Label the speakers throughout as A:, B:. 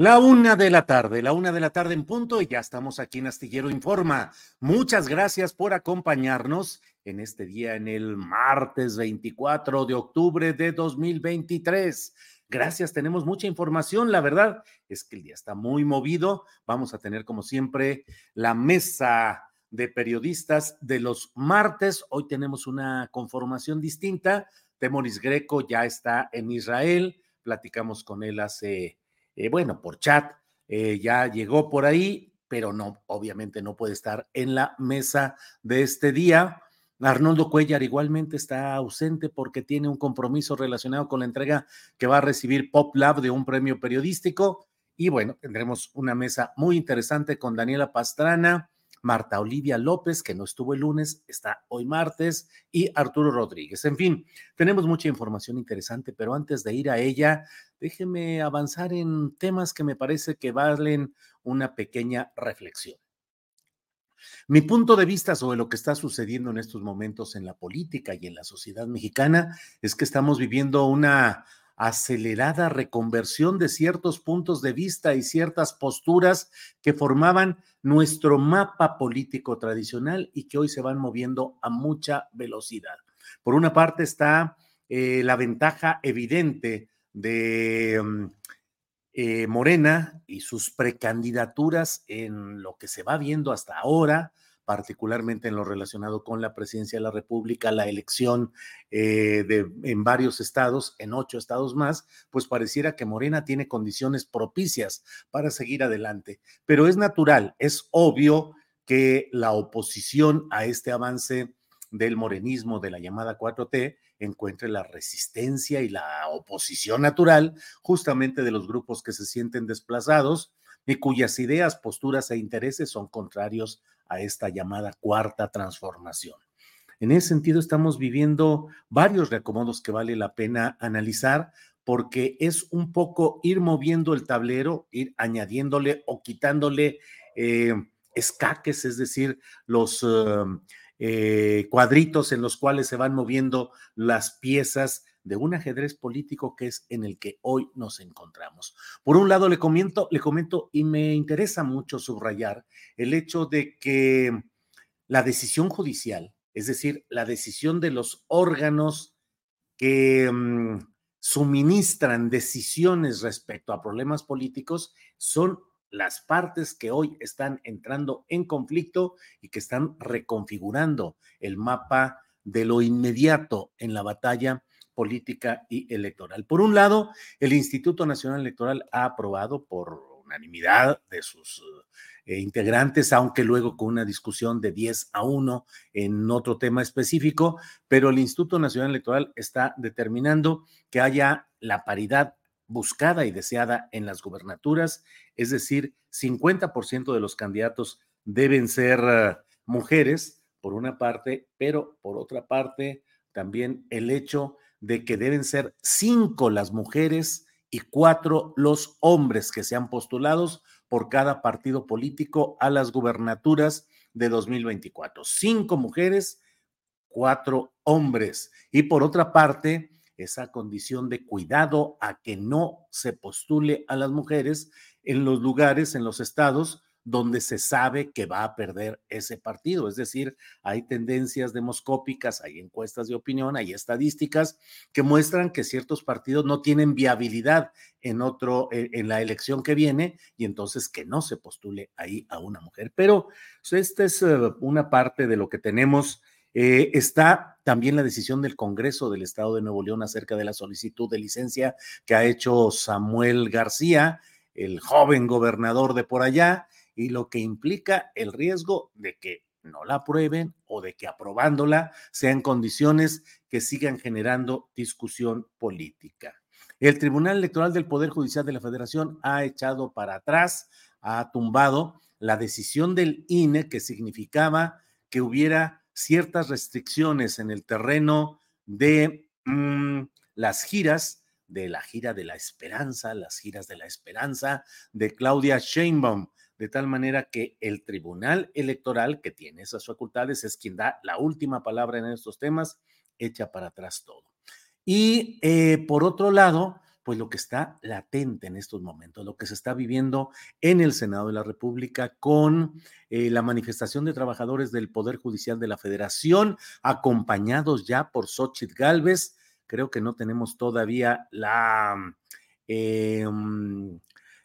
A: La una de la tarde, la una de la tarde en punto y ya estamos aquí en Astillero Informa. Muchas gracias por acompañarnos en este día, en el martes 24 de octubre de 2023. Gracias, tenemos mucha información. La verdad es que el día está muy movido. Vamos a tener, como siempre, la mesa de periodistas de los martes. Hoy tenemos una conformación distinta. Temoris Greco ya está en Israel. Platicamos con él hace eh, bueno, por chat, eh, ya llegó por ahí, pero no, obviamente no puede estar en la mesa de este día. Arnoldo Cuellar igualmente está ausente porque tiene un compromiso relacionado con la entrega que va a recibir Pop Lab de un premio periodístico. Y bueno, tendremos una mesa muy interesante con Daniela Pastrana, Marta Olivia López, que no estuvo el lunes, está hoy martes, y Arturo Rodríguez. En fin, tenemos mucha información interesante, pero antes de ir a ella, déjeme avanzar en temas que me parece que valen una pequeña reflexión. Mi punto de vista sobre lo que está sucediendo en estos momentos en la política y en la sociedad mexicana es que estamos viviendo una acelerada reconversión de ciertos puntos de vista y ciertas posturas que formaban nuestro mapa político tradicional y que hoy se van moviendo a mucha velocidad. Por una parte está eh, la ventaja evidente de mm, eh, Morena y sus precandidaturas en lo que se va viendo hasta ahora, particularmente en lo relacionado con la presidencia de la República, la elección eh, de, en varios estados, en ocho estados más, pues pareciera que Morena tiene condiciones propicias para seguir adelante. Pero es natural, es obvio que la oposición a este avance del morenismo, de la llamada 4T, encuentre la resistencia y la oposición natural justamente de los grupos que se sienten desplazados y cuyas ideas, posturas e intereses son contrarios a esta llamada cuarta transformación. En ese sentido, estamos viviendo varios reacomodos que vale la pena analizar porque es un poco ir moviendo el tablero, ir añadiéndole o quitándole eh, escaques, es decir, los um, eh, cuadritos en los cuales se van moviendo las piezas de un ajedrez político que es en el que hoy nos encontramos. Por un lado, le comento, le comento y me interesa mucho subrayar el hecho de que la decisión judicial, es decir, la decisión de los órganos que mm, suministran decisiones respecto a problemas políticos, son las partes que hoy están entrando en conflicto y que están reconfigurando el mapa de lo inmediato en la batalla política y electoral. Por un lado, el Instituto Nacional Electoral ha aprobado por unanimidad de sus eh, integrantes, aunque luego con una discusión de 10 a 1 en otro tema específico, pero el Instituto Nacional Electoral está determinando que haya la paridad buscada y deseada en las gubernaturas, es decir, 50% de los candidatos deben ser eh, mujeres, por una parte, pero por otra parte, también el hecho de que deben ser cinco las mujeres y cuatro los hombres que sean postulados por cada partido político a las gubernaturas de 2024. Cinco mujeres, cuatro hombres. Y por otra parte, esa condición de cuidado a que no se postule a las mujeres en los lugares, en los estados donde se sabe que va a perder ese partido. Es decir, hay tendencias demoscópicas, hay encuestas de opinión, hay estadísticas que muestran que ciertos partidos no tienen viabilidad en otro, eh, en la elección que viene y entonces que no se postule ahí a una mujer. Pero pues, esta es eh, una parte de lo que tenemos. Eh, está también la decisión del Congreso del Estado de Nuevo León acerca de la solicitud de licencia que ha hecho Samuel García, el joven gobernador de por allá y lo que implica el riesgo de que no la aprueben o de que aprobándola sean condiciones que sigan generando discusión política. El Tribunal Electoral del Poder Judicial de la Federación ha echado para atrás, ha tumbado la decisión del INE que significaba que hubiera ciertas restricciones en el terreno de mm, las giras, de la gira de la esperanza, las giras de la esperanza de Claudia Sheinbaum, de tal manera que el Tribunal Electoral, que tiene esas facultades, es quien da la última palabra en estos temas, echa para atrás todo. Y eh, por otro lado, pues lo que está latente en estos momentos, lo que se está viviendo en el Senado de la República con eh, la manifestación de trabajadores del Poder Judicial de la Federación, acompañados ya por Xochitl Galvez. Creo que no tenemos todavía la... Eh,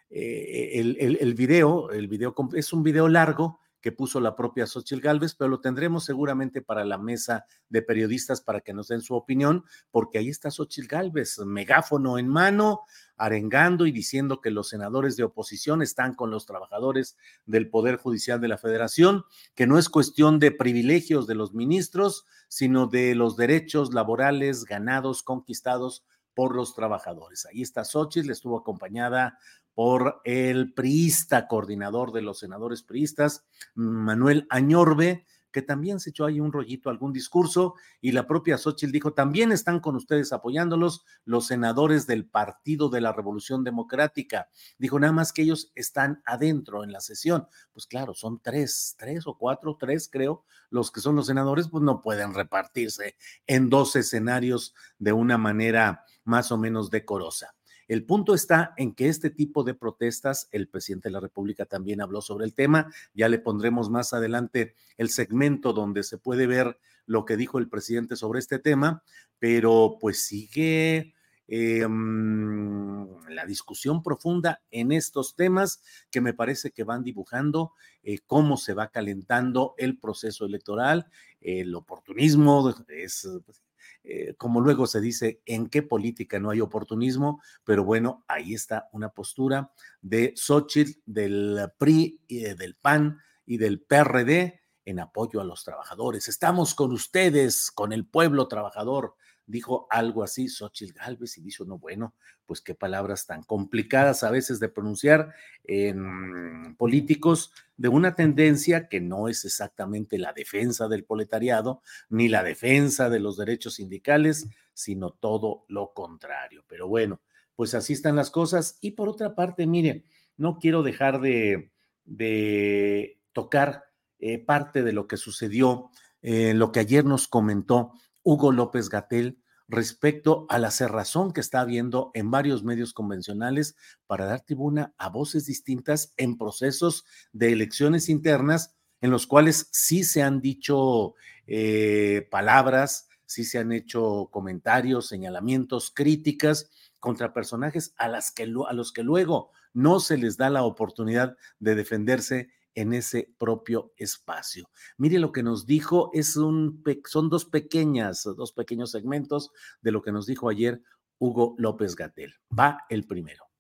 A: eh, el, el, video, el video es un video largo que puso la propia Xochitl Galvez, pero lo tendremos seguramente para la mesa de periodistas para que nos den su opinión, porque ahí está Xochitl Galvez, megáfono en mano, arengando y diciendo que los senadores de oposición están con los trabajadores del Poder Judicial de la Federación, que no es cuestión de privilegios de los ministros, sino de los derechos laborales ganados, conquistados por los trabajadores. Ahí está Xochitl, estuvo acompañada por el priista, coordinador de los senadores priistas, Manuel Añorbe, que también se echó ahí un rollito, algún discurso, y la propia Xochitl dijo, también están con ustedes apoyándolos los senadores del Partido de la Revolución Democrática. Dijo, nada más que ellos están adentro en la sesión. Pues claro, son tres, tres o cuatro, tres creo, los que son los senadores, pues no pueden repartirse en dos escenarios de una manera más o menos decorosa. El punto está en que este tipo de protestas, el presidente de la República también habló sobre el tema, ya le pondremos más adelante el segmento donde se puede ver lo que dijo el presidente sobre este tema, pero pues sigue em, la discusión profunda en estos temas que me parece que van dibujando eh, cómo se va calentando el proceso electoral, el oportunismo es pues, eh, como luego se dice, en qué política no hay oportunismo, pero bueno, ahí está una postura de Xochitl, del PRI, y del PAN y del PRD en apoyo a los trabajadores. Estamos con ustedes, con el pueblo trabajador dijo algo así Xochitl Galvez y dijo, no, bueno, pues qué palabras tan complicadas a veces de pronunciar en políticos de una tendencia que no es exactamente la defensa del proletariado ni la defensa de los derechos sindicales, sino todo lo contrario. Pero bueno, pues así están las cosas. Y por otra parte, mire, no quiero dejar de, de tocar eh, parte de lo que sucedió, eh, lo que ayer nos comentó Hugo López Gatel respecto a la cerrazón que está habiendo en varios medios convencionales para dar tribuna a voces distintas en procesos de elecciones internas en los cuales sí se han dicho eh, palabras, sí se han hecho comentarios, señalamientos, críticas contra personajes a, las que, a los que luego no se les da la oportunidad de defenderse en ese propio espacio. Mire lo que nos dijo, es un, son dos pequeñas, dos pequeños segmentos de lo que nos dijo ayer Hugo López Gatel. Va el primero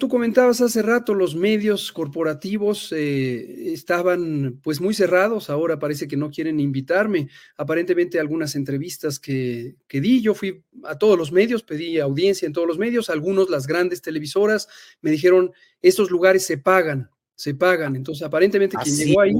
B: tú comentabas hace rato, los medios corporativos eh, estaban pues muy cerrados, ahora parece que no quieren invitarme. Aparentemente algunas entrevistas que, que, di, yo fui a todos los medios, pedí audiencia en todos los medios, algunos, las grandes televisoras, me dijeron, estos lugares se pagan, se pagan. Entonces aparentemente quien llegó ahí,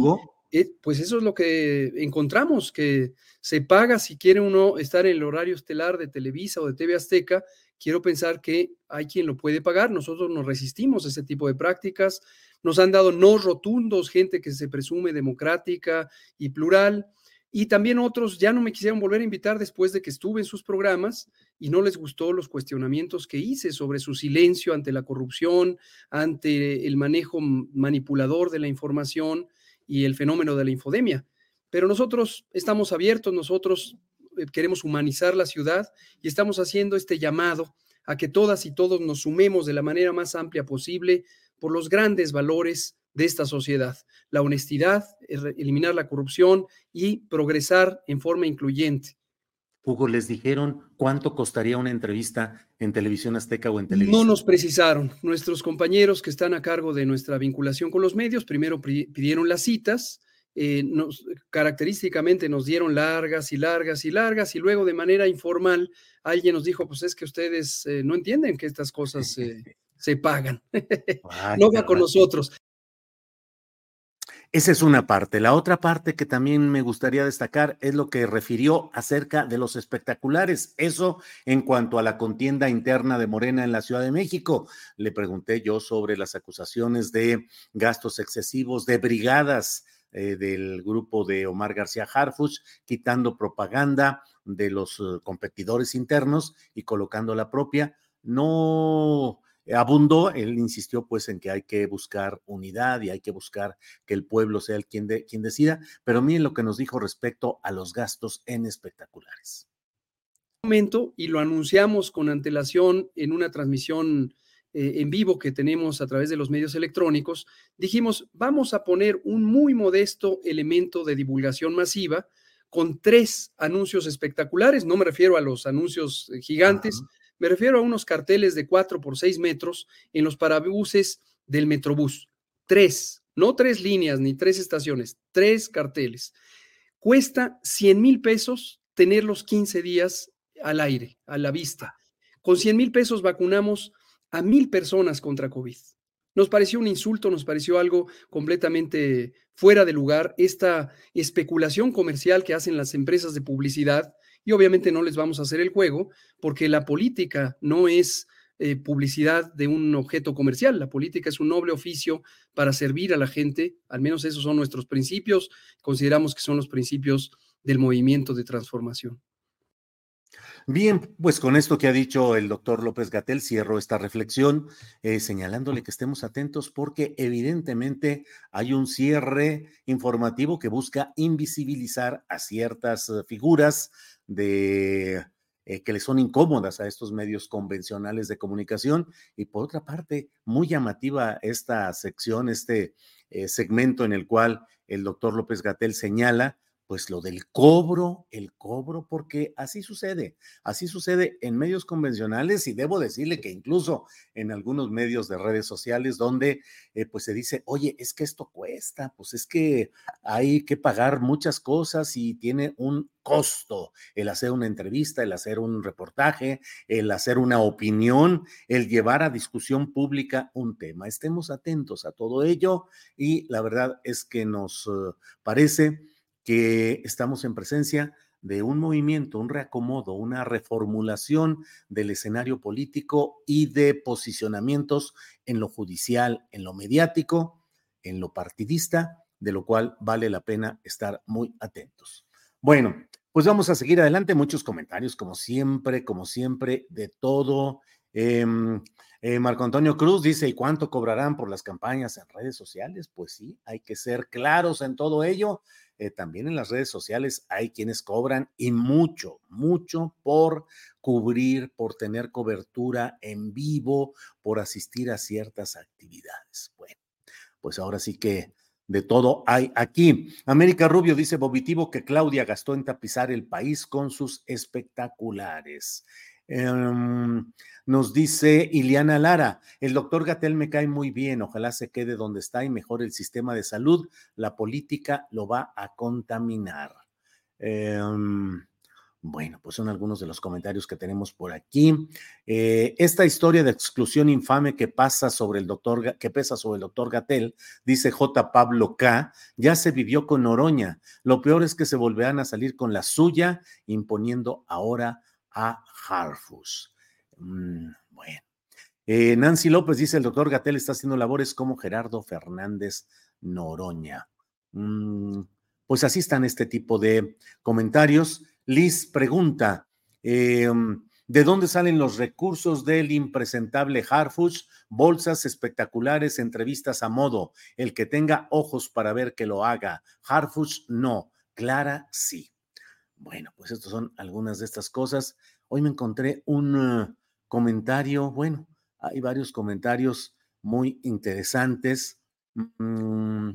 B: eh, pues eso es lo que encontramos, que se paga si quiere uno estar en el horario estelar de Televisa o de TV Azteca quiero pensar que hay quien lo puede pagar. Nosotros nos resistimos a ese tipo de prácticas. Nos han dado no rotundos, gente que se presume democrática y plural. Y también otros ya no me quisieron volver a invitar después de que estuve en sus programas y no les gustó los cuestionamientos que hice sobre su silencio ante la corrupción, ante el manejo manipulador de la información y el fenómeno de la infodemia. Pero nosotros estamos abiertos, nosotros eh, queremos humanizar la ciudad y estamos haciendo este llamado a que todas y todos nos sumemos de la manera más amplia posible por los grandes valores de esta sociedad, la honestidad, eliminar la corrupción y progresar en forma incluyente.
A: Hugo, ¿les dijeron cuánto costaría una entrevista en televisión azteca o en televisión?
B: No nos precisaron. Nuestros compañeros que están a cargo de nuestra vinculación con los medios primero pidieron las citas, eh, nos, característicamente nos dieron largas y largas y largas y luego de manera informal alguien nos dijo, pues es que ustedes eh, no entienden que estas cosas se pagan. no va con nosotros.
A: Esa es una parte. La otra parte que también me gustaría destacar es lo que refirió acerca de los espectaculares. Eso en cuanto a la contienda interna de Morena en la Ciudad de México. Le pregunté yo sobre las acusaciones de gastos excesivos de brigadas eh, del grupo de Omar García Harfuch, quitando propaganda de los eh, competidores internos y colocando la propia. No abundó, él insistió pues en que hay que buscar unidad y hay que buscar que el pueblo sea el quien, de, quien decida, pero miren lo que nos dijo respecto a los gastos en espectaculares.
B: Momento y lo anunciamos con antelación en una transmisión eh, en vivo que tenemos a través de los medios electrónicos, dijimos, vamos a poner un muy modesto elemento de divulgación masiva con tres anuncios espectaculares, no me refiero a los anuncios eh, gigantes, me refiero a unos carteles de 4 por 6 metros en los parabuses del Metrobús. Tres, no tres líneas ni tres estaciones, tres carteles. Cuesta 100 mil pesos tenerlos 15 días al aire, a la vista. Con 100 mil pesos vacunamos a mil personas contra COVID. Nos pareció un insulto, nos pareció algo completamente fuera de lugar, esta especulación comercial que hacen las empresas de publicidad, y obviamente no les vamos a hacer el juego, porque la política no es eh, publicidad de un objeto comercial, la política es un noble oficio para servir a la gente, al menos esos son nuestros principios, consideramos que son los principios del movimiento de transformación.
A: Bien, pues con esto que ha dicho el doctor López Gatel, cierro esta reflexión eh, señalándole que estemos atentos porque evidentemente hay un cierre informativo que busca invisibilizar a ciertas eh, figuras de eh, que le son incómodas a estos medios convencionales de comunicación. Y por otra parte muy llamativa esta sección, este segmento en el cual el doctor López Gatel señala pues lo del cobro, el cobro, porque así sucede, así sucede en medios convencionales y debo decirle que incluso en algunos medios de redes sociales donde eh, pues se dice, oye, es que esto cuesta, pues es que hay que pagar muchas cosas y tiene un costo el hacer una entrevista, el hacer un reportaje, el hacer una opinión, el llevar a discusión pública un tema. Estemos atentos a todo ello y la verdad es que nos eh, parece que estamos en presencia de un movimiento, un reacomodo, una reformulación del escenario político y de posicionamientos en lo judicial, en lo mediático, en lo partidista, de lo cual vale la pena estar muy atentos. Bueno, pues vamos a seguir adelante. Muchos comentarios, como siempre, como siempre, de todo. Em, eh, Marco Antonio Cruz dice, ¿y cuánto cobrarán por las campañas en redes sociales? Pues sí, hay que ser claros en todo ello. Eh, también en las redes sociales hay quienes cobran y mucho, mucho por cubrir, por tener cobertura en vivo, por asistir a ciertas actividades. Bueno, pues ahora sí que de todo hay aquí. América Rubio dice Bobitivo que Claudia gastó en tapizar el país con sus espectaculares. Em, nos dice Iliana Lara, el doctor Gatel me cae muy bien, ojalá se quede donde está y mejore el sistema de salud, la política lo va a contaminar. Em, bueno, pues son algunos de los comentarios que tenemos por aquí. Eh, esta historia de exclusión infame que pasa sobre el doctor, que pesa sobre el doctor Gatel, dice J. Pablo K., ya se vivió con Oroña. Lo peor es que se volverán a salir con la suya, imponiendo ahora a Harfus. Mm, bueno. Eh, Nancy López dice: el doctor Gatel está haciendo labores como Gerardo Fernández Noroña. Mm, pues así están este tipo de comentarios. Liz pregunta, em, ¿de dónde salen los recursos del impresentable Harfuch? Bolsas espectaculares, entrevistas a modo. El que tenga ojos para ver que lo haga. Harfuch no. Clara sí. Bueno, pues estas son algunas de estas cosas. Hoy me encontré un uh, comentario, bueno, hay varios comentarios muy interesantes. Mm,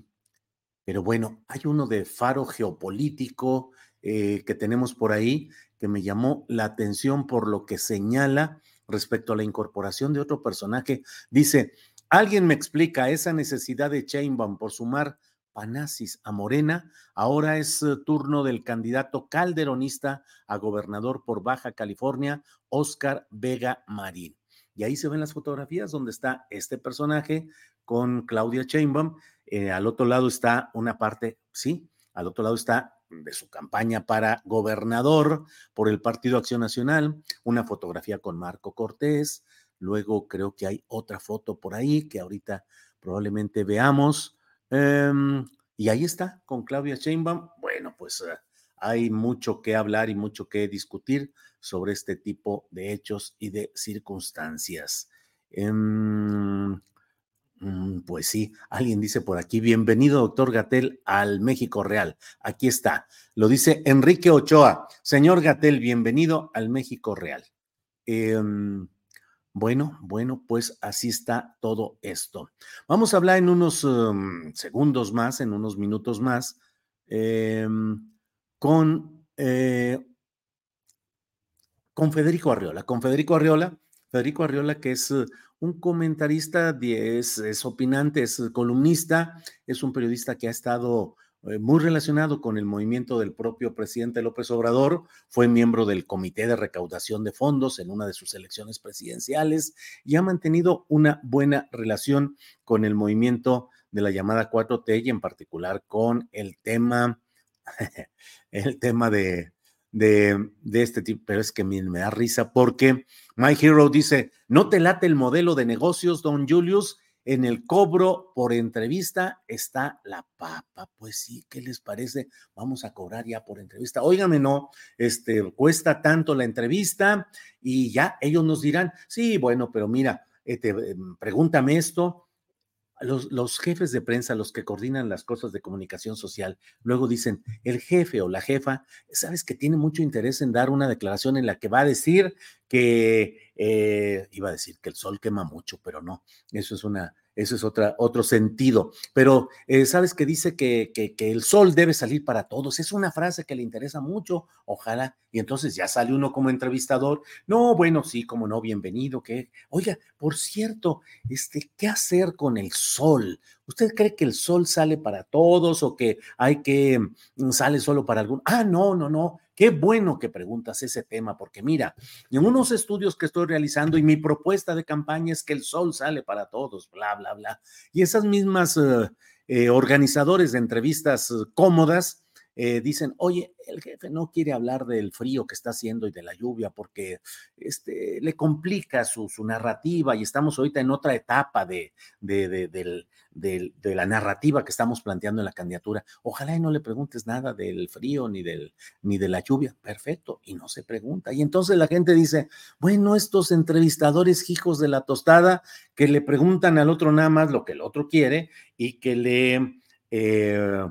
A: pero bueno, hay uno de faro geopolítico eh, que tenemos por ahí que me llamó la atención por lo que señala respecto a la incorporación de otro personaje. Dice, alguien me explica esa necesidad de Chainbaum por sumar Panasis a Morena. Ahora es eh, turno del candidato calderonista a gobernador por Baja California, Oscar Vega Marín. Y ahí se ven las fotografías donde está este personaje con Claudia Chainbaum. Eh, al otro lado está una parte, sí, al otro lado está de su campaña para gobernador por el Partido Acción Nacional, una fotografía con Marco Cortés, luego creo que hay otra foto por ahí que ahorita probablemente veamos, em, y ahí está, con Claudia Sheinbaum. Bueno, pues eh, hay mucho que hablar y mucho que discutir sobre este tipo de hechos y de circunstancias. Em, Mm, pues sí, alguien dice por aquí, bienvenido doctor Gatel al México Real. Aquí está, lo dice Enrique Ochoa. Señor Gatel, bienvenido al México Real. Em, bueno, bueno, pues así está todo esto. Vamos a hablar en unos em, segundos más, en unos minutos más, em, con, eh, con Federico Arriola. Con Federico Arriola, Federico Arriola, que es un comentarista, es, opinante, es columnista, es un periodista que ha estado eh, muy relacionado con el movimiento del propio presidente López Obrador, fue miembro del Comité de Recaudación de Fondos en una de sus elecciones presidenciales y ha mantenido una buena relación con el movimiento de la llamada 4T y en particular con el tema, el tema de, de, este tipo, pero es que me, me da risa porque My Hero dice, ¿no te late el modelo de negocios, don Julius? En el cobro por entrevista está la papa. Pues sí, ¿qué les parece? Vamos a cobrar ya por entrevista. Óigame, no, este, cuesta tanto la entrevista y ya ellos nos dirán, sí, bueno, pero mira, em, pregúntame esto, los, jefes de prensa, los que coordinan las cosas de comunicación social, luego dicen, el jefe o la jefa, sabes que tiene mucho interés en dar una declaración en la que va a decir que, eh, iba a decir que el sol quema mucho, pero no, eso es una, eso es otra, otro sentido. Pero eh, sabes que dice que, que, que, el sol debe salir para todos. Es una frase que le interesa mucho, ojalá. Y entonces ya sale uno como entrevistador. No, bueno, sí, como no, bienvenido. Que, oiga, por cierto, este, ¿qué hacer con el sol? ¿Usted cree que el sol sale para todos o que hay que mm, sale solo para algunos? Ah, no, no, no. Qué bueno que preguntas ese tema, porque mira, en unos estudios que estoy realizando y mi propuesta de campaña es que el sol sale para todos, bla, bla, bla. Y esas mismas eh, eh, organizadores de entrevistas eh, cómodas eh, dicen, oye, el jefe no quiere hablar del frío que está haciendo y de la lluvia porque este, le complica su, narrativa y estamos ahorita en otra etapa de, de, la narrativa que estamos planteando en la candidatura. Ojalá y no le preguntes nada del frío ni, del, ni de la lluvia. Perfecto, y no se pregunta. Y entonces la gente dice, bueno, estos entrevistadores hijos de la tostada que le preguntan al otro nada más lo que el otro quiere y que le... Eh,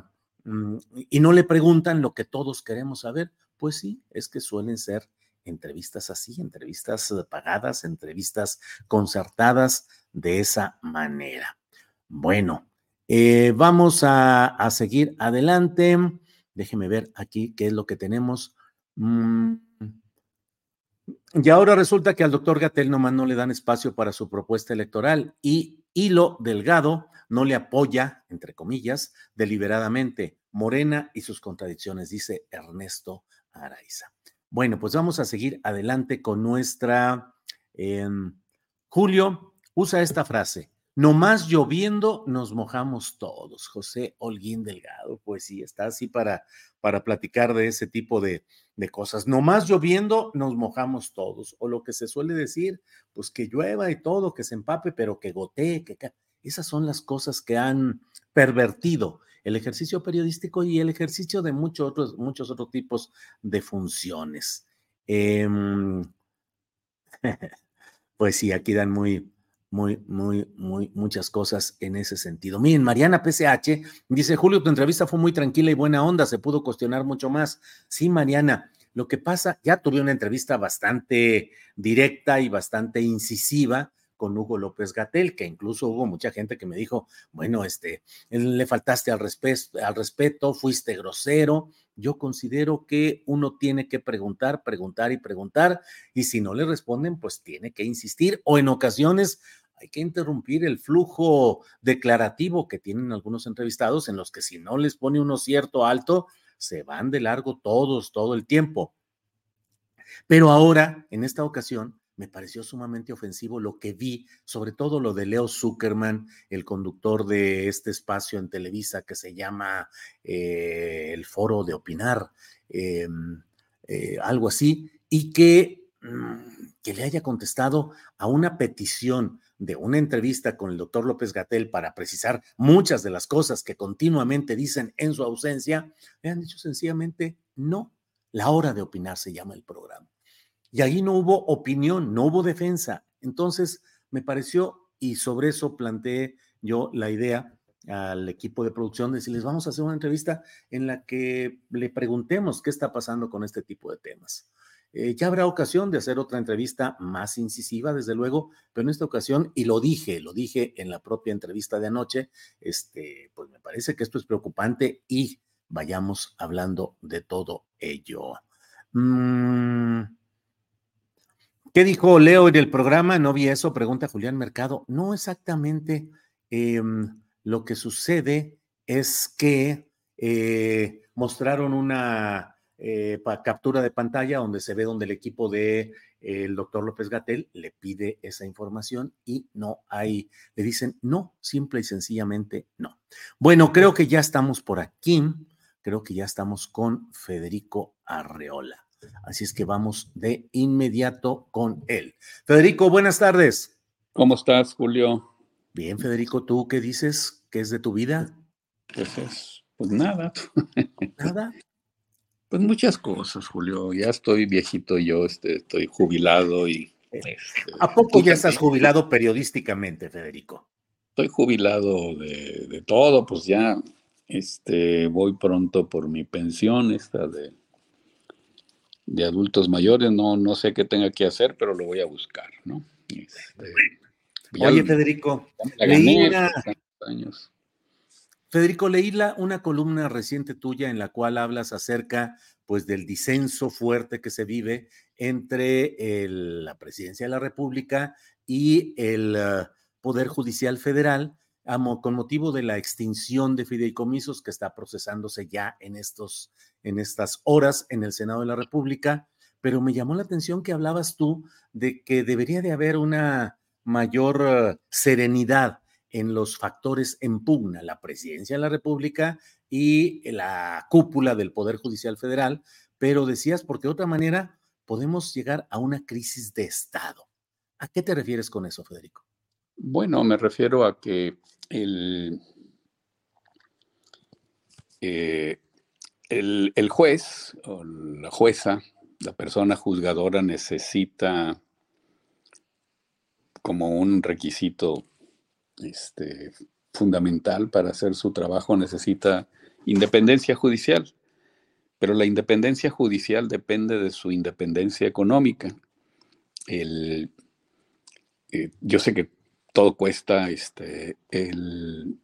A: y no le preguntan lo que todos queremos saber, pues sí, es que suelen ser entrevistas así, entrevistas eh, pagadas, entrevistas concertadas de esa manera. Bueno, eh, vamos a, seguir adelante. Déjeme ver aquí qué es lo que tenemos. Mm, Y ahora resulta que al doctor Gatel nomás no le dan espacio para su propuesta electoral y Hilo Delgado no le apoya, entre comillas, deliberadamente Morena y sus contradicciones, dice Ernesto Araiza. Bueno, pues vamos a seguir adelante con nuestra... Em, Julio usa esta frase, no más lloviendo nos mojamos todos. José Holguín Delgado, pues sí, está así para, para platicar de ese tipo de, de cosas. No más lloviendo nos mojamos todos. O lo que se suele decir, pues que llueva y todo, que se empape, pero que gotee, que... Esas son las cosas que han pervertido el ejercicio periodístico y el ejercicio de muchos otros, muchos otros tipos de funciones. Em, pues sí, aquí dan muy, muy, muy, muy, muchas cosas en ese sentido. Miren, Mariana PCH dice, Julio, tu entrevista fue muy tranquila y buena onda, se pudo cuestionar mucho más. Sí, Mariana, lo que pasa, ya tuve una entrevista bastante directa y bastante incisiva con Hugo López Gatel, que incluso hubo mucha gente que me dijo, bueno, este, le faltaste al, al respeto, fuiste grosero. Yo considero que uno tiene que preguntar, preguntar y preguntar, y si no le responden, pues tiene que insistir, o en ocasiones hay que interrumpir el flujo declarativo que tienen algunos entrevistados, en los que si no les pone uno cierto alto, se van de largo todos, todo el tiempo. Pero ahora, en esta ocasión, me pareció sumamente ofensivo lo que vi, sobre todo lo de Leo Zuckerman, el conductor de este espacio en Televisa que se llama eh, el Foro de Opinar, em, eh, algo así, y que, mm, que le haya contestado a una petición de una entrevista con el doctor López Gatel para precisar muchas de las cosas que continuamente dicen en su ausencia, le han dicho sencillamente no. La hora de opinar se llama el programa. Y ahí no hubo opinión, no hubo defensa. Entonces, me pareció, y sobre eso planteé yo la idea al equipo de producción de decirles, vamos a hacer una entrevista en la que le preguntemos qué está pasando con este tipo de temas. Eh, ya habrá ocasión de hacer otra entrevista más incisiva, desde luego, pero en esta ocasión, y lo dije, lo dije en la propia entrevista de anoche, este, pues me parece que esto es preocupante y vayamos hablando de todo ello. Mm, ¿Qué dijo Leo en el programa? No vi eso, pregunta Julián Mercado. No exactamente. Em, lo que sucede es que eh, mostraron una eh, captura de pantalla donde se ve donde el equipo de el doctor López Gatel le pide esa información y no hay, le dicen no, simple y sencillamente no. Bueno, creo que ya estamos por aquí, creo que ya estamos con Federico Arreola. Así es que vamos de inmediato con él. Federico, buenas tardes.
C: ¿Cómo estás, Julio?
A: Bien, Federico, ¿tú qué dices? ¿Qué es de tu vida?
C: Pues es, pues nada.
A: ¿Nada?
C: Pues muchas cosas, Julio. Ya estoy viejito yo, este, estoy jubilado y...
A: Este, ¿A poco ya estás jubilado periodísticamente, Federico?
C: Estoy jubilado de, de todo, pues ya este, voy pronto por mi pensión, esta de de adultos mayores, no, no sé qué tenga que hacer, pero lo voy a buscar, ¿no? Este,
A: Oye, Federico, leí una, Federico, leí una columna reciente tuya en la cual hablas acerca pues del disenso fuerte que se vive entre la presidencia de la República y el uh, Poder Judicial Federal con motivo de la extinción de fideicomisos que está procesándose ya en, estos, en estas horas en el Senado de la República, pero me llamó la atención que hablabas tú de que debería de haber una mayor eh, serenidad en los factores en pugna, la presidencia de la República y la cúpula del Poder Judicial Federal, pero decías, porque de otra manera podemos llegar a una crisis de Estado. ¿A qué te refieres con eso, Federico?
C: Bueno, me refiero a que el, eh, el, juez o la jueza, la persona juzgadora necesita como un requisito este, fundamental para hacer su trabajo, necesita independencia judicial, pero la independencia judicial depende de su independencia económica. El, eh, yo sé que todo cuesta, este, el,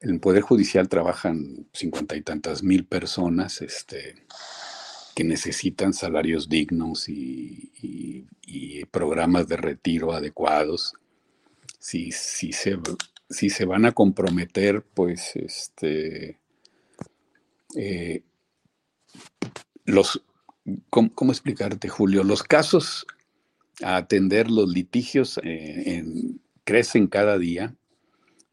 C: el Poder Judicial trabajan cincuenta y tantas mil personas, este, que necesitan salarios dignos y, programas de retiro adecuados. Si, si, se, si se van a comprometer, pues este, eh, los, ¿cómo, explicarte, Julio? Los casos a atender, los litigios eh, crecen cada día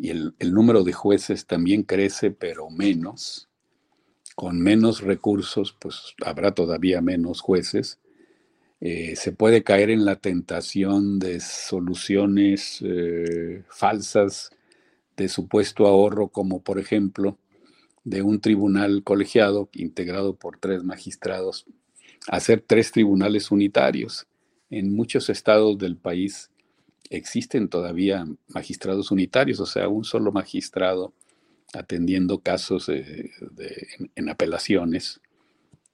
C: y el, número de jueces también crece, pero menos. Con menos recursos, pues habrá todavía menos jueces. Eh, se puede caer en la tentación de soluciones eh, falsas de supuesto ahorro, como por ejemplo de un tribunal colegiado integrado por tres magistrados, hacer tres tribunales unitarios. En muchos estados del país existen todavía magistrados unitarios, o sea, un solo magistrado atendiendo casos en, apelaciones.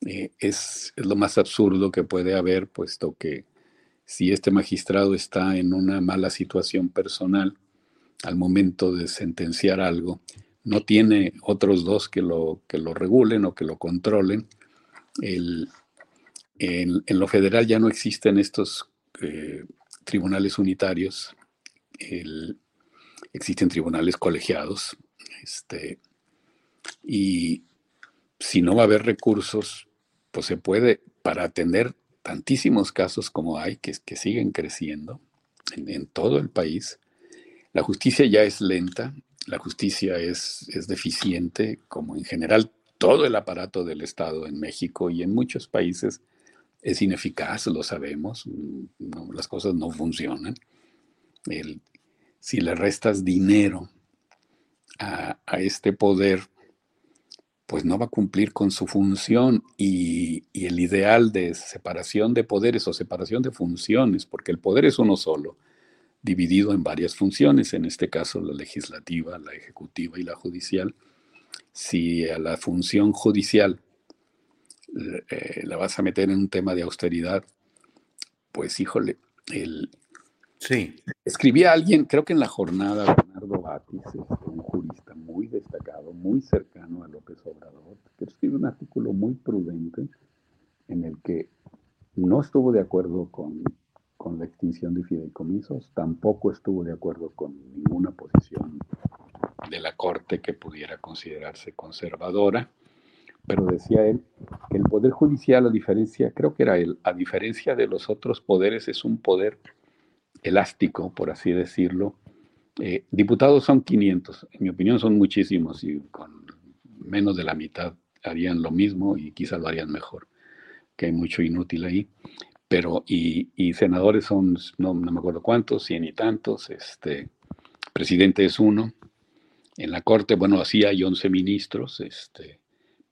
C: Eh, es, lo más absurdo que puede haber, puesto que si este magistrado está en una mala situación personal al momento de sentenciar algo, no tiene otros dos que lo, que lo regulen o que lo controlen. en, lo federal ya no existen estos eh, tribunales unitarios, existen tribunales colegiados, este, y si no va a haber recursos, pues se puede, para atender tantísimos casos como hay, que, que siguen creciendo en, todo el país, la justicia ya es lenta, la justicia es, es deficiente, como en general todo el aparato del Estado en México y en muchos países es ineficaz, lo sabemos, las cosas no funcionan. si le restas dinero a, este poder, pues no va a cumplir con su función y, y, el ideal de separación de poderes o separación de funciones, porque el poder es uno solo, dividido en varias funciones, en este caso la legislativa, la ejecutiva y la judicial. Si a la función judicial eh, la vas a meter en un tema de austeridad, pues híjole, el...
A: Sí.
C: Escribía alguien, creo que en la jornada, Bernardo Batis, este, un jurista muy destacado, muy cercano a López Obrador, que escribe un artículo muy prudente en el que no estuvo de acuerdo con, con la extinción de fideicomisos, tampoco estuvo de acuerdo con ninguna posición de la Corte que pudiera considerarse conservadora pero decía él que el poder judicial, a diferencia, creo que era él, a diferencia de los otros poderes, es un poder elástico, por así decirlo. Eh, diputados son 500, en mi opinión son muchísimos y con menos de la mitad harían lo mismo y quizás lo harían mejor, que hay mucho inútil ahí. Pero, y, senadores son, no, no, me acuerdo cuántos, cien y tantos, este, presidente es uno. En la Corte, bueno, así hay 11 ministros, este,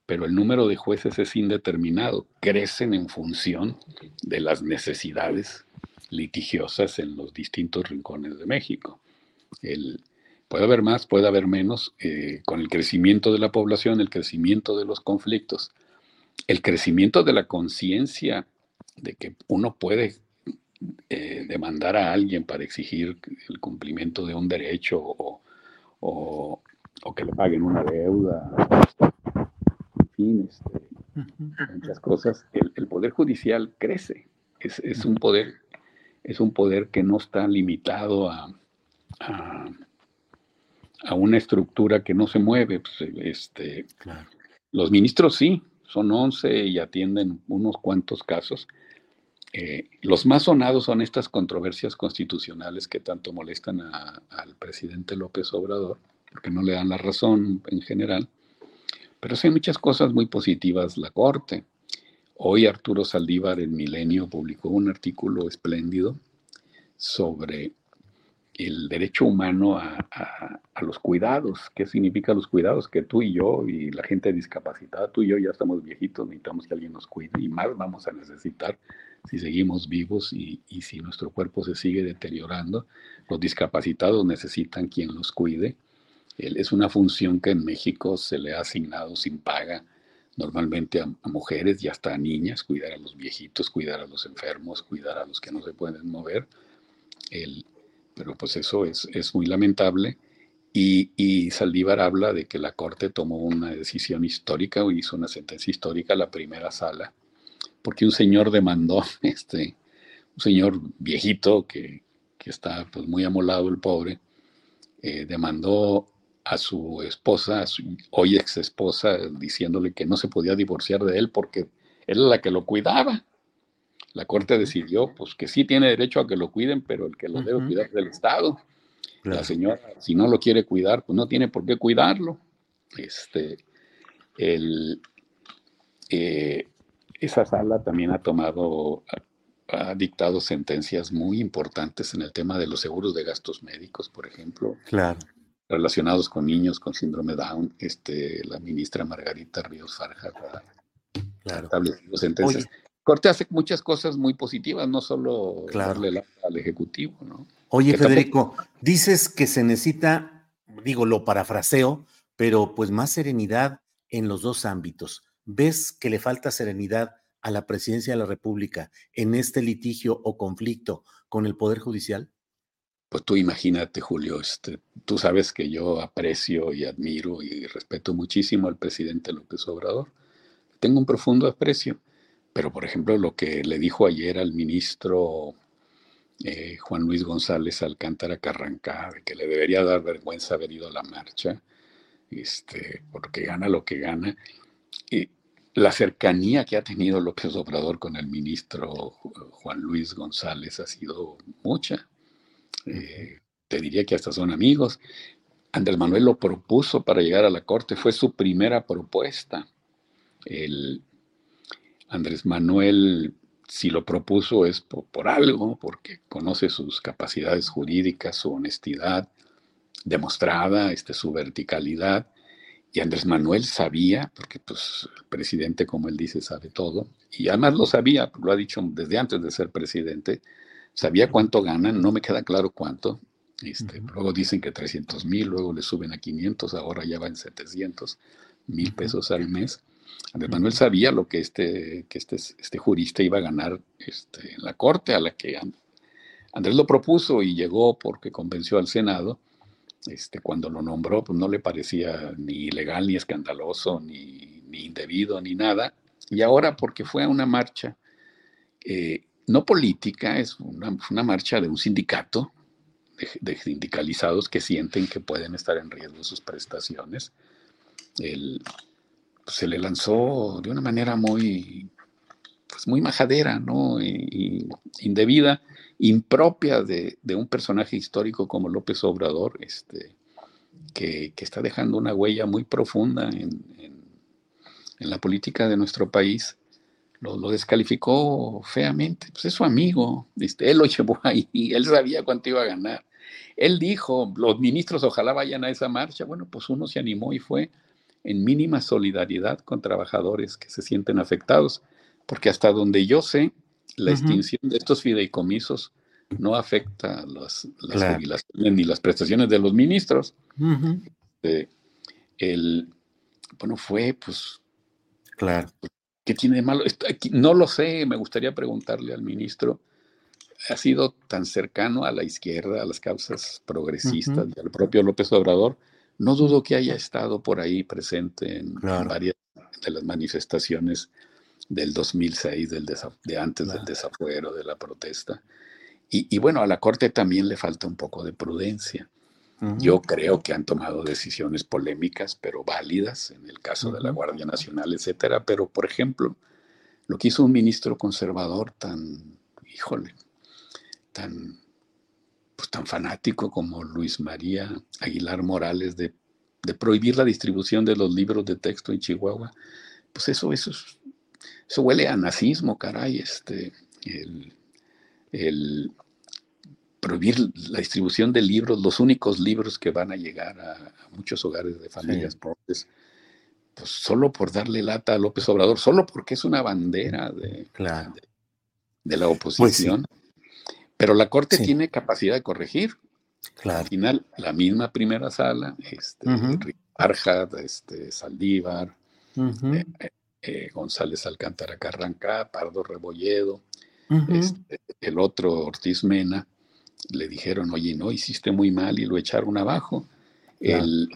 C: pero el número de jueces es indeterminado, crecen en función de las necesidades litigiosas en los distintos rincones de México. puede haber más, puede haber menos, eh, con el crecimiento de la población, el crecimiento de los conflictos, el crecimiento de la conciencia de que uno puede eh, demandar a alguien para exigir el cumplimiento de un derecho o, o que le paguen una deuda este, muchas cosas, el, poder judicial crece. Es, un poder, es un poder que no está limitado a, a, una estructura que no se mueve. Pues, este, Los ministros sí, son 11 y atienden unos cuantos casos. Eh, los más sonados son estas controversias constitucionales que tanto molestan al presidente López Obrador, porque no le dan la razón en general. Pero sí hay muchas cosas muy positivas la Corte. Hoy Arturo Saldívar en Milenio publicó un artículo espléndido sobre el derecho humano a, los cuidados. ¿Qué significa los cuidados? Que tú y yo y la gente discapacitada, tú y yo ya estamos viejitos, necesitamos que alguien nos cuide y más vamos a necesitar si seguimos vivos y, y si nuestro cuerpo se sigue deteriorando. Los discapacitados necesitan quien los cuide es una función que en México se le ha asignado sin paga normalmente a, mujeres y hasta a niñas, cuidar a los viejitos, cuidar a los enfermos, cuidar a los que no se pueden mover. pero pues eso es, es muy lamentable. Y, y, Saldívar habla de que la Corte tomó una decisión histórica o hizo una sentencia histórica, la primera sala, porque un señor demandó, este, un señor viejito que, que está pues, muy amolado el pobre, eh, demandó a su esposa, a su hoy ex esposa, diciéndole que no se podía divorciar de él porque él era la que lo cuidaba. La corte decidió pues que sí tiene derecho a que lo cuiden, pero el que lo debe cuidar es el Estado. La señora, si no lo quiere cuidar, pues no tiene por qué cuidarlo. Este, el, eh, esa sala también ha tomado, ha, dictado sentencias muy importantes en el tema de los seguros de gastos médicos, por ejemplo.
A: Claro.
C: Relacionados con niños con síndrome Down, este, la ministra Margarita Ríos Farja ha establecido sentencias. Corte hace muchas cosas muy positivas, no solo darle al Ejecutivo, ¿no?
A: Oye, Federico, dices que se necesita, digo, lo parafraseo, pero pues más serenidad en los dos ámbitos. ¿Ves que le falta serenidad a la presidencia de la República en este litigio o conflicto con el Poder Judicial?
C: Pues tú imagínate, Julio, este, tú sabes que yo aprecio y admiro y respeto muchísimo al presidente López Obrador. Tengo un profundo aprecio, pero por ejemplo lo que le dijo ayer al ministro eh, Juan Luis González Alcántara Carrancá, de que le debería dar vergüenza haber ido a la marcha, este, porque gana lo que gana. Y la cercanía que ha tenido López Obrador con el ministro Juan Luis González ha sido mucha. Eh, te diría que hasta son amigos. Andrés Manuel lo propuso para llegar a la corte, fue su primera propuesta. El Andrés Manuel, si lo propuso es por algo, porque conoce sus capacidades jurídicas, su honestidad, demostrada, este, su verticalidad. Y Andrés Manuel sabía, porque pues el presidente, como él dice, sabe todo, y además lo sabía, lo ha dicho desde antes de ser presidente, sabía cuánto ganan, no me queda claro cuánto, este, Luego dicen que 300 mil, luego le suben a 500, ahora ya va en 700 mil pesos al mes. Andrés Manuel sabía lo que este, que este, este jurista iba a ganar este, en la corte a la que Andrés lo propuso y llegó porque convenció al Senado este, cuando lo nombró, pues no le parecía ni ilegal, ni escandaloso, ni, indebido, ni nada. Y ahora, porque fue a una marcha, eh, no política, es una, marcha de un sindicato, de, sindicalizados que sienten que pueden estar en riesgo sus prestaciones. Pues, se le lanzó de una manera muy, pues muy majadera, ¿no? y indebida impropia de, un personaje histórico como López Obrador, este, que, está dejando una huella muy profunda en, la política de nuestro país. Lo, descalificó feamente, pues es su amigo, este, él lo llevó ahí, él sabía cuánto iba a ganar. Él dijo, los ministros ojalá vayan a esa marcha. Bueno, pues uno se animó y fue en mínima solidaridad con trabajadores que se sienten afectados, porque hasta donde yo sé, la extinción de estos fideicomisos no afecta las, las ni las prestaciones de los ministros. Eh, el, bueno, fue, pues,
A: claro.
C: ¿Qué tiene de malo? no lo sé, me gustaría preguntarle al ministro. Ha sido tan cercano a la izquierda, a las causas progresistas y al propio López Obrador. No dudo que haya estado por ahí presente en, varias de las manifestaciones del 2006, del de antes del desafuero, de la protesta. Y, bueno, a la Corte también le falta un poco de prudencia. Yo creo que han tomado decisiones polémicas, pero válidas, en el caso de la Guardia Nacional, etcétera. Pero, por ejemplo, lo que hizo un ministro conservador tan, híjole, tan, pues, tan fanático como Luis María Aguilar Morales de, de prohibir la distribución de los libros de texto en Chihuahua, pues eso, eso es eso huele a nazismo, caray, este, el, prohibir la distribución de libros, los únicos libros que van a llegar a, muchos hogares de familias pobres, pues solo por darle lata a López Obrador, solo porque es una bandera de, de, la pues oposición. Pero la Corte tiene capacidad de corregir. Al final, la misma primera sala, este, este Saldívar, eh, González Alcántara Carranca, Pardo Rebolledo, este, el otro Ortiz Mena, le dijeron, oye, no, hiciste muy mal y lo echaron abajo. El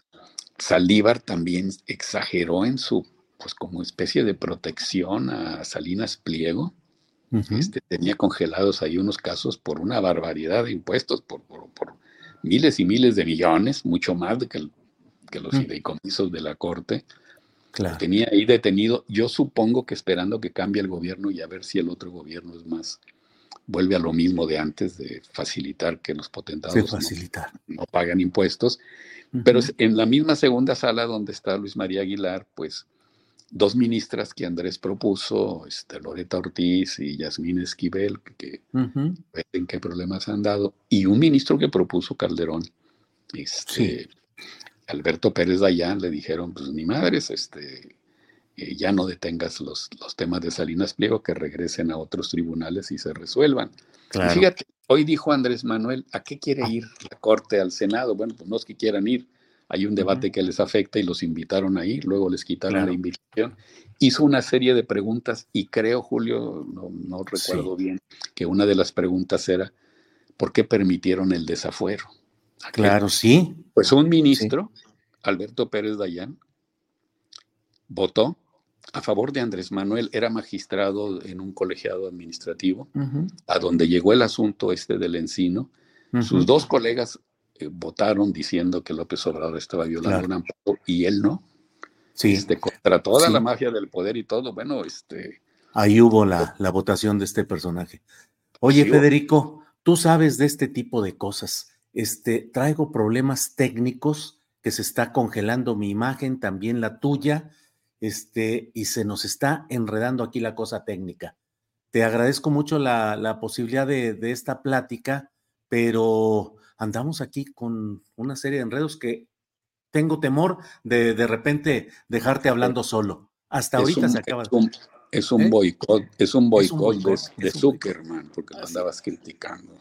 C: Saldívar también exageró en su pues como especie de protección a Salinas Pliego. este, tenía congelados ahí unos casos por una barbaridad de impuestos, por, por, miles y miles de millones, mucho más de que, que los fideicomisos de la Corte. Claro. Tenía ahí detenido, yo supongo que esperando que cambie el gobierno y a ver si el otro gobierno es más, vuelve a lo mismo de antes, de facilitar que los potentados no, pagan impuestos. Pero en la misma segunda sala donde está Luis María Aguilar, pues dos ministras que Andrés propuso, este, Loreta Ortiz y Yasmín Esquivel, que ven qué problemas han dado, y un ministro que propuso Calderón, este, Alberto Pérez Dayán, le dijeron, pues ni madres, este, eh, ya no detengas los, los temas de Salinas Pliego, que regresen a otros tribunales y se resuelvan. fíjate, hoy dijo Andrés Manuel, ¿a qué quiere ir la Corte al Senado? Bueno, pues no es que quieran ir, hay un debate que les afecta y los invitaron a ir, luego les quitaron la invitación. Hizo una serie de preguntas y creo, Julio, no, recuerdo bien, que una de las preguntas era, ¿por qué permitieron el desafuero?
A: Claro, sí.
C: Pues un ministro, Alberto Pérez Dayán, votó a favor de Andrés Manuel, era magistrado en un colegiado administrativo, a donde llegó el asunto este del encino. Sus dos colegas eh, votaron diciendo que López Obrador estaba violando un amparo y él no. Sí. Este, contra toda la magia del poder y todo, bueno, este...
A: Ahí hubo la, la votación de este personaje. Oye, Federico, tú sabes de este tipo de cosas. Este, traigo problemas técnicos que se está congelando mi imagen, también la tuya este, y se nos está enredando aquí la cosa técnica. Te agradezco mucho la, posibilidad de, esta plática, pero andamos aquí con una serie de enredos que tengo temor de de repente dejarte hablando solo. Hasta ahorita se acaba.
C: Es un, boicot, es un boicot, de, Zuckerman, porque lo andabas criticando.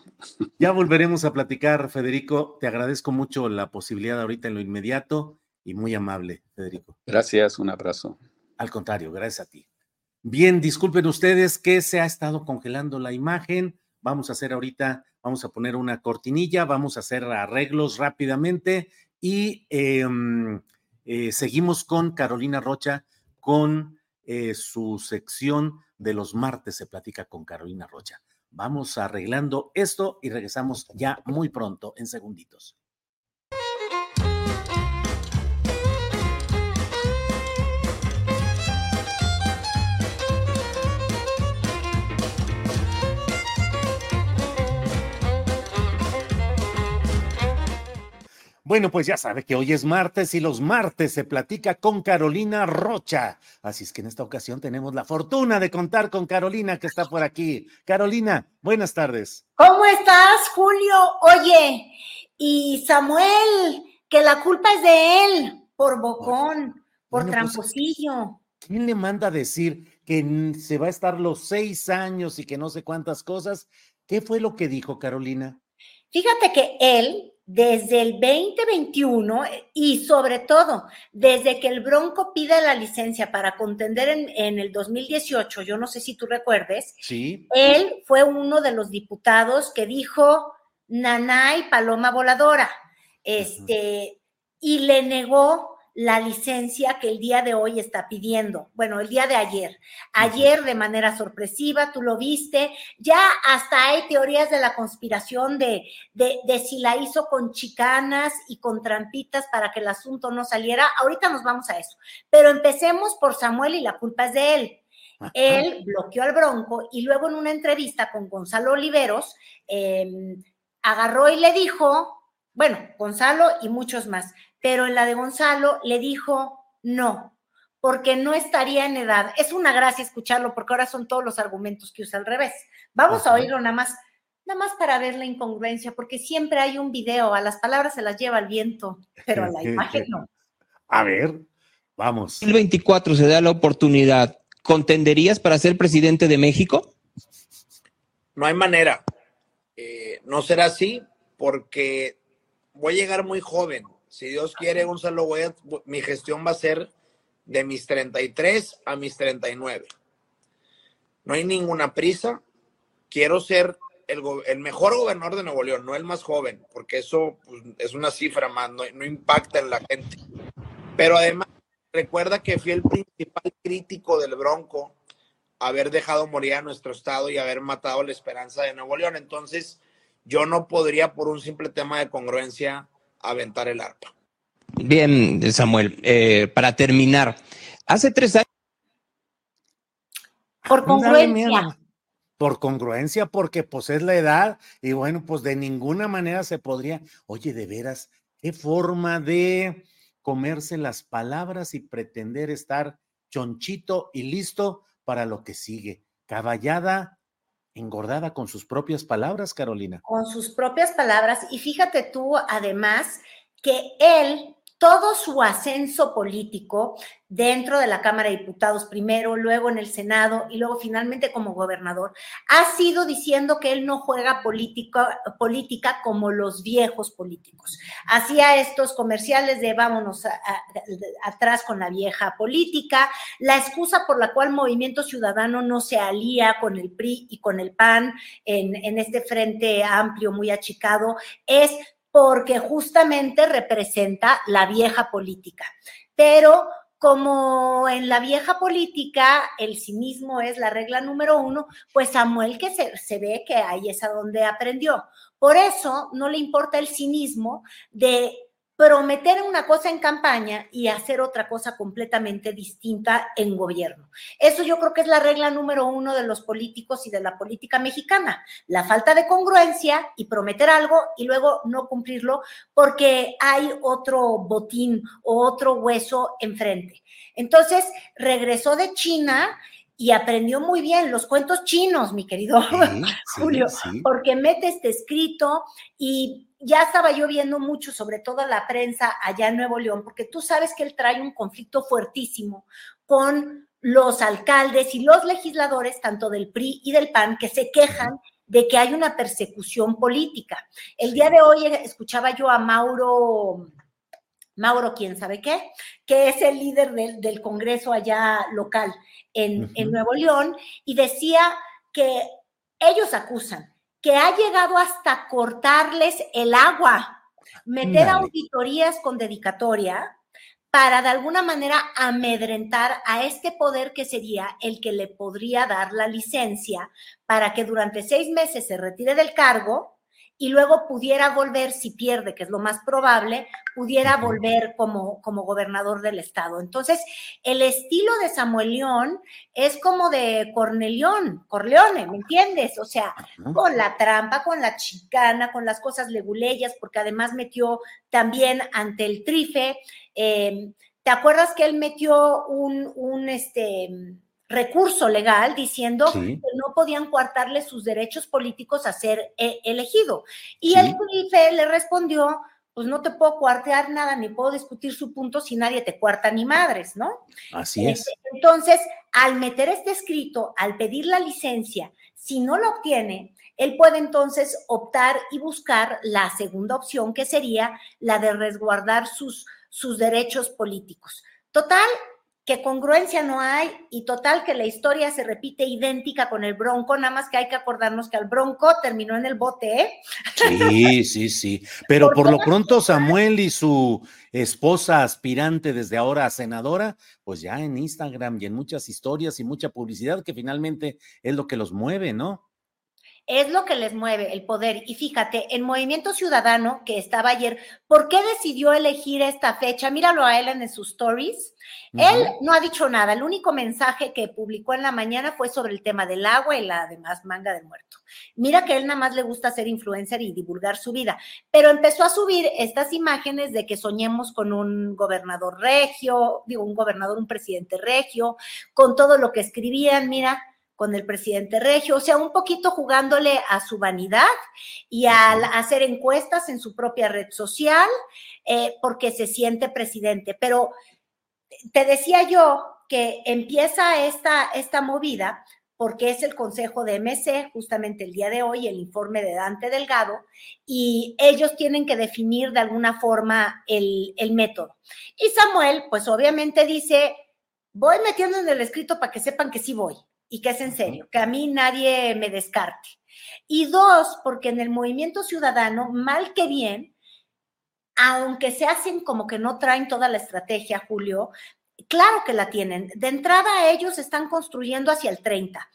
A: Ya volveremos a platicar, Federico. Te agradezco mucho la posibilidad ahorita en lo inmediato y muy amable, Federico.
C: Gracias, un abrazo.
A: Al contrario, gracias a ti. Bien, disculpen ustedes que se ha estado congelando la imagen. Vamos a hacer ahorita, vamos a poner una cortinilla, vamos a hacer arreglos rápidamente y em, eh, seguimos con Carolina Rocha con eh, su sección de los martes se platica con Carolina Rocha. Vamos arreglando esto y regresamos ya muy pronto, en segunditos. Bueno, pues ya sabe que hoy es martes y los martes se platica con Carolina Rocha. Así es que en esta ocasión tenemos la fortuna de contar con Carolina que está por aquí. Carolina, buenas tardes.
D: ¿Cómo estás, Julio? Oye, y Samuel, que la culpa es de él, por bocón, por pues, tramposillo.
A: ¿Quién le manda a decir que se va a estar los seis años y que no sé cuántas cosas? ¿Qué fue lo que dijo Carolina?
D: Fíjate que él desde el 2021 y sobre todo desde que el Bronco pide la licencia para contender en, el 2018, yo no sé si tú recuerdes,
A: sí.
D: él fue uno de los diputados que dijo Nanay Paloma Voladora, este, y le negó la licencia que el día de hoy está pidiendo. Bueno, el día de ayer. Ayer de manera sorpresiva, tú lo viste. Ya hasta hay teorías de la conspiración de, de, si la hizo con chicanas y con trampitas para que el asunto no saliera. Ahorita nos vamos a eso. Pero empecemos por Samuel y la culpa es de él. Él bloqueó al Bronco y luego en una entrevista con Gonzalo Oliveros, em, agarró y le dijo, bueno, Gonzalo y muchos más, pero en la de Gonzalo le dijo no, porque no estaría en edad. Es una gracia escucharlo porque ahora son todos los argumentos que usa al revés. Vamos a oírlo nada más, nada más para ver la incongruencia, porque siempre hay un video, a las palabras se las lleva el viento, pero a la imagen no.
A: A ver, vamos.
E: El 24 se da la oportunidad. ¿Contenderías para ser presidente de México?
F: No hay manera. Eh, no será así porque voy a llegar muy joven si Dios quiere, Gonzalo, voy mi gestión va a ser de mis 33 a mis 39. No hay ninguna prisa. Quiero ser el, el mejor gobernador de Nuevo León, no el más joven, porque eso pues, es una cifra más, no, impacta en la gente. Pero además, recuerda que fui el principal crítico del Bronco, haber dejado morir a nuestro estado y haber matado la esperanza de Nuevo León. Entonces, yo no podría, por un simple tema de congruencia, aventar el arpa.
E: Bien, Samuel, eh, para terminar, hace tres años.
D: Por congruencia.
A: Por congruencia, porque pues es la edad y bueno, pues de ninguna manera se podría, oye, de veras, qué forma de comerse las palabras y pretender estar chonchito y listo para lo que sigue. Caballada engordada con sus propias palabras, Carolina.
D: Con sus propias palabras. Y fíjate tú, además, que él todo su ascenso político dentro de la Cámara de Diputados primero, luego en el Senado y luego finalmente como gobernador, ha sido diciendo que él no juega política, como los viejos políticos. Hacía estos comerciales de vámonos atrás con la vieja política, la excusa por la cual Movimiento Ciudadano no se alía con el PRI y con el PAN en este frente amplio, muy achicado, es porque justamente representa la vieja política. Pero como en la vieja política el cinismo es la regla número uno, pues Samuel que se, se, ve que ahí es a donde aprendió. Por eso no le importa el cinismo de prometer una cosa en campaña y hacer otra cosa completamente distinta en gobierno. Eso yo creo que es la regla número uno de los políticos y de la política mexicana, la falta de congruencia y prometer algo y luego no cumplirlo porque hay otro botín o otro hueso enfrente. Entonces, regresó de China y aprendió muy bien los cuentos chinos, mi querido Julio, porque mete este escrito y ya estaba yo viendo mucho, sobre todo la prensa allá en Nuevo León, porque tú sabes que él trae un conflicto fuertísimo con los alcaldes y los legisladores, tanto del PRI y del PAN, que se quejan de que hay una persecución política. El día de hoy escuchaba yo a Mauro, Mauro, quién sabe qué, que es el líder del, Congreso allá local en, en Nuevo León, y decía que ellos acusan que ha llegado hasta cortarles el agua, meter auditorías con dedicatoria para de alguna manera amedrentar a este poder que sería el que le podría dar la licencia para que durante seis meses se retire del cargo y luego pudiera volver, si pierde, que es lo más probable, pudiera volver como, como gobernador del estado. Entonces, el estilo de Samuel León es como de Cornelión, Corleone, ¿me entiendes? O sea, con la trampa, con la chicana, con las cosas leguleyas, porque además metió también ante el trife. Eh, ¿Te acuerdas que él metió un, un este, recurso legal diciendo que no podían coartarle sus derechos políticos a ser eh, elegido. Y el CRIFE le respondió, pues no te puedo cuartear nada, ni puedo discutir su punto si nadie te cuarta ni madres, ¿no?
A: Así es.
D: Este, entonces, al meter este escrito, al pedir la licencia, si no lo obtiene, él puede entonces optar y buscar la segunda opción, que sería la de resguardar sus, sus derechos políticos. Total, que congruencia no hay y total que la historia se repite idéntica con el Bronco, nada más que hay que acordarnos que el Bronco terminó en el bote. ¿eh?
A: Sí, sí, sí, pero por lo pronto Samuel y su esposa aspirante desde ahora a senadora, pues ya en Instagram y en muchas historias y mucha publicidad que finalmente es lo que los mueve, ¿no?
D: Es lo que les mueve el poder. Y fíjate, el Movimiento Ciudadano, que estaba ayer, ¿por qué decidió elegir esta fecha? Míralo a él en sus stories. Él no ha dicho nada. El único mensaje que publicó en la mañana fue sobre el tema del agua y la demás manga de muerto. Mira que él nada más le gusta ser influencer y divulgar su vida, pero empezó a subir estas imágenes de que soñemos con un gobernador regio, digo, un gobernador, un presidente regio, con todo lo que escribían. Mira, con el presidente Regio, o sea, un poquito jugándole a su vanidad y al hacer encuestas en su propia red social, eh, porque se siente presidente. Pero te decía yo que empieza esta, esta movida porque es el consejo de MC, justamente el día de hoy, el informe de Dante Delgado, y ellos tienen que definir de alguna forma el, el método. Y Samuel, pues obviamente dice, voy metiendo en el escrito para que sepan que sí voy y que es en serio, que a mí nadie me descarte. Y dos, porque en el movimiento ciudadano, mal que bien, aunque se hacen como que no traen toda la estrategia, Julio, Claro que la tienen. De entrada, ellos están construyendo hacia el 30.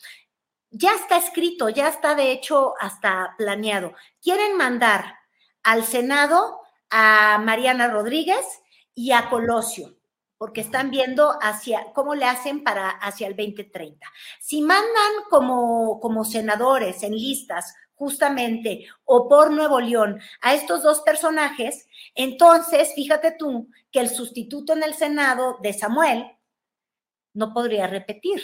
D: Ya está escrito, ya está de hecho hasta planeado. Quieren mandar al Senado a Mariana Rodríguez y a Colosio, porque están viendo hacia cómo le hacen para hacia el 2030. Si mandan como, como senadores en listas justamente o por Nuevo León a estos dos personajes, entonces fíjate tú que el sustituto en el Senado de Samuel no podría repetir.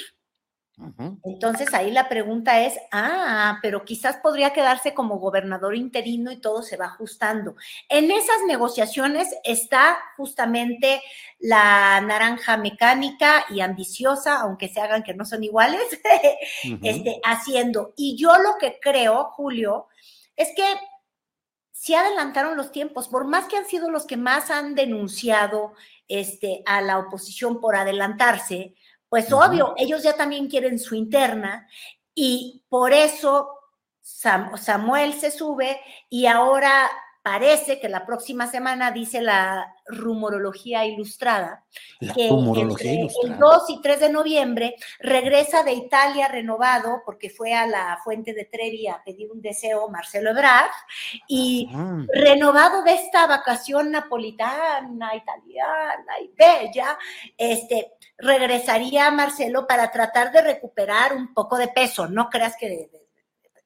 D: Entonces ahí la pregunta es, ah, pero quizás podría quedarse como gobernador interino y todo se va ajustando. En esas negociaciones está justamente la naranja mecánica y ambiciosa, aunque se hagan que no son iguales, este, haciendo. Y yo lo que creo, Julio, es que se adelantaron los tiempos, por más que han sido los que más han denunciado este, a la oposición por adelantarse, pues obvio, ellos ya también quieren su interna y por eso Samuel se sube y ahora parece que la próxima semana, dice la rumorología ilustrada, que el 2 y 3 de noviembre regresa de Italia renovado, porque fue a la fuente de Trevi a pedir un deseo Marcelo Ebrard, y renovado de esta vacación napolitana, italiana y bella, este, regresaría Marcelo para tratar de recuperar un poco de peso, no creas que de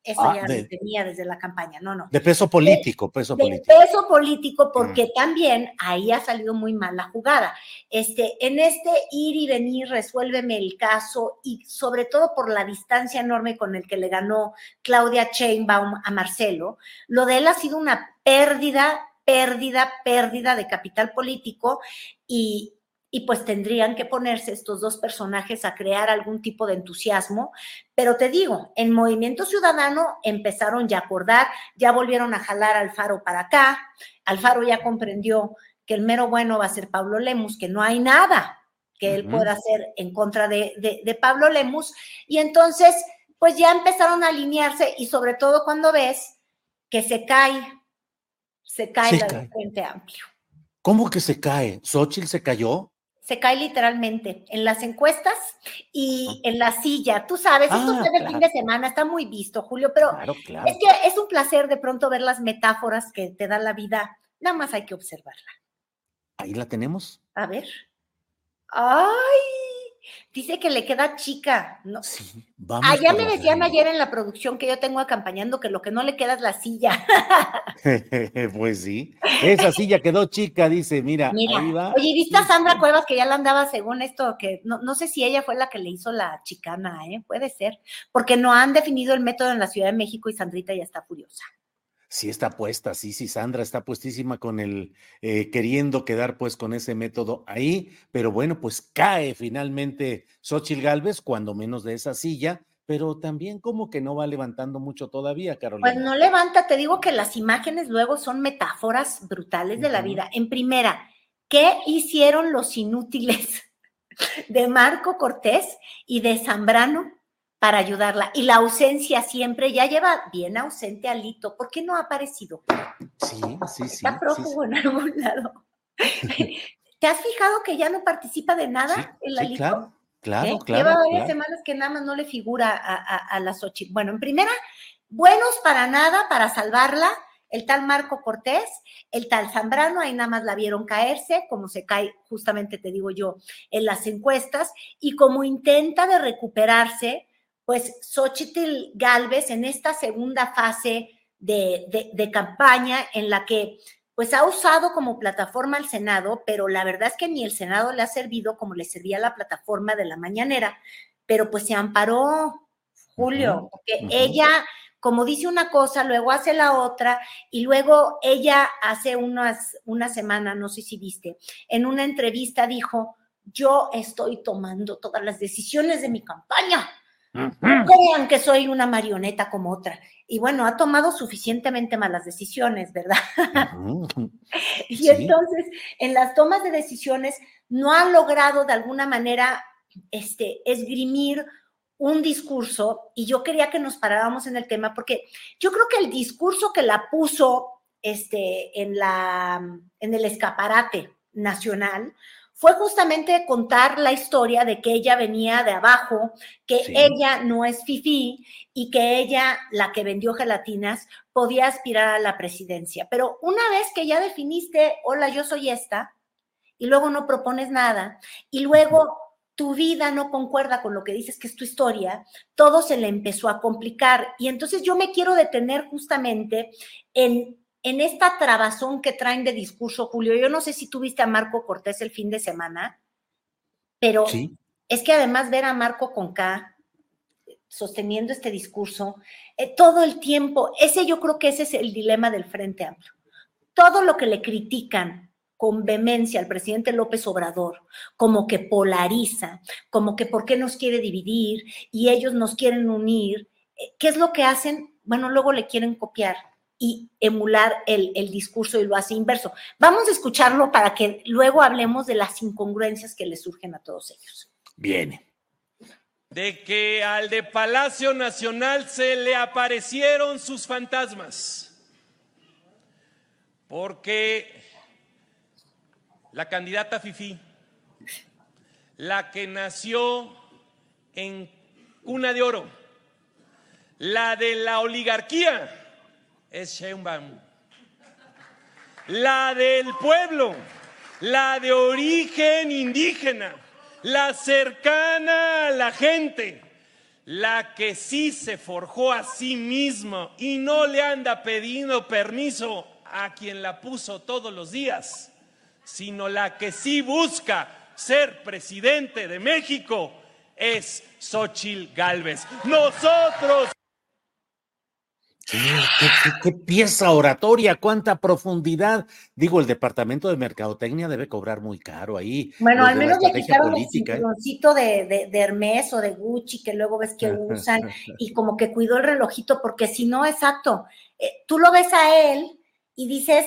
D: eso ah, ya tenía desde la campaña, no, no.
A: De peso político, peso político.
D: De peso político, porque también ahí ha salido muy mal la jugada. Este, en este ir y venir, resuélveme el caso, y sobre todo por la distancia enorme con el que le ganó Claudia Chainbaum a Marcelo, lo de él ha sido una pérdida, pérdida, pérdida de capital político, y, y pues tendrían que ponerse estos dos personajes a crear algún tipo de entusiasmo. Pero te digo, en Movimiento Ciudadano empezaron ya a acordar, ya volvieron a jalar al Faro para acá, Alfaro ya comprendió que el mero bueno va a ser Pablo Lemus, que no hay nada que él pueda hacer en contra de, de, Pablo Lemus, y entonces pues ya empezaron a alinearse y sobre todo cuando ves que se cae, se cae la Frente Amplio.
A: ¿Cómo que se cae? ¿Xochitl se cayó?
D: Se cae literalmente en las encuestas y en la silla. Tú sabes, esto ah, el fin de semana, está muy visto, Julio, pero es que es un placer de pronto ver las metáforas que te da la vida. Nada más hay que observarla.
A: Ahí la tenemos.
D: A ver. ¡Ay! Dice que le queda chica. No. Sí, vamos Allá me decían ayer en la producción que yo tengo acompañando que lo que no le queda es la silla.
A: pues sí, esa silla quedó chica, dice, mira, ahí va.
D: Oye, ¿viste a Sandra Cuevas que ya la andaba según esto? Que no, no sé si ella fue la que le hizo la chicana, ¿eh? Puede ser, porque no han definido el método en la Ciudad de México y Sandrita ya está furiosa
A: sí está puesta, sí, sí, Sandra está puestísima con el, eh, queriendo quedar pues con ese método ahí, pero bueno, pues cae finalmente Xochitl Galvez, cuando menos de esa silla, pero también como que no va levantando mucho todavía, Carolina.
D: Pues no levanta, te digo que las imágenes luego son metáforas brutales de la vida. En primera, ¿qué hicieron los inútiles de Marco Cortés y de Zambrano para ayudarla. Y la ausencia siempre ya lleva bien ausente a Lito. ¿Por qué no ha aparecido?
A: Sí, sí, sí.
D: Está prófugo en algún lado. ¿Te has fijado que ya no participa de nada en la
A: sí, Claro, claro, ¿Eh? claro.
D: Lleva varias semanas que nada más no le figura a, a, las ocho. Bueno, en primera, buenos para nada, para salvarla, el tal Marco Cortés, el tal Zambrano, ahí nada más la vieron caerse, como se cae, justamente te digo yo, en las encuestas, y como intenta de recuperarse, pues Xochitl Galvez en esta segunda fase de, campaña en la que pues ha usado como plataforma al Senado, pero la verdad es que ni el Senado le ha servido como le servía la plataforma de la mañanera, pero pues se amparó, Julio, porque ella, como dice una cosa, luego hace la otra, y luego ella hace unas, una semana, no sé si viste, en una entrevista dijo, yo estoy tomando todas las decisiones de mi campaña crean que soy una marioneta como otra. Y bueno, ha tomado suficientemente malas decisiones, ¿verdad? y entonces, en las tomas de decisiones, no ha logrado de alguna manera este, esgrimir un discurso, y yo quería que nos paráramos en el tema, porque yo creo que el discurso que la puso este, en, la, en el escaparate nacional fue justamente contar la historia de que ella venía de abajo, que ella no es fifi y que ella, la que vendió gelatinas, podía aspirar a la presidencia. Pero una vez que ya definiste, hola, yo soy esta, y luego no propones nada, y luego tu vida no concuerda con lo que dices que es tu historia, todo se le empezó a complicar. Y entonces yo me quiero detener justamente en en esta trabazón que traen de discurso, Julio, yo no sé si tuviste a Marco Cortés el fin de semana, pero es que además ver a Marco con K sosteniendo este discurso, eh, todo el tiempo, ese yo creo que ese es el dilema del Frente Amplio. Todo lo que le critican con vehemencia al presidente López Obrador, como que polariza, como que por qué nos quiere dividir y ellos nos quieren unir, eh, ¿qué es lo que hacen? Bueno, luego le quieren copiar y emular el, discurso y lo hace inverso. Vamos a escucharlo para que luego hablemos de las incongruencias que le surgen a todos ellos.
A: Viene.
G: De que al de Palacio Nacional se le aparecieron sus fantasmas. Porque la candidata Fifi, la que nació en cuna de oro, la de la oligarquía, es Sheinbaum. La del pueblo, la de origen indígena, la cercana a la gente, la que sí se forjó a sí misma y no le anda pidiendo permiso a quien la puso todos los días, sino la que sí busca ser presidente de México es Xochil Gálvez. Nosotros
A: ¿Qué, pieza oratoria, cuánta profundidad. Digo, el departamento de mercadotecnia debe cobrar muy caro ahí.
D: Bueno, al menos le quitaron política, el ¿eh? de, de, Hermes o de Gucci que luego ves que usan y como que cuidó el relojito, porque si no, exacto, eh, tú lo ves a él y dices,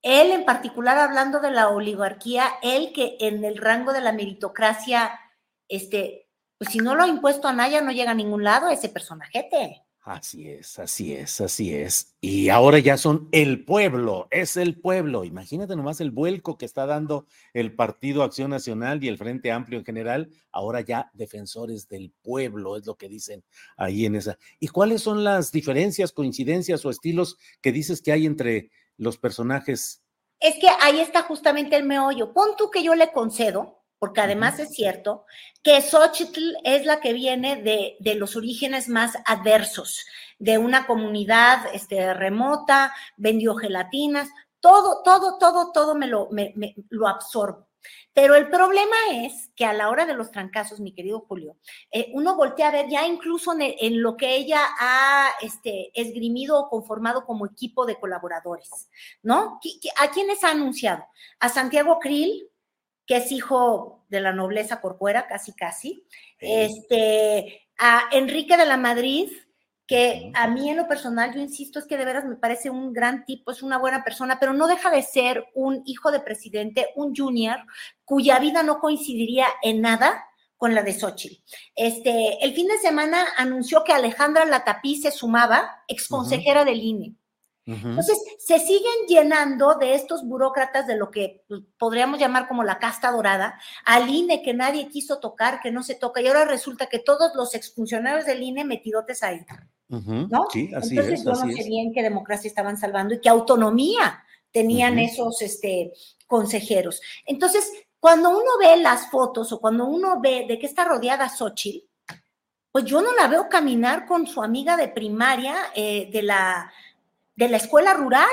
D: él en particular hablando de la oligarquía, él que en el rango de la meritocracia, este, pues si no lo ha impuesto a Naya, no llega a ningún lado ese personajete.
A: Así es, así es, así es. Y ahora ya son el pueblo, es el pueblo. Imagínate nomás el vuelco que está dando el Partido Acción Nacional y el Frente Amplio en general, ahora ya defensores del pueblo, es lo que dicen ahí en esa. ¿Y cuáles son las diferencias, coincidencias o estilos que dices que hay entre los personajes?
D: Es que ahí está justamente el meollo. Pon tú que yo le concedo porque además es cierto que Xochitl es la que viene de, los orígenes más adversos, de una comunidad este, remota, vendió gelatinas, todo, todo, todo, todo me lo, me, lo absorbo. Pero el problema es que a la hora de los trancazos, mi querido Julio, eh, uno voltea a ver ya incluso en, lo que ella ha este, esgrimido o conformado como equipo de colaboradores, ¿no? ¿A quiénes ha anunciado? A Santiago Krill, que es hijo de la nobleza corcuera, casi casi, este, a Enrique de la Madrid, que a mí en lo personal, yo insisto, es que de veras me parece un gran tipo, es una buena persona, pero no deja de ser un hijo de presidente, un junior, cuya vida no coincidiría en nada con la de Xochitl. Este, el fin de semana anunció que Alejandra Latapí se sumaba, exconsejera del INE. Entonces, se siguen llenando de estos burócratas de lo que podríamos llamar como la casta dorada, al INE que nadie quiso tocar, que no se toca, y ahora resulta que todos los exfuncionarios del INE metidotes ahí. ¿No?
A: Sí, así
D: Entonces, yo no sé bien qué democracia estaban salvando y qué autonomía tenían esos este, consejeros. Entonces, cuando uno ve las fotos o cuando uno ve de qué está rodeada Xochitl, pues yo no la veo caminar con su amiga de primaria eh, de la de la escuela rural.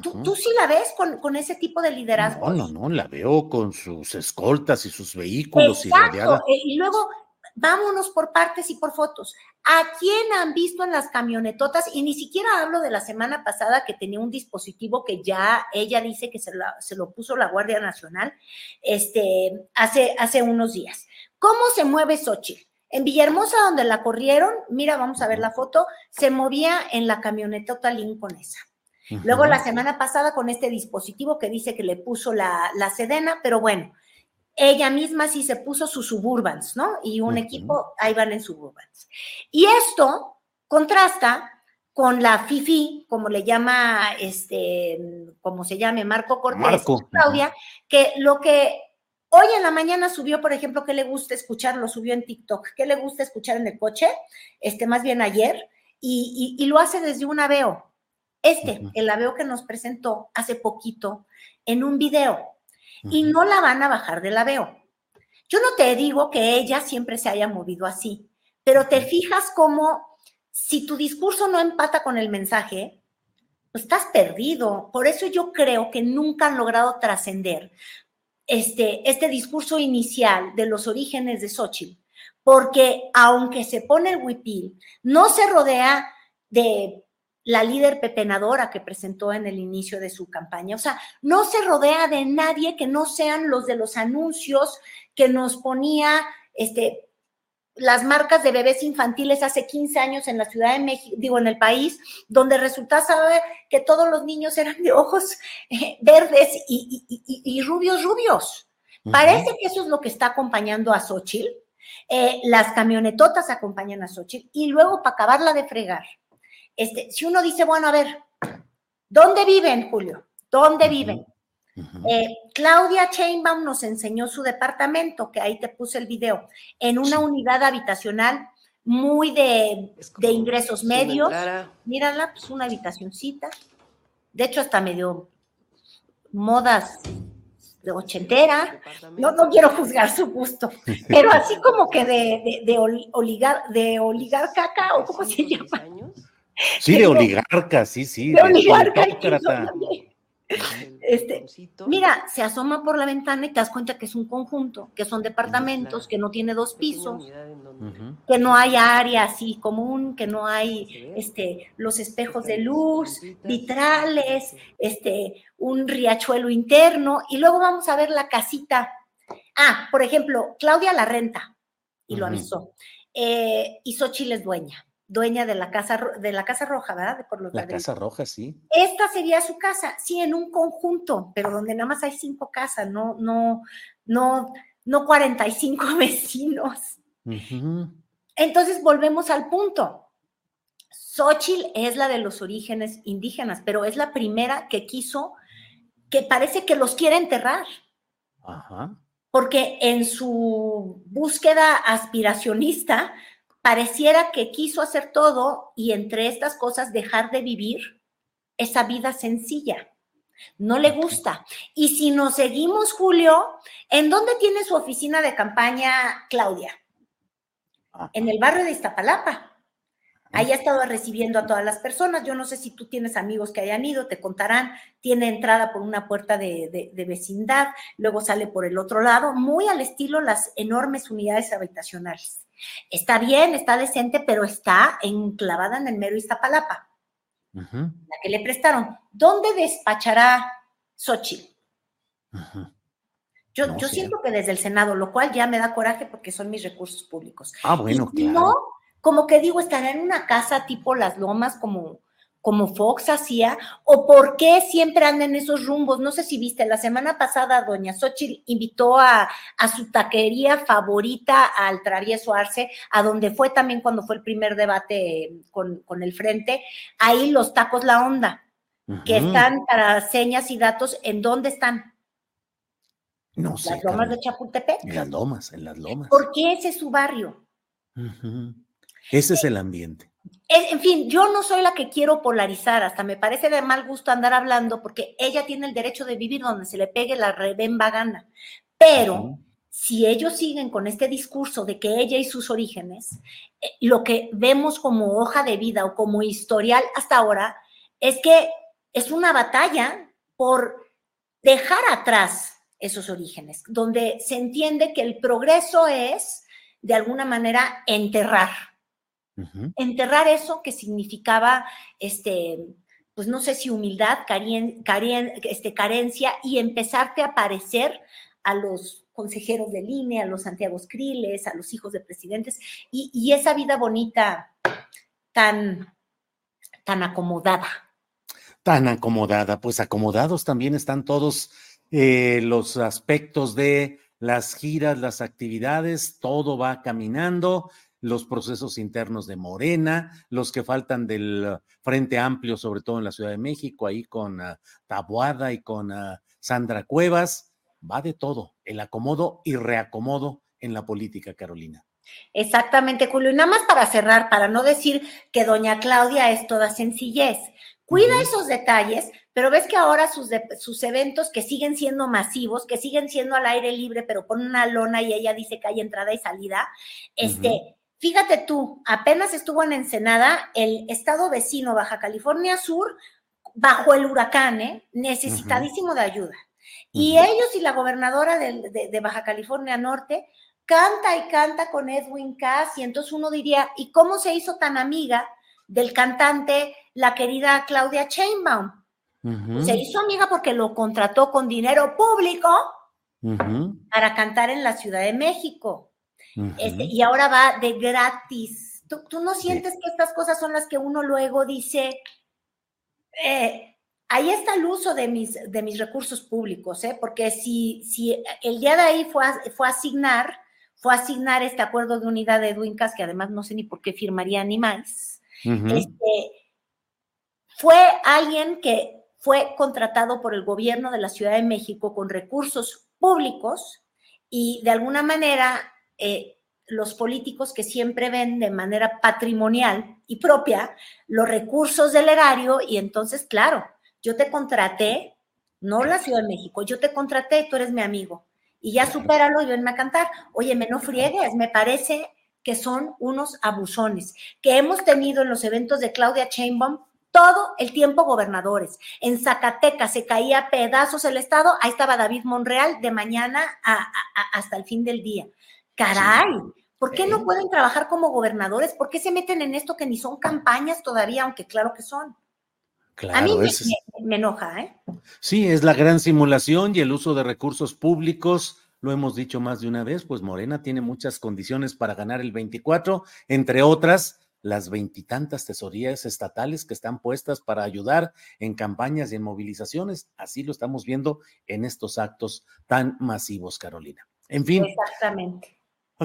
D: ¿Tú, sí la ves con, ese tipo de liderazgo?
A: No, no, no, la veo con sus escoltas y sus vehículos y rodeada.
D: Eh, y luego, vámonos por partes y por fotos. ¿A quién han visto en las camionetotas? Y ni siquiera hablo de la semana pasada que tenía un dispositivo que ya ella dice que se, se lo puso la Guardia Nacional este, hace, hace unos días. ¿Cómo se mueve Xochitl? En Villahermosa, donde la corrieron, mira, vamos a ver la foto, se movía en la camioneta con esa. Luego la semana pasada con este dispositivo que dice que le puso la, sedena, pero bueno, ella misma sí se puso sus suburbans, ¿no? Y un equipo, ahí van en suburbans. Y esto contrasta con la FIFI, como le llama, este, como se llame, Marco Cortés, Claudia, que lo que hoy en la mañana subió, por ejemplo, que le gusta escuchar, lo subió en TikTok, que le gusta escuchar en el coche, este, más bien ayer, y, lo hace desde un aveo. Este, el aveo que nos presentó hace poquito en un video, y no la van a bajar del aveo. Yo no te digo que ella siempre se haya movido así, pero te fijas cómo si tu discurso no empata con el mensaje, pues estás perdido. Por eso yo creo que nunca han logrado trascender este, este discurso inicial de los orígenes de Xochitl, porque aunque se pone el huipil, no se rodea de la líder pepenadora que presentó en el inicio de su campaña. O sea, no se rodea de nadie que no sean los de los anuncios que nos ponía este, las marcas de bebés infantiles hace 15 años en la Ciudad de México, digo, en el país, donde resulta saber que todos los niños eran de ojos eh, verdes y, rubios, rubios. Parece que eso es lo que está acompañando a Xochitl. Eh, las camionetotas acompañan a Xochitl y luego para acabarla de fregar este, si uno dice, bueno, a ver, ¿dónde viven, Julio? ¿Dónde viven? Eh, Claudia Chainbaum nos enseñó su departamento, que ahí te puse el video, en una unidad habitacional muy de, ingresos medios. Mírala, pues una habitacioncita. De hecho, hasta medio modas de ochentera. No, no quiero juzgar su gusto, pero así como que de, de, oligar, de oligarca, o cómo se llama.
A: Sí, de oligarca, sí, sí. De,
D: Este, mira, se asoma por la ventana y te das cuenta que es un conjunto, que son departamentos, que no tiene dos pisos, que no hay área así común, que no hay este, los espejos de luz, vitrales, este, un riachuelo interno, y luego vamos a ver la casita. Ah, por ejemplo, Claudia la renta, y lo avisó, eh, y Xochitl es dueña dueña de la casa de la casa roja, ¿verdad?
A: Por la casa roja, sí.
D: Esta sería su casa, sí, en un conjunto, pero donde nada más hay cinco casas, no, no, no, no 45 vecinos. Entonces volvemos al punto. Xochitl es la de los orígenes indígenas, pero es la primera que quiso, que parece que los quiere enterrar. Ajá. Porque en su búsqueda aspiracionista, pareciera que quiso hacer todo y entre estas cosas dejar de vivir esa vida sencilla. No le gusta. Y si nos seguimos, Julio, ¿en dónde tiene su oficina de campaña Claudia? En el barrio de Iztapalapa. Ahí ha estado recibiendo a todas las personas. Yo no sé si tú tienes amigos que hayan ido, te contarán. Tiene entrada por una puerta de, de, vecindad, luego sale por el otro lado, muy al estilo las enormes unidades habitacionales. Está bien, está decente, pero está enclavada en el mero Iztapalapa, la que le prestaron. ¿Dónde despachará Xochitl? Yo, yo siento que desde el Senado, lo cual ya me da coraje porque son mis recursos públicos.
A: Ah, bueno, claro. No,
D: como que digo, estará en una casa tipo Las Lomas, como como Fox hacía, o por qué siempre anda en esos rumbos. No sé si viste, la semana pasada doña Xochitl invitó a, su taquería favorita al travieso Arce, a donde fue también cuando fue el primer debate con, el frente, ahí los tacos La Onda, que están para señas y datos, ¿en dónde están?
A: No sé.
D: Las lomas de Chapultepec.
A: En las lomas, en las lomas.
D: ¿Por qué ese es su barrio?
A: Ese es el ambiente
D: en fin, yo no soy la que quiero polarizar, hasta me parece de mal gusto andar hablando porque ella tiene el derecho de vivir donde se le pegue la rebemba gana. Pero si ellos siguen con este discurso de que ella y sus orígenes, eh, lo que vemos como hoja de vida o como historial hasta ahora es que es una batalla por dejar atrás esos orígenes, donde se entiende que el progreso es, de alguna manera, enterrar Enterrar eso que significaba, este, pues no sé si humildad, este, carencia y empezarte a parecer a los consejeros de línea, a los Santiago Criles, a los hijos de presidentes y, esa vida bonita tan, tan acomodada.
A: Tan acomodada, pues acomodados también están todos eh, los aspectos de las giras, las actividades, todo va caminando los procesos internos de Morena, los que faltan del Frente Amplio, sobre todo en la Ciudad de México, ahí con uh, Tabuada y con uh, Sandra Cuevas. Va de todo, el acomodo y reacomodo en la política, Carolina.
D: Exactamente, Julio. Y nada más para cerrar, para no decir que doña Claudia es toda sencillez. Cuida esos detalles, pero ves que ahora sus, sus eventos que siguen siendo masivos, que siguen siendo al aire libre, pero con una lona y ella dice que hay entrada y salida, este, fíjate tú, apenas estuvo en Ensenada, el estado vecino Baja California Sur, bajo el huracán, ¿eh? necesitadísimo de ayuda. Y ellos y la gobernadora de, de Baja California Norte canta y canta con Edwin Cass, y entonces uno diría, ¿y cómo se hizo tan amiga del cantante, la querida Claudia Chainbaum? Se hizo amiga porque lo contrató con dinero público para cantar en la Ciudad de México. Este, y ahora va de gratis. ¿Tú, no sientes que estas cosas son las que uno luego dice, eh, ahí está el uso de mis, de mis recursos públicos, ¿eh? porque si, si el día de ahí fue fue a asignar fue asignar este acuerdo de unidad de Duincas, que además no sé ni por qué firmaría ni más. este, fue alguien que fue contratado por el gobierno de la Ciudad de México con recursos públicos y de alguna manera eh, los políticos que siempre ven de manera patrimonial y propia los recursos del erario y entonces, claro, yo te contraté, no la Ciudad de México, yo te contraté, tú eres mi amigo y ya supéralo y venme a cantar. Oye, me no friegues, me parece que son unos abusones que hemos tenido en los eventos de Claudia Chainbaum todo el tiempo gobernadores. En Zacatecas se caía pedazos el Estado, ahí estaba David Monreal de mañana hasta el fin del día. Caray, ¿por qué no pueden trabajar como gobernadores? ¿Por qué se meten en esto que ni son campañas todavía, aunque claro que son? a mí me, enoja, ¿eh?
A: Sí, es la gran simulación y el uso de recursos públicos. Lo hemos dicho más de una vez, pues Morena tiene muchas condiciones para ganar el 24, entre otras las veintitantas tesorías estatales que están puestas para ayudar en campañas y en movilizaciones. Así lo estamos viendo en estos actos tan masivos, Carolina. En fin.
D: Exactamente.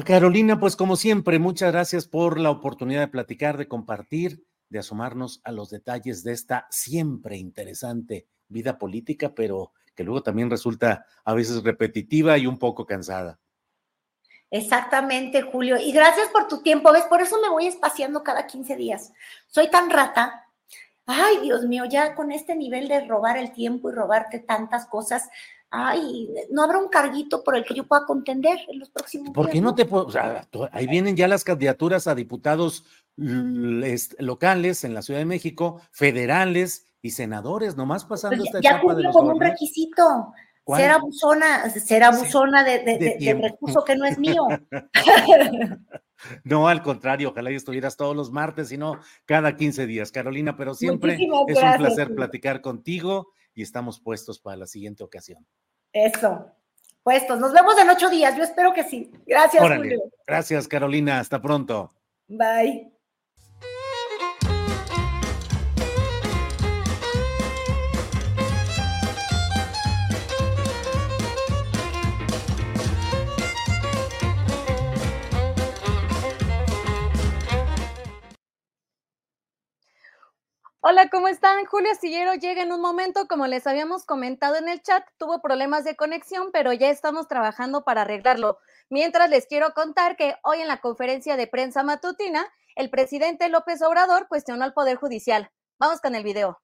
A: Carolina, pues como siempre, muchas gracias por la oportunidad de platicar, de compartir de asomarnos a los detalles de esta siempre interesante vida política, pero que luego también resulta a veces repetitiva y un poco cansada.
D: Exactamente, Julio. Y gracias por tu tiempo, ¿ves? Por eso me voy espaciando cada 15 días. Soy tan rata. Ay, Dios mío, ya con este nivel de robar el tiempo y robarte tantas cosas, ay, no habrá un carguito por el que yo pueda contender en los próximos
A: ¿Por qué no te puedo? O sea, ahí vienen ya las candidaturas a diputados locales en la Ciudad de México, federales y senadores, nomás pasando
D: pues
A: esta
D: ya etapa de los como un requisito. Ser abusona, ser abusona de, de, recurso que no es mío.
A: No, al contrario, ojalá y estuvieras todos los martes, sino cada 15 días, Carolina, pero siempre es un placer platicar contigo y estamos puestos para la siguiente ocasión.
D: Eso, puestos. Nos vemos en ocho días, yo espero que sí. Gracias, Julio.
A: Gracias, Carolina. Hasta pronto.
D: Bye.
H: Hola, ¿cómo están? Julio Sillero llega en un momento, como les habíamos comentado en el chat, tuvo problemas de conexión, pero ya estamos trabajando para arreglarlo. Mientras les quiero contar que hoy en la conferencia de prensa matutina, el presidente López Obrador cuestionó al Poder Judicial. Vamos con el video.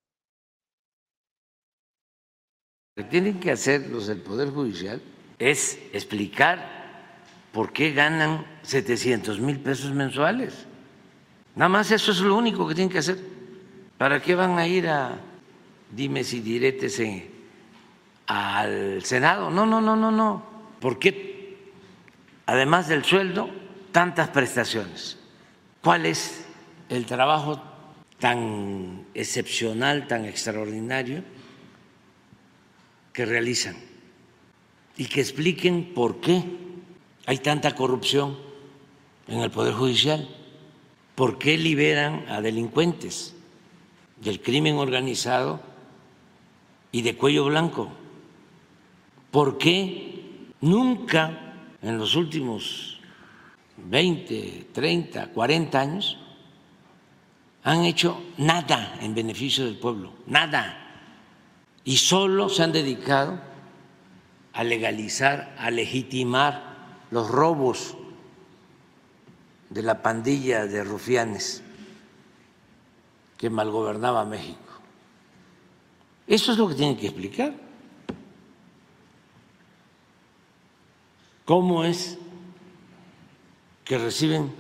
I: Lo que tienen que hacer los del Poder Judicial es explicar por qué ganan 700 mil pesos mensuales. Nada más eso es lo único que tienen que hacer ¿Para qué van a ir a dimes y diretes al Senado? No, no, no, no, no. ¿Por qué, además del sueldo, tantas prestaciones? ¿Cuál es el trabajo tan excepcional, tan extraordinario que realizan? Y que expliquen por qué hay tanta corrupción en el Poder Judicial, por qué liberan a delincuentes del crimen organizado y de cuello blanco. ¿Por qué nunca en los últimos 20, 30, 40 años, han hecho nada en beneficio del pueblo, nada. Y solo se han dedicado a legalizar, a legitimar los robos de la pandilla de rufianes que malgobernaba México. Eso es lo que tienen que explicar. ¿Cómo es que reciben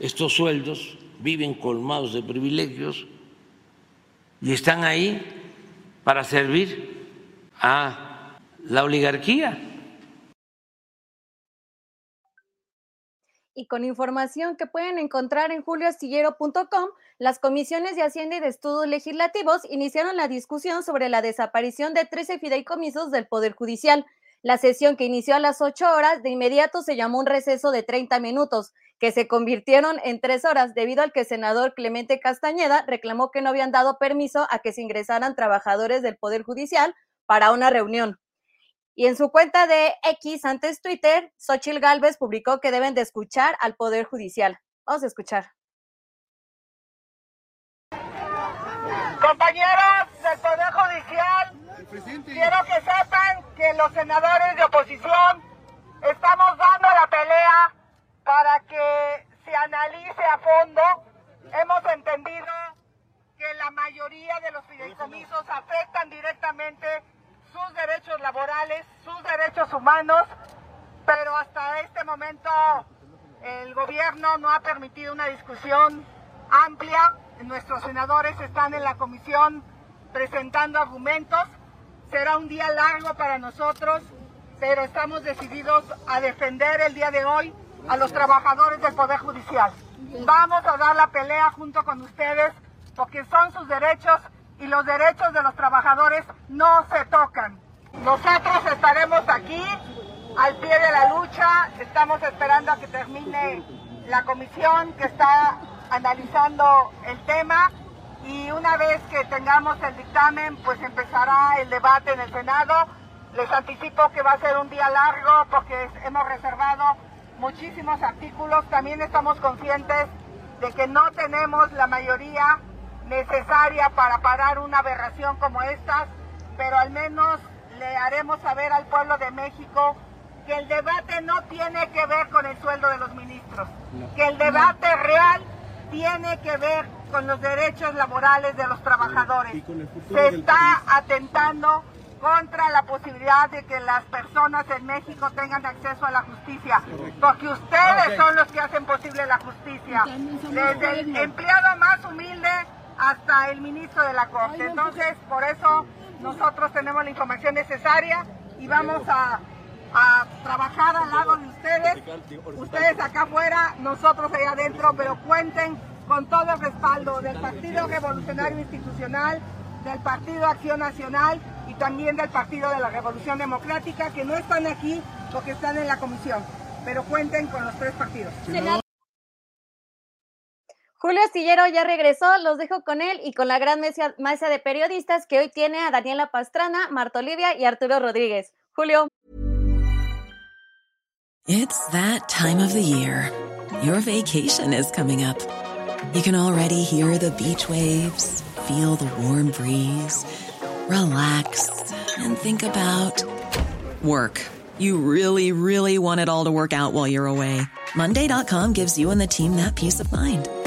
I: estos sueldos, viven colmados de privilegios y están ahí para servir a la oligarquía?
H: Y con información que pueden encontrar en julioastillero.com, las comisiones de Hacienda y de Estudios Legislativos iniciaron la discusión sobre la desaparición de 13 fideicomisos del Poder Judicial. La sesión que inició a las 8 horas de inmediato se llamó un receso de 30 minutos, que se convirtieron en tres horas debido al que el senador Clemente Castañeda reclamó que no habían dado permiso a que se ingresaran trabajadores del Poder Judicial para una reunión. Y en su cuenta de X, antes Twitter, Xochil Gálvez publicó que deben de escuchar al Poder Judicial. Vamos a escuchar.
J: Compañeros del Poder Judicial, quiero que sepan que los senadores de oposición estamos dando la pelea para que se analice a fondo. Hemos entendido que la mayoría de los fideicomisos afectan directamente sus derechos laborales, sus derechos humanos, pero hasta este momento el gobierno no ha permitido una discusión amplia. Nuestros senadores están en la comisión presentando argumentos. Será un día largo para nosotros, pero estamos decididos a defender el día de hoy a los trabajadores del Poder Judicial. Vamos a dar la pelea junto con ustedes porque son sus derechos y los derechos de los trabajadores no se tocan. Nosotros estaremos aquí al pie de la lucha, estamos esperando a que termine la comisión que está analizando el tema y una vez que tengamos el dictamen, pues empezará el debate en el Senado. Les anticipo que va a ser un día largo porque hemos reservado muchísimos artículos. También estamos conscientes de que no tenemos la mayoría necesaria para parar una aberración como esta, pero al menos le haremos saber al pueblo de México que el debate no tiene que ver con el sueldo de los ministros, que el debate real tiene que ver con los derechos laborales de los trabajadores. Se está atentando contra la posibilidad de que las personas en México tengan acceso a la justicia, porque ustedes son los que hacen posible la justicia, desde el empleado más humilde hasta el ministro de la Corte. Entonces, por eso nosotros tenemos la información necesaria y vamos a, trabajar al lado de ustedes, ustedes acá afuera, nosotros allá adentro, pero cuenten con todo el respaldo del Partido Revolucionario Institucional, del Partido Acción Nacional y también del Partido de la Revolución Democrática, que no están aquí porque están en la comisión, pero cuenten con los tres partidos.
H: Julio Astillero ya regresó, los dejo con él y con la gran mesa, de periodistas que hoy tiene a Daniela Pastrana, Marta Olivia y Arturo Rodríguez. Julio.
K: It's that time of the year. Your vacation is coming up. You can already hear the beach waves, feel the warm breeze, relax and think about work. You really, really want it all to work out while you're away. Monday.com gives you and the team that peace of mind.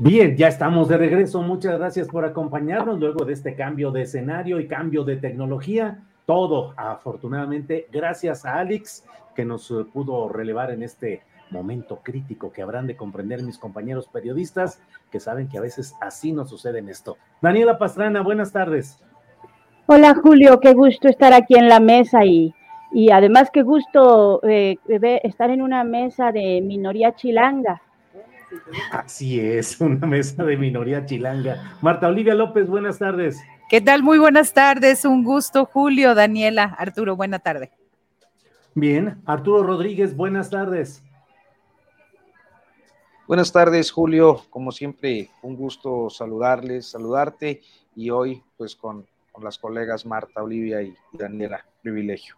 A: Bien, ya estamos de regreso. Muchas gracias por acompañarnos luego de este cambio de escenario y cambio de tecnología. Todo, afortunadamente, gracias a Alex, que nos eh, pudo relevar en este momento crítico que habrán de comprender mis compañeros periodistas, que saben que a veces así nos sucede en esto. Daniela Pastrana, buenas tardes.
L: Hola Julio, qué gusto estar aquí en la mesa y, y además qué gusto eh, estar en una mesa de minoría chilanga.
A: Así es, una mesa de minoría chilanga. Marta Olivia López, buenas tardes.
M: ¿Qué tal? Muy buenas tardes, un gusto Julio, Daniela, Arturo, buena tarde.
A: Bien, Arturo Rodríguez, buenas tardes.
N: Buenas tardes, Julio. Como siempre, un gusto saludarles, saludarte y hoy pues con, las colegas Marta, Olivia y Daniela. Privilegio.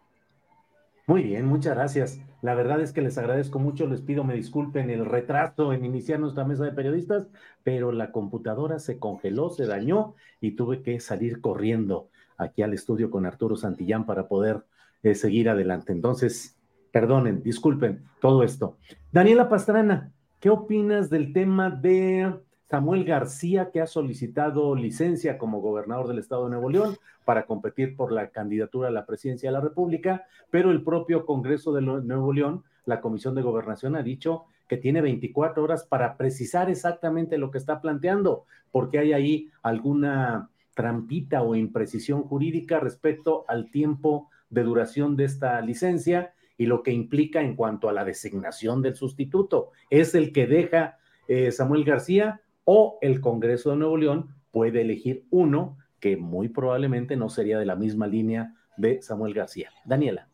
A: Muy bien, muchas gracias. La verdad es que les agradezco mucho, les pido me disculpen el retraso en iniciar nuestra mesa de periodistas, pero la computadora se congeló, se dañó y tuve que salir corriendo aquí al estudio con Arturo Santillán para poder eh, seguir adelante. Entonces, perdonen, disculpen todo esto. Daniela Pastrana, ¿Qué opinas del tema de Samuel García, que ha solicitado licencia como gobernador del estado de Nuevo León para competir por la candidatura a la presidencia de la República, pero el propio Congreso de Nuevo León, la Comisión de Gobernación, ha dicho que tiene 24 horas para precisar exactamente lo que está planteando, porque hay ahí alguna trampita o imprecisión jurídica respecto al tiempo de duración de esta licencia y lo que implica en cuanto a la designación del sustituto. ¿Es el que deja eh, Samuel García o el Congreso de Nuevo León puede elegir uno que muy probablemente no sería de la misma línea de Samuel García? Daniela.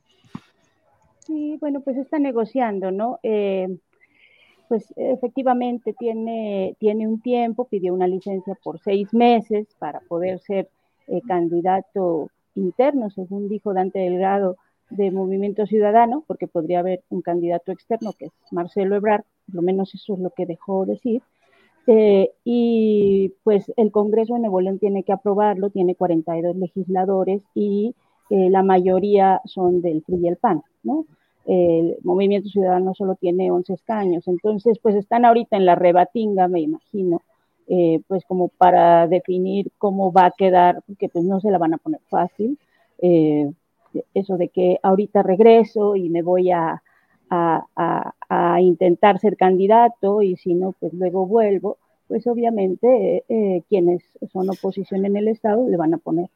L: Sí, bueno, pues está negociando, ¿no? Eh, pues efectivamente tiene, tiene un tiempo, pidió una licencia por seis meses para poder ser eh, candidato interno, según dijo Dante Delgado, de Movimiento Ciudadano, porque podría haber un candidato externo que es Marcelo Ebrard, por lo menos eso es lo que dejó decir. Eh, y pues el Congreso de Nuevo tiene que aprobarlo, tiene 42 legisladores y eh, la mayoría son del PRI y el PAN, ¿no? El Movimiento Ciudadano solo tiene 11 escaños, entonces pues están ahorita en la rebatinga, me imagino, eh, pues como para definir cómo va a quedar, porque pues no se la van a poner fácil eso de que ahorita regreso y me voy a, intentar ser candidato y si no, pues luego vuelvo, pues obviamente eh, quienes son oposición en el Estado le van a poner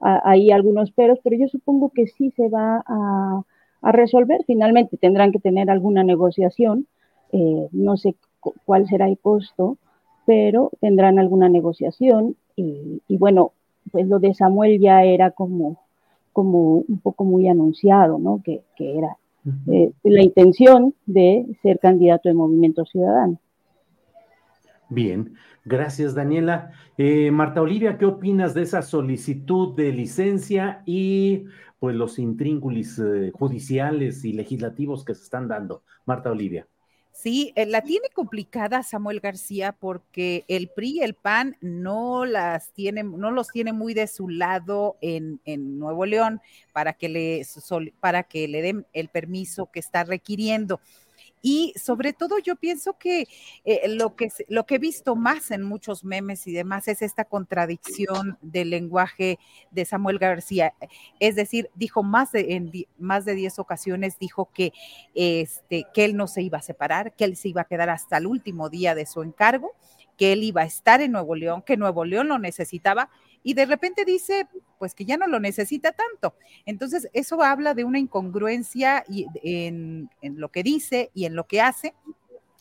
L: ahí algunos peros, pero yo supongo que sí se va a, resolver. Finalmente tendrán que tener alguna negociación, eh, no sé cuál será el costo, pero tendrán alguna negociación y, y bueno, pues lo de Samuel ya era como como un poco muy anunciado, ¿no? Que, era eh, la intención de ser candidato de Movimiento Ciudadano.
A: Bien, gracias Daniela. Eh, Marta Olivia, ¿qué opinas de esa solicitud de licencia y pues los intríngulis eh, judiciales y legislativos que se están dando? Marta Olivia.
M: Sí, eh, la tiene complicada Samuel García porque el PRI y el PAN no las tiene, no los tiene muy de su lado en, en Nuevo León para que le para que le den el permiso que está requiriendo. Y sobre todo yo pienso que eh, lo, que lo que he visto más en muchos memes y demás es esta contradicción del lenguaje de Samuel García. Es decir, dijo más de, en más de 10 ocasiones, dijo que, este, que él no se iba a separar, que él se iba a quedar hasta el último día de su encargo, que él iba a estar en Nuevo León, que Nuevo León lo necesitaba y de repente dice, pues que ya no lo necesita tanto. Entonces, eso habla de una incongruencia en, lo que dice y en lo que hace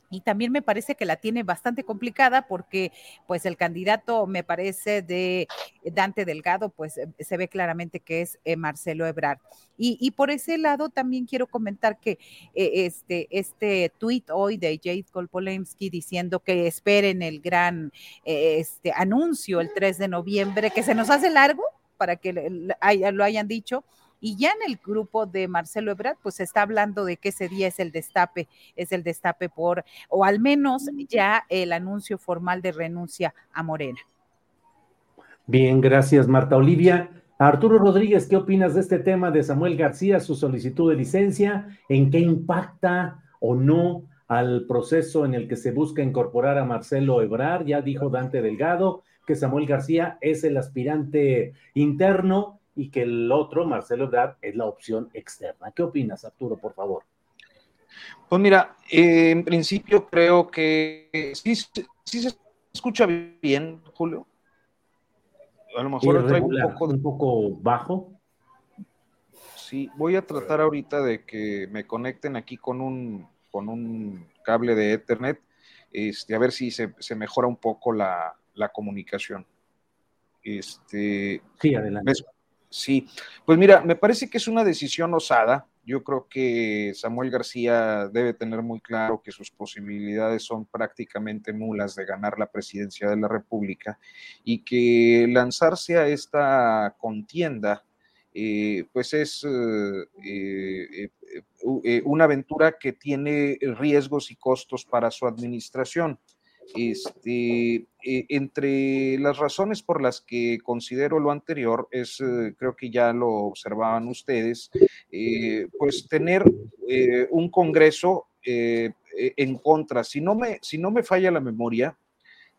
M: y también me parece que la tiene bastante complicada porque pues el candidato me parece de Dante Delgado pues eh, se ve claramente que es eh, Marcelo Ebrard. Y, por ese lado también quiero comentar que eh, este, este tuit hoy de Jade Kolpolemsky diciendo que esperen el gran este, anuncio el 3 de noviembre, que se nos hace largo para que lo hayan dicho, y ya en el grupo de Marcelo Ebrard, pues se está hablando de que ese día es el destape, es el destape por, o al menos ya el anuncio formal de renuncia a Morena.
A: Bien, gracias Marta Olivia. Arturo Rodríguez, ¿qué opinas de este tema de Samuel García, su solicitud de licencia? ¿En qué impacta o no al proceso en el que se busca incorporar a Marcelo Ebrar. Ya dijo Dante Delgado que Samuel García es el aspirante interno y que el otro, Marcelo Ebrard, es la opción externa. ¿Qué opinas, Arturo, por favor?
N: Pues mira, eh, en principio creo que sí, sí, se escucha bien, Julio.
A: A lo mejor traigo un poco, un poco bajo.
N: Sí, voy a tratar ahorita de que me conecten aquí con un, con un cable de Ethernet, este, a ver si se, se mejora un poco la, la comunicación. Este,
A: sí, adelante.
N: Sí, pues mira, me parece que es una decisión osada. Yo creo que Samuel García debe tener muy claro que sus posibilidades son prácticamente nulas de ganar la presidencia de la República y que lanzarse a esta contienda eh, pues es eh, eh, una aventura que tiene riesgos y costos para su administración. Este, eh, entre las razones por las que considero lo anterior es, eh, creo que ya lo observaban ustedes, eh, pues tener un Congreso en contra. Si no me, si no me falla la memoria,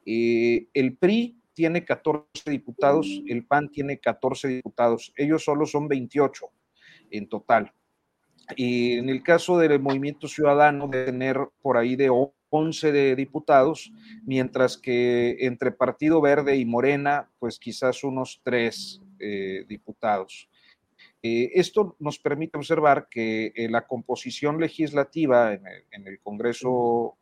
N: el PRI tiene 14 diputados, el PAN tiene 14 diputados, ellos solo son 28 en total. Y en el caso del movimiento ciudadano, de tener por ahí de 11 de diputados, mientras que entre Partido Verde y Morena, pues quizás unos tres eh, diputados. Eh, esto nos permite observar que eh, la composición legislativa en el, Congreso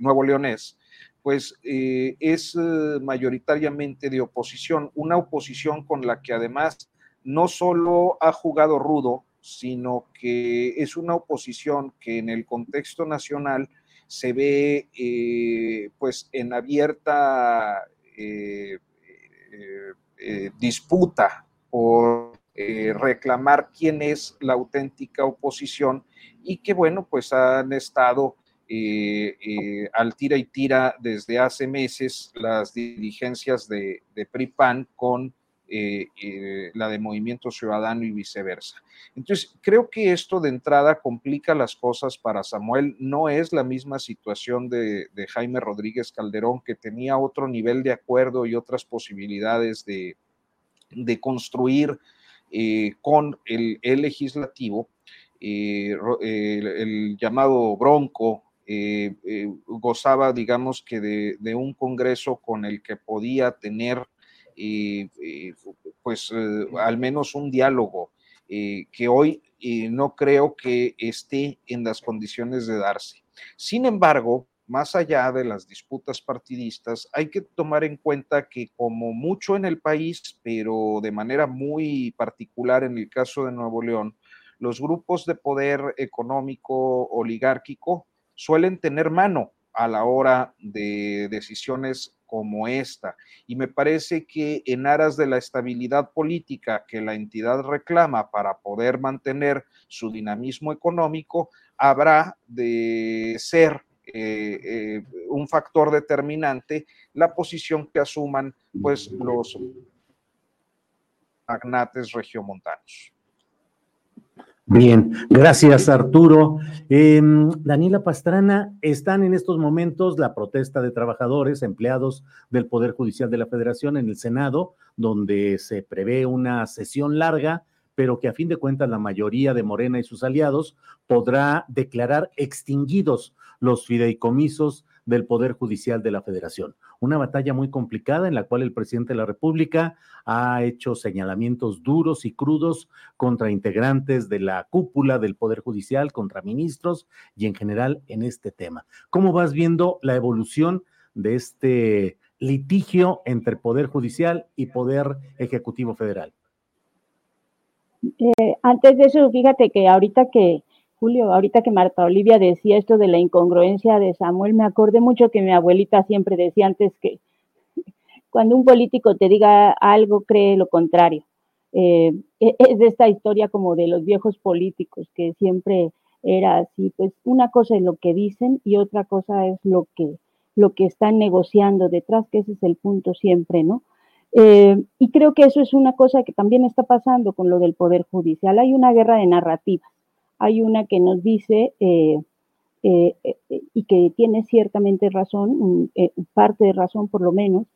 N: Nuevo Leonés, pues es mayoritariamente de oposición, una oposición con la que además no solo ha jugado rudo, sino que es una oposición que en el contexto nacional se ve eh, pues en abierta eh, eh, disputa por reclamar quién es la auténtica oposición y que bueno pues han estado al tira y tira desde hace meses las dirigencias de, de PRIPAN con eh, eh, la de Movimiento Ciudadano y viceversa. Entonces, creo que esto de entrada complica las cosas para Samuel. No es la misma situación de, Jaime Rodríguez Calderón, que tenía otro nivel de acuerdo y otras posibilidades de, construir eh, con el, legislativo. el, llamado Bronco gozaba, digamos que de, un Congreso con el que podía tener y pues eh, al menos un diálogo eh, que hoy eh, no creo que esté en las condiciones de darse. Sin embargo, más allá de las disputas partidistas, hay que tomar en cuenta que como mucho en el país, pero de manera muy particular en el caso de Nuevo León, los grupos de poder económico oligárquico suelen tener mano a la hora de decisiones como esta. Y me parece que en aras de la estabilidad política que la entidad reclama para poder mantener su dinamismo económico, habrá de ser eh, eh, un factor determinante la posición que asuman pues los magnates regiomontanos.
A: Bien, gracias Arturo. Em, Daniela Pastrana, están en estos momentos la protesta de trabajadores, empleados del Poder Judicial de la Federación en el Senado, donde se prevé una sesión larga, pero que a fin de cuentas la mayoría de Morena y sus aliados podrá declarar extinguidos los fideicomisos del Poder Judicial de la Federación. Una batalla muy complicada en la cual el presidente de la República ha hecho señalamientos duros y crudos contra integrantes de la cúpula del Poder Judicial, contra ministros y en general en este tema. ¿Cómo vas viendo la evolución de este litigio entre Poder Judicial y Poder Ejecutivo Federal?
L: Eh, antes de eso, fíjate que ahorita que Julio, ahorita que Marta Olivia decía esto de la incongruencia de Samuel, me acordé mucho que mi abuelita siempre decía antes que cuando un político te diga algo, cree lo contrario. Eh, e, es de esta historia como de los viejos políticos, que siempre era así, pues una cosa es lo que dicen y otra cosa es lo que, lo que están negociando detrás, que ese es el punto siempre, ¿no? Eh, y creo que eso es una cosa que también está pasando con lo del Poder Judicial. Hay una guerra de narrativas hay una que nos dice, eh, eh, eh, y que tiene ciertamente razón, parte de razón por lo menos,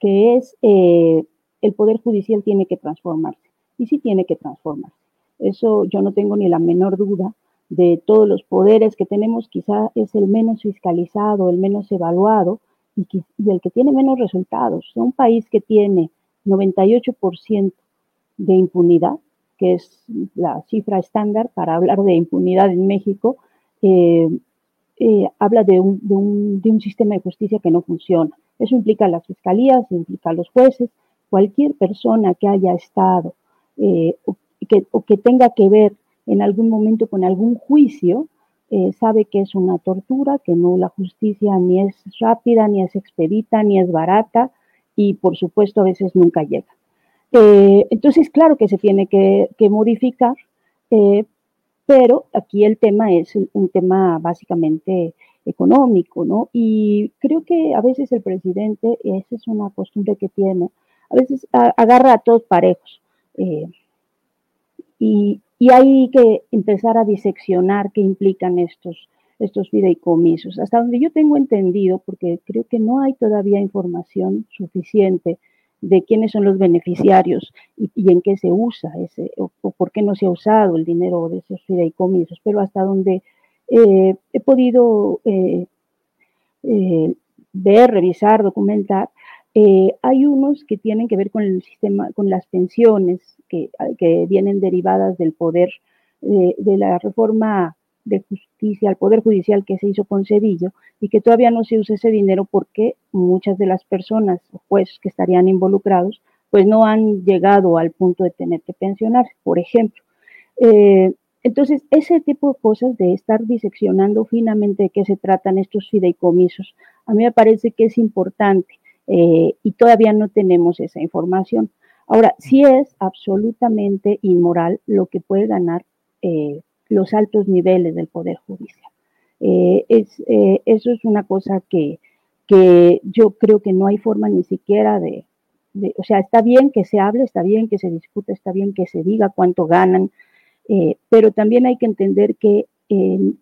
L: que es el Poder Judicial tiene que transformarse. Y sí tiene que transformarse. Eso yo no tengo ni la menor duda de todos los poderes que tenemos, quizá es el menos fiscalizado, el menos evaluado y, el que tiene menos resultados. un país que tiene 98% de impunidad, que es la cifra estándar para hablar de impunidad en México, eh, eh, habla de un, de, un, de un, sistema de justicia que no funciona. Eso implica a las fiscalías, implica a los jueces, cualquier persona que haya estado eh, o, que, o, que, tenga que ver en algún momento con algún juicio, sabe que es una tortura, que no la justicia ni es rápida, ni es expedita, ni es barata y por supuesto a veces nunca llega. Eh, entonces, claro que se tiene que, modificar, eh, pero aquí el tema es un tema básicamente económico, ¿no? Y creo que a veces el presidente, esa es una costumbre que tiene, a veces agarra a todos parejos. Eh, y, y, hay que empezar a diseccionar qué implican estos, estos fideicomisos. Hasta donde yo tengo entendido, porque creo que no hay todavía información suficiente de quiénes son los beneficiarios y, en qué se usa ese, o, por qué no se ha usado el dinero de esos fideicomisos, pero hasta donde eh, he podido eh, eh, ver, revisar, documentar, hay unos que tienen que ver con el sistema, con las pensiones que, vienen derivadas del poder de la reforma de justicia, al Poder Judicial que se hizo con Cedillo y que todavía no se usa ese dinero porque muchas de las personas o jueces que estarían involucrados pues no han llegado al punto de tener que pensionarse, por ejemplo. Eh, entonces, ese tipo de cosas de estar diseccionando finamente de qué se tratan estos fideicomisos, a mí me parece que es importante eh, y todavía no tenemos esa información. Ahora, sí es absolutamente inmoral lo que puede ganar eh, los altos niveles del Poder Judicial. Eh, eh, eso es una cosa que, yo creo que no hay forma ni siquiera de, o sea, está bien que se hable, está bien que se discute, está bien que se diga cuánto ganan, eh, pero también hay que entender que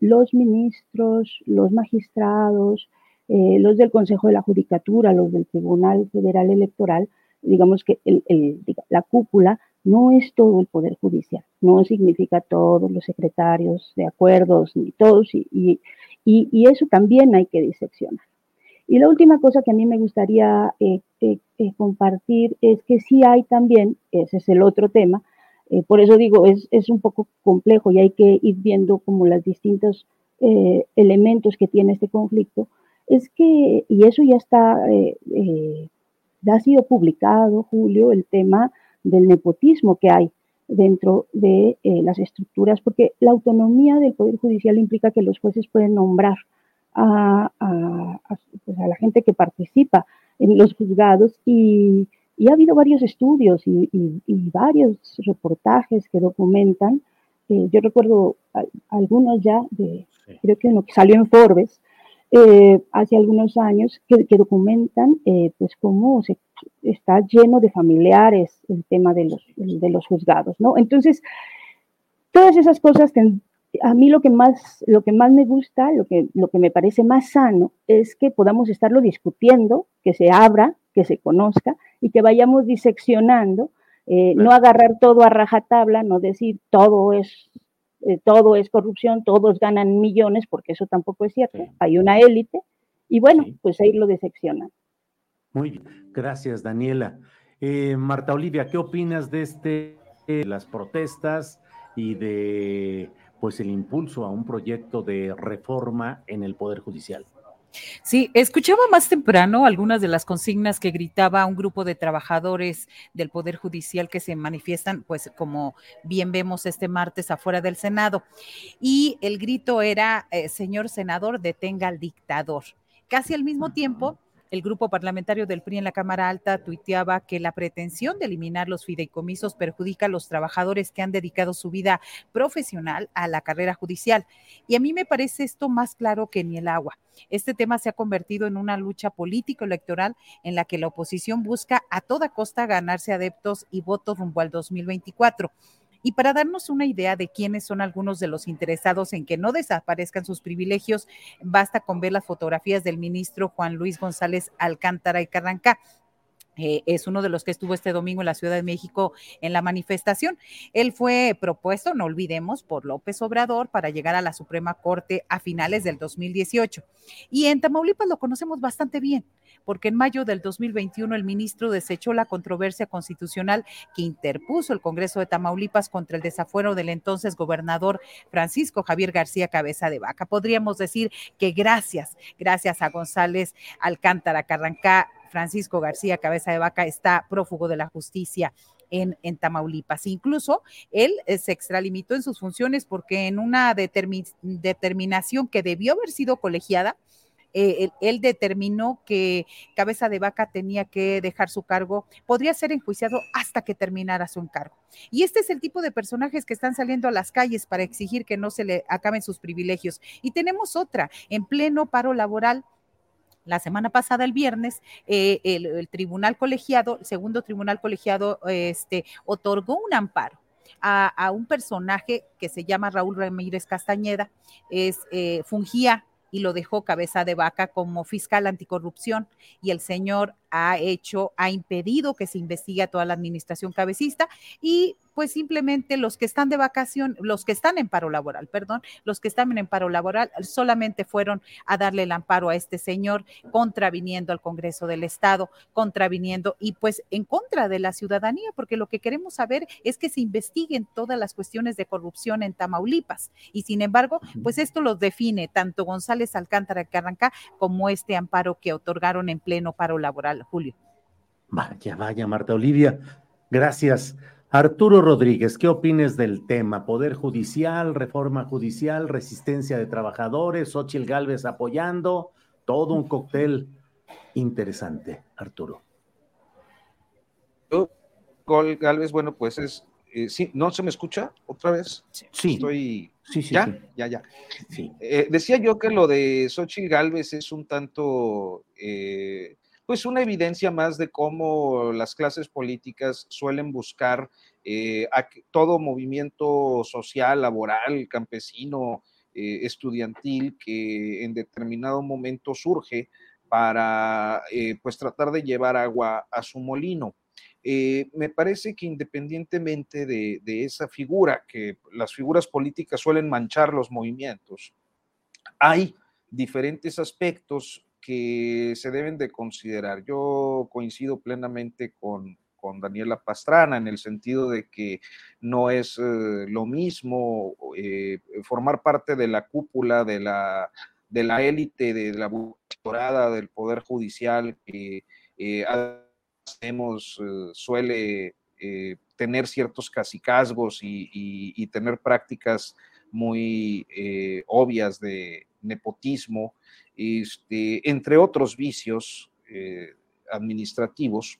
L: los ministros, los magistrados, los del Consejo de la Judicatura, los del Tribunal Federal Electoral, digamos que la cúpula no es todo el Poder Judicial, no significa todos los secretarios de acuerdos, ni todos, y, eso también hay que diseccionar. Y la última cosa que a mí me gustaría eh, eh, eh, compartir es que sí hay también, ese es el otro tema, por eso digo, es, es, un poco complejo y hay que ir viendo como los distintos elementos que tiene este conflicto, es que, y eso ya está, ya ha sido publicado, Julio, el tema del nepotismo que hay dentro de eh, las estructuras, porque la autonomía del Poder Judicial implica que los jueces pueden nombrar a, pues, la gente que participa en los juzgados y, ha habido varios estudios y, varios reportajes que documentan, eh, yo recuerdo algunos ya, de, creo que uno que salió en Forbes, eh, hace algunos años que, documentan eh, pues cómo se, está lleno de familiares el tema de los, de los juzgados, ¿no? Entonces, todas esas cosas, a mí lo que más, lo que más me gusta, lo que, lo que me parece más sano es que podamos estarlo discutiendo, que se abra, que se conozca y que vayamos diseccionando, eh, no agarrar todo a rajatabla, no decir todo es eh, todo es corrupción, todos ganan millones, porque eso tampoco es cierto. Hay una élite y bueno, pues ahí lo.
A: Muy bien, gracias Daniela. Eh, Marta Olivia, ¿qué opinas de este, las protestas y de pues el impulso a un proyecto de reforma en el Poder Judicial?
M: Sí, escuchaba más temprano algunas de las consignas que gritaba un grupo de trabajadores del Poder Judicial que se manifiestan, pues como bien vemos este martes afuera del Senado. Y el grito era, eh, señor senador, detenga al dictador. Casi al mismo tiempo, el grupo parlamentario del PRI en la Cámara Alta tuiteaba que la pretensión de eliminar los fideicomisos perjudica a los trabajadores que han dedicado su vida profesional a la carrera judicial. Y a mí me parece esto más claro que ni el agua. Este tema se ha convertido en una lucha político-electoral en la que la oposición busca a toda costa ganarse adeptos y votos rumbo al 2024 Y para darnos una idea de quiénes son algunos de los interesados en que no desaparezcan sus privilegios, basta con ver las fotografías del ministro Juan Luis González Alcántara y Carrancá. Eh, es uno de los que estuvo este domingo en la Ciudad de México en la manifestación. Él fue propuesto, no olvidemos, por López Obrador para llegar a la Suprema Corte a finales del 2018. Y en Tamaulipas lo conocemos bastante bien, porque en mayo del 2021 el ministro desechó la controversia constitucional que interpuso el Congreso de Tamaulipas contra el desafuero del entonces gobernador Francisco Javier García Cabeza de Vaca. Podríamos decir que gracias, gracias a González Alcántara Carrancá, Francisco García Cabeza de Vaca está prófugo de la justicia. En, Tamaulipas. Incluso él eh, se extralimitó en sus funciones porque en una determinación que debió haber sido colegiada, eh, él, determinó que Cabeza de Vaca tenía que dejar su cargo, podría ser enjuiciado hasta que terminara su encargo. Y este es el tipo de personajes que están saliendo a las calles para exigir que no se le acaben sus privilegios. Y tenemos otra, en pleno paro laboral la semana pasada, el viernes, eh, el, tribunal colegiado, el segundo tribunal colegiado, este, otorgó un amparo. A, un personaje que se llama Raúl Ramírez Castañeda, es, eh, fungía y lo dejó cabeza de vaca como fiscal anticorrupción y el señor ha hecho, ha impedido que se investigue a toda la administración cabecista y pues simplemente los que están de vacación, los que están en paro laboral, perdón, los que están en paro laboral solamente fueron a darle el amparo a este señor, contraviniendo al Congreso del Estado, contraviniendo y pues en contra de la ciudadanía, porque lo que queremos saber es que se investiguen todas las cuestiones de corrupción en Tamaulipas. Y sin embargo, pues esto los define tanto González Alcántara Carranca como este amparo que otorgaron en pleno paro laboral, Julio.
A: Vaya, vaya, Marta Olivia. Gracias. Arturo Rodríguez, ¿qué opines del tema? Poder judicial, reforma judicial, resistencia de trabajadores, Xochil Gálvez apoyando, todo un cóctel interesante, Arturo.
N: Gol Galvez, bueno, pues es, eh, sí, ¿no se me escucha otra vez?
A: Sí.
N: Estoy,
A: sí, sí,
N: ¿ya? Ya, ya.
A: Sí.
N: Eh, decía yo que lo de Xochitl Galvez es un tanto eh, pues una evidencia más de cómo las clases políticas suelen buscar eh, todo movimiento social, laboral, campesino, eh, estudiantil que en determinado momento surge para eh, pues tratar de llevar agua a su molino. me parece que independientemente de, de, esa figura, que las figuras políticas suelen manchar los movimientos, hay diferentes aspectos que se deben de considerar. Yo coincido plenamente con, Daniela Pastrana en el sentido de que no es eh, lo mismo eh, formar parte de la cúpula de la de la élite de la dorada del poder judicial que eh, suele tener ciertos casicazgos y, tener prácticas muy obvias de nepotismo este, entre otros vicios eh, administrativos,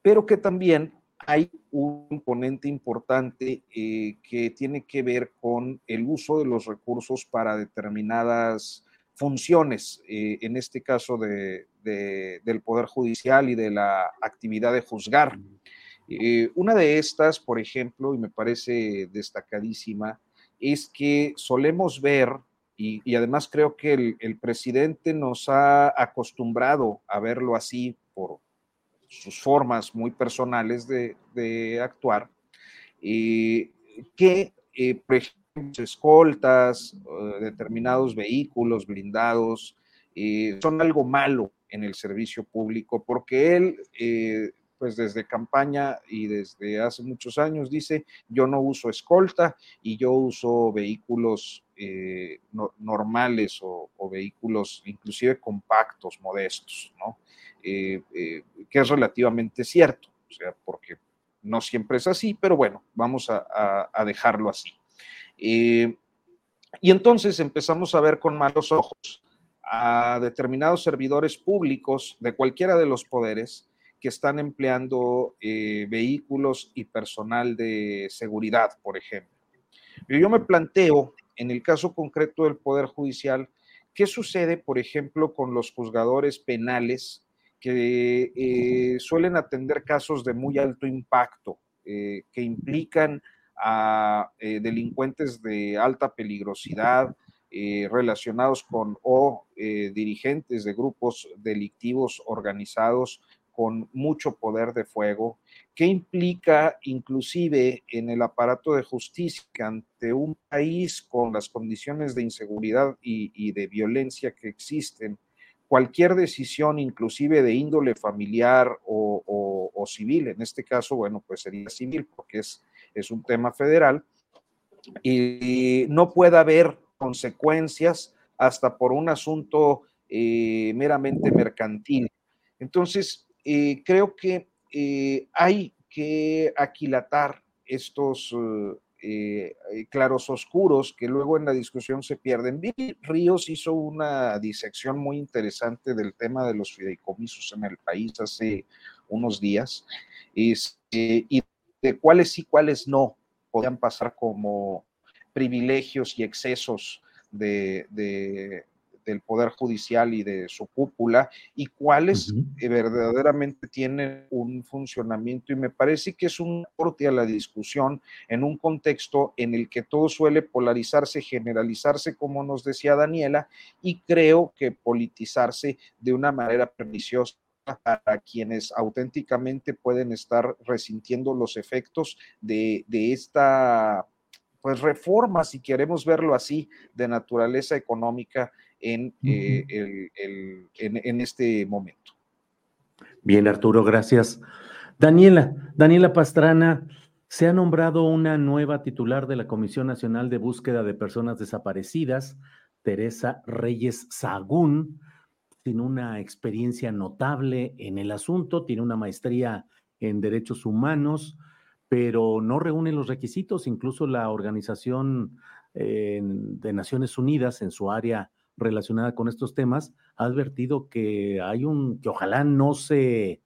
N: pero que también hay un componente importante eh, que tiene que ver con el uso de los recursos para determinadas funciones, eh, en este caso del Poder Judicial y de la actividad de juzgar. una de estas, por ejemplo, y me parece destacadísima, es que solemos ver y, además creo que el, presidente nos ha acostumbrado a verlo así por sus formas muy personales de, actuar, eh, que, eh, por ejemplo, escoltas, eh, determinados vehículos blindados, son algo malo en el servicio público, porque él pues desde campaña y desde hace muchos años dice, yo no uso escolta y yo uso vehículos eh, normales o, vehículos inclusive compactos, modestos, ¿no? Eh, eh, que es relativamente cierto, o sea, porque no siempre es así, pero bueno, vamos a, a dejarlo así. y entonces empezamos a ver con malos ojos a determinados servidores públicos de cualquiera de los poderes que están empleando eh, vehículos y personal de seguridad, por ejemplo. Yo me planteo, en el caso concreto del Poder Judicial, ¿qué sucede, por ejemplo, con los juzgadores penales que eh, suelen atender casos de muy alto impacto que implican a delincuentes de alta peligrosidad, relacionados con o dirigentes de grupos delictivos organizados con mucho poder de fuego, que implica inclusive en el aparato de justicia ante un país con las condiciones de inseguridad y, de violencia que existen, cualquier decisión, inclusive de índole familiar o, civil, en este caso, bueno, pues sería civil porque es, es un tema federal, y no puede haber consecuencias hasta por un asunto eh, meramente mercantil. Entonces, eh, creo que eh, hay que aquilatar estos eh, claros oscuros que luego en la discusión se pierden. Billy Ríos hizo una disección muy interesante del tema de los fideicomisos en el país hace unos días este, y de cuáles y cuáles no podían pasar como privilegios y excesos de, del Poder Judicial y de su cúpula y cuáles verdaderamente tienen un funcionamiento. Y me parece que es un aporte a la discusión en un contexto en el que todo suele polarizarse, generalizarse, como nos decía Daniela, y creo que politizarse de una manera perniciosa para quienes auténticamente pueden estar resintiendo los efectos de, de esta pues reforma, si queremos verlo así, de naturaleza económica en, eh, en, este momento.
A: Bien, Arturo, gracias. Daniela, Daniela Pastrana, se ha nombrado una nueva titular de la Comisión Nacional de Búsqueda de Personas Desaparecidas, Teresa Reyes Sagún, tiene una experiencia notable en el asunto, tiene una maestría en derechos humanos, pero no reúne los requisitos, incluso la Organización eh, de Naciones Unidas en su área relacionada con estos temas ha advertido que hay un, que ojalá no se,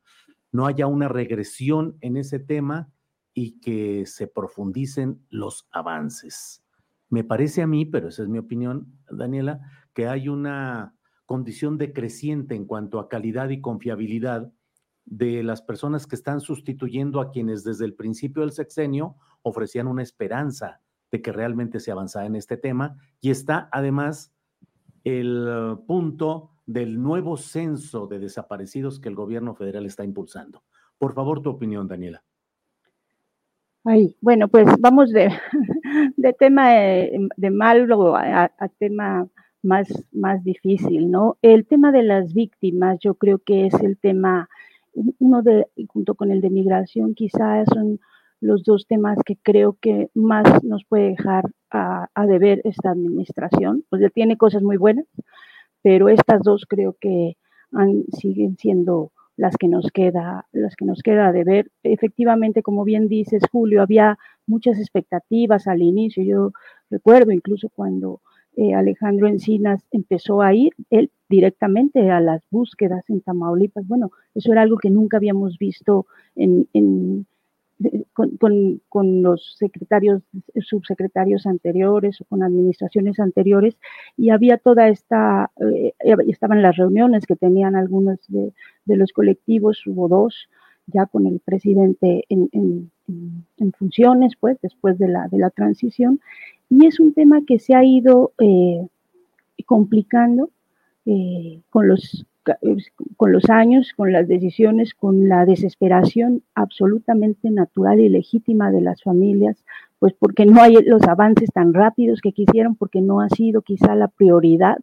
A: no haya una regresión en ese tema y que se profundicen los avances. Me parece a mí, pero esa es mi opinión, Daniela, que hay una condición decreciente en cuanto a calidad y confiabilidad de las personas que están sustituyendo a quienes desde el principio del sexenio ofrecían una esperanza de que realmente se avanzara en este tema y está además el punto del nuevo censo de desaparecidos que el gobierno federal está impulsando. Por favor, tu opinión, Daniela.
L: Ay, bueno, pues vamos de, tema de, de malo a, tema más, más difícil, ¿no? El tema de las víctimas, yo creo que es el tema, uno de, junto con el de migración, quizás son los dos temas que creo que más nos puede dejar a, deber esta administración. Pues tiene cosas muy buenas, pero estas dos creo que siguen siendo las que nos queda, las que nos queda de ver. Efectivamente, como bien dices, Julio, había muchas expectativas al inicio. Yo recuerdo incluso cuando eh, Alejandro Encinas empezó a ir él directamente a las búsquedas en Tamaulipas. Bueno, eso era algo que nunca habíamos visto en con, con, los secretarios, subsecretarios anteriores o con administraciones anteriores y había toda esta, eh, estaban las reuniones que tenían algunos de, los colectivos, hubo dos, ya con el presidente en, en, funciones, pues, después de la, de la transición, y es un tema que se ha ido eh, complicando eh, con los con los años, con las decisiones, con la desesperación absolutamente natural y legítima de las familias, pues porque no hay los avances tan rápidos que quisieron, porque no ha sido quizá la prioridad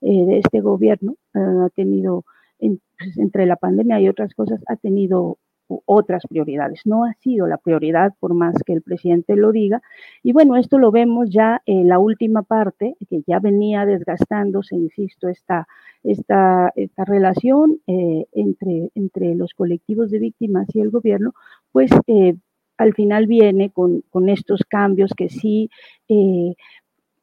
L: eh, de este gobierno, eh, ha tenido, pues, entre la pandemia y otras cosas, ha tenido otras prioridades. No ha sido la prioridad, por más que el presidente lo diga. Y bueno, esto lo vemos ya en la última parte, que ya venía desgastándose, insisto, esta, esta, esta relación eh, entre, entre los colectivos de víctimas y el gobierno, pues eh, al final viene con, estos cambios que sí eh,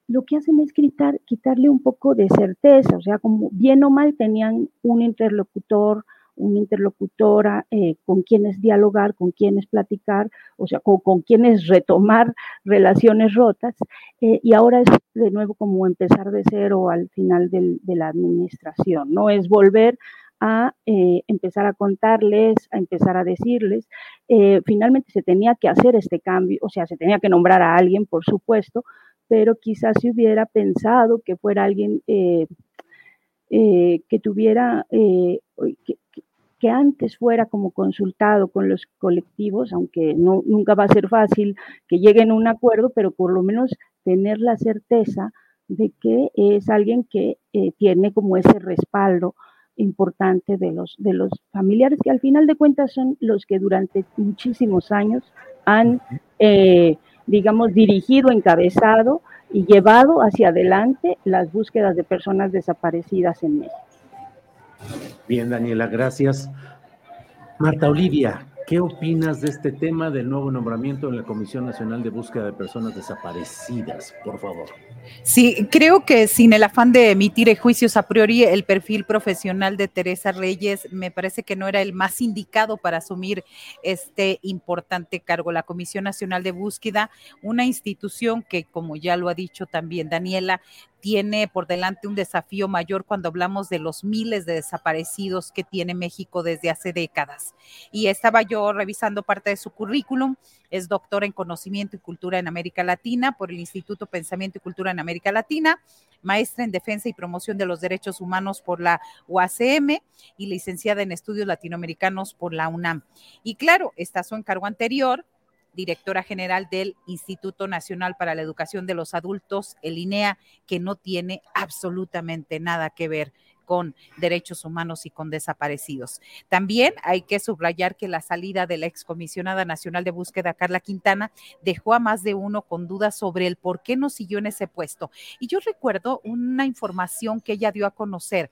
L: lo que hacen es quitarle un poco de certeza, o sea, como bien o mal tenían un interlocutor, una interlocutora eh, con quienes dialogar, con quienes platicar, o sea, con, quienes retomar relaciones rotas, eh, y ahora es de nuevo como empezar de cero al final de la administración, ¿no? Es volver a eh, empezar a contarles, a empezar a decirles. Finalmente se tenía que hacer este cambio, o sea, se tenía que nombrar a alguien, por supuesto, pero quizás se hubiera pensado que fuera alguien que tuviera, que, antes fuera como consultado con los colectivos, aunque no, nunca va a ser fácil que lleguen a un acuerdo, pero por lo menos tener la certeza de que es alguien que tiene como ese respaldo importante de los, de los familiares que al final de cuentas son los que durante muchísimos años han, eh, digamos, dirigido, encabezado y llevado hacia adelante las búsquedas de personas desaparecidas en México.
A: Bien, Daniela, gracias. Marta Olivia, ¿Qué opinas de este tema del nuevo nombramiento en la Comisión Nacional de Búsqueda de Personas Desaparecidas? Por favor.
M: Sí, creo que sin el afán de emitir juicios a priori, el perfil profesional de Teresa Reyes me parece que no era el más indicado para asumir este importante cargo. La Comisión Nacional de Búsqueda, una institución que, como ya lo ha dicho también Daniela, tiene por delante un desafío mayor cuando hablamos de los miles de desaparecidos que tiene México desde hace décadas. Y estaba yo revisando parte de su currículum. Es doctora en conocimiento y cultura en América Latina por el Instituto Pensamiento y Cultura en América Latina, maestra en defensa y promoción de los derechos humanos por la UACM y licenciada en estudios latinoamericanos por la UNAM. Y claro, está su encargo anterior directora general del Instituto Nacional para la Educación de los Adultos, el INEA, que no tiene absolutamente nada que ver con derechos humanos y con desaparecidos. También hay que subrayar que la salida de la excomisionada nacional de búsqueda, Carla Quintana, dejó a más de uno con dudas sobre el por qué no siguió en ese puesto. Y yo recuerdo una información que ella dio a conocer